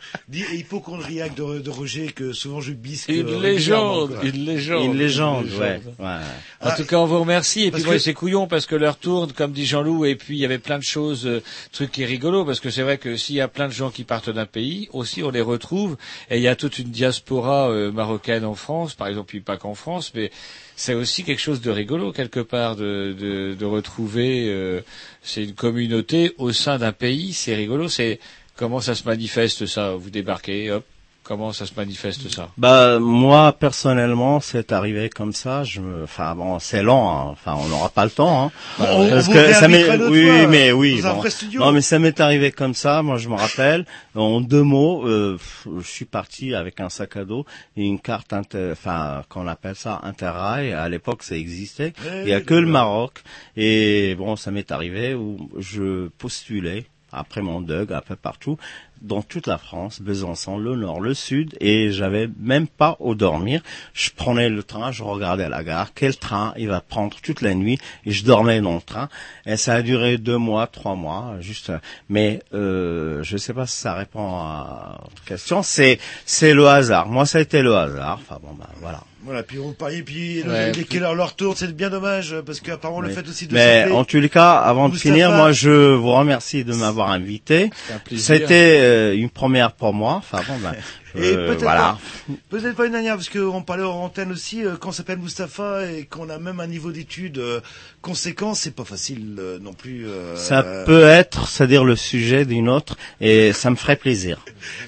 hypochondriaque de, de Roger que souvent je bisque. Une euh, légende, une légende. Une légende, Une ouais. légende. ouais. En tout cas, on vous remercie. Et puis moi, que- c'est couillon parce que l'heure tourne, comme dit Jean-Loup. Et puis il y avait plein de choses, euh, trucs qui est rigolo parce que c'est vrai que s'il y a plein de gens qui partent d'un pays, aussi on les retrouve. Et il y a toute une diaspora euh, marocaine en France, par exemple, puis pas qu'en France, mais c'est aussi quelque chose de rigolo quelque part de, de, de retrouver. euh, c'est une communauté au sein d'un pays. C'est rigolo. C'est comment ça se manifeste ça? Vous débarquez, hop. Comment ça se manifeste ça? Bah moi personnellement c'est arrivé comme ça. Je me, enfin bon c'est lent. hein. Enfin on n'aura pas le temps. Hein. Bah, on- Parce on que vous ça m'est, oui fois, mais oui. bon. Non mais ça m'est arrivé comme ça. Moi je me rappelle. En deux mots, euh, je suis parti avec un sac à dos et une carte inter, enfin qu'on appelle ça interrail. À l'époque ça existait. Ouais, Il y a que le. Maroc et bon ça m'est arrivé où je postulais après mon Doug un peu partout dans toute la France, Besançon, le nord, le sud, et j'avais même pas où dormir. Je prenais le train, je regardais à la gare, quel train il va prendre toute la nuit, et je dormais dans le train. Et ça a duré deux mois, trois mois, juste. Mais euh, je sais pas si ça répond à votre question. C'est c'est le hasard. Moi, ça a été le hasard. Enfin bon, ben voilà. Voilà, puis on parlait, puis Ouais, dès leur tourne, c'est bien dommage, parce qu'apparemment le fait aussi de Mais en tous les cas, avant de finir, moi je vous remercie de m'avoir invité. un plaisir. C'était euh, une première pour moi. Enfin bon, ben, Et euh, peut-être voilà. pas, peut-être pas une dernière, parce qu'on parlait hors antenne aussi, euh, quand on s'appelle Mustapha et qu'on a même un niveau d'études euh, conséquent, c'est pas facile euh, non plus. euh, Ça peut être, c'est-à-dire le sujet d'une autre, et ça me ferait plaisir.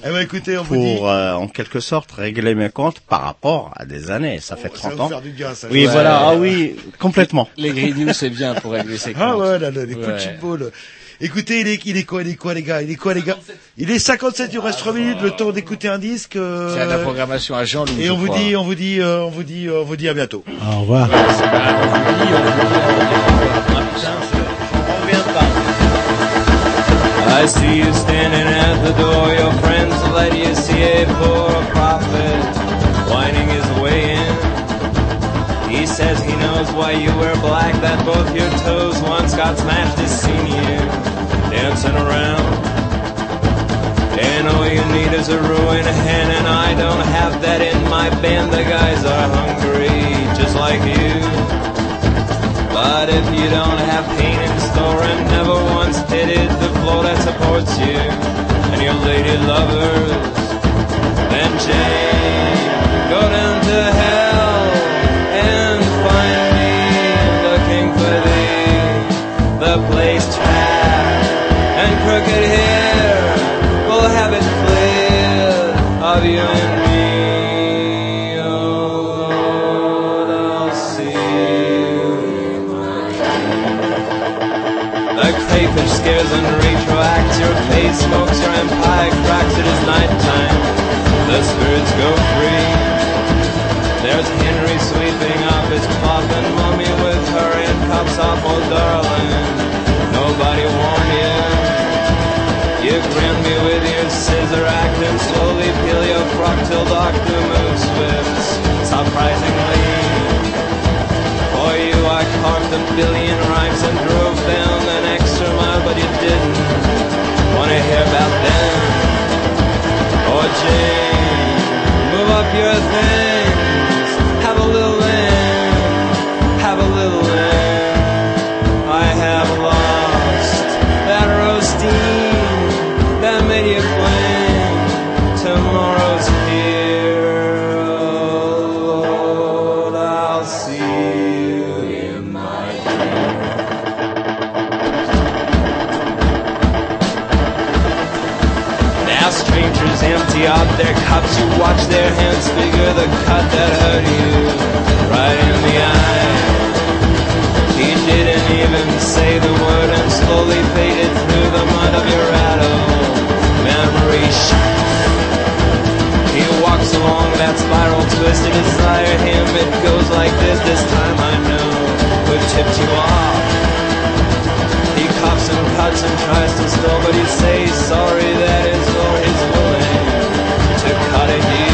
Eh ben, écoutez, on pour, vous dit. euh, en quelque sorte, régler mes comptes par rapport à des années. Ça fait Oh, ça 30 va ans. vous faire du bien, ça, oui, voilà. Ouais. Ah oui, complètement. Les Green News, c'est bien pour régler ses comptes. Ah ouais, là, là, les coups de Ouais. Écoutez, il est, il est quoi, il est quoi, les gars Il est quoi, les gars Il est 57, il reste 3 minutes, le temps d'écouter un disque. euh, C'est à la programmation à Jean-Loup. Et on vous crois. dit, on vous dit, euh, on vous dit, euh, on vous dit à bientôt. Au revoir. I see you standing at the door, your friends let you see it for a profit, winding his way in. He says he knows why you wear black, that both your toes once got smashed, has seen you dancing around. And all you need is a ruined hand, and I don't have that in my band. The guys are hungry, just like you. But if you don't have pain in store and never once pitted the floor that supports you and your lady lovers, then Jane, smokes empire, cracks it is nighttime. The spirits go free. There's Henry sweeping up his coffin, mummy with her and handcuffs off, oh darling. Nobody warned you. You grin me with your scissor act and slowly peel your frock till doctor moves swift. Surprisingly, for you I carved a billion rhymes and drove down wanna hear about them. Oh Jane, move up your things, out their cups, you watch their hands figure the cut that hurt you right in the eye. He didn't even say the word and slowly faded through the mud of your rattle. Memory shot. He walks along that spiral twisted desire him. It goes like this, this time I know who tipped you off. He coughs and cuts and tries to stall, but he says sorry, that is all to cut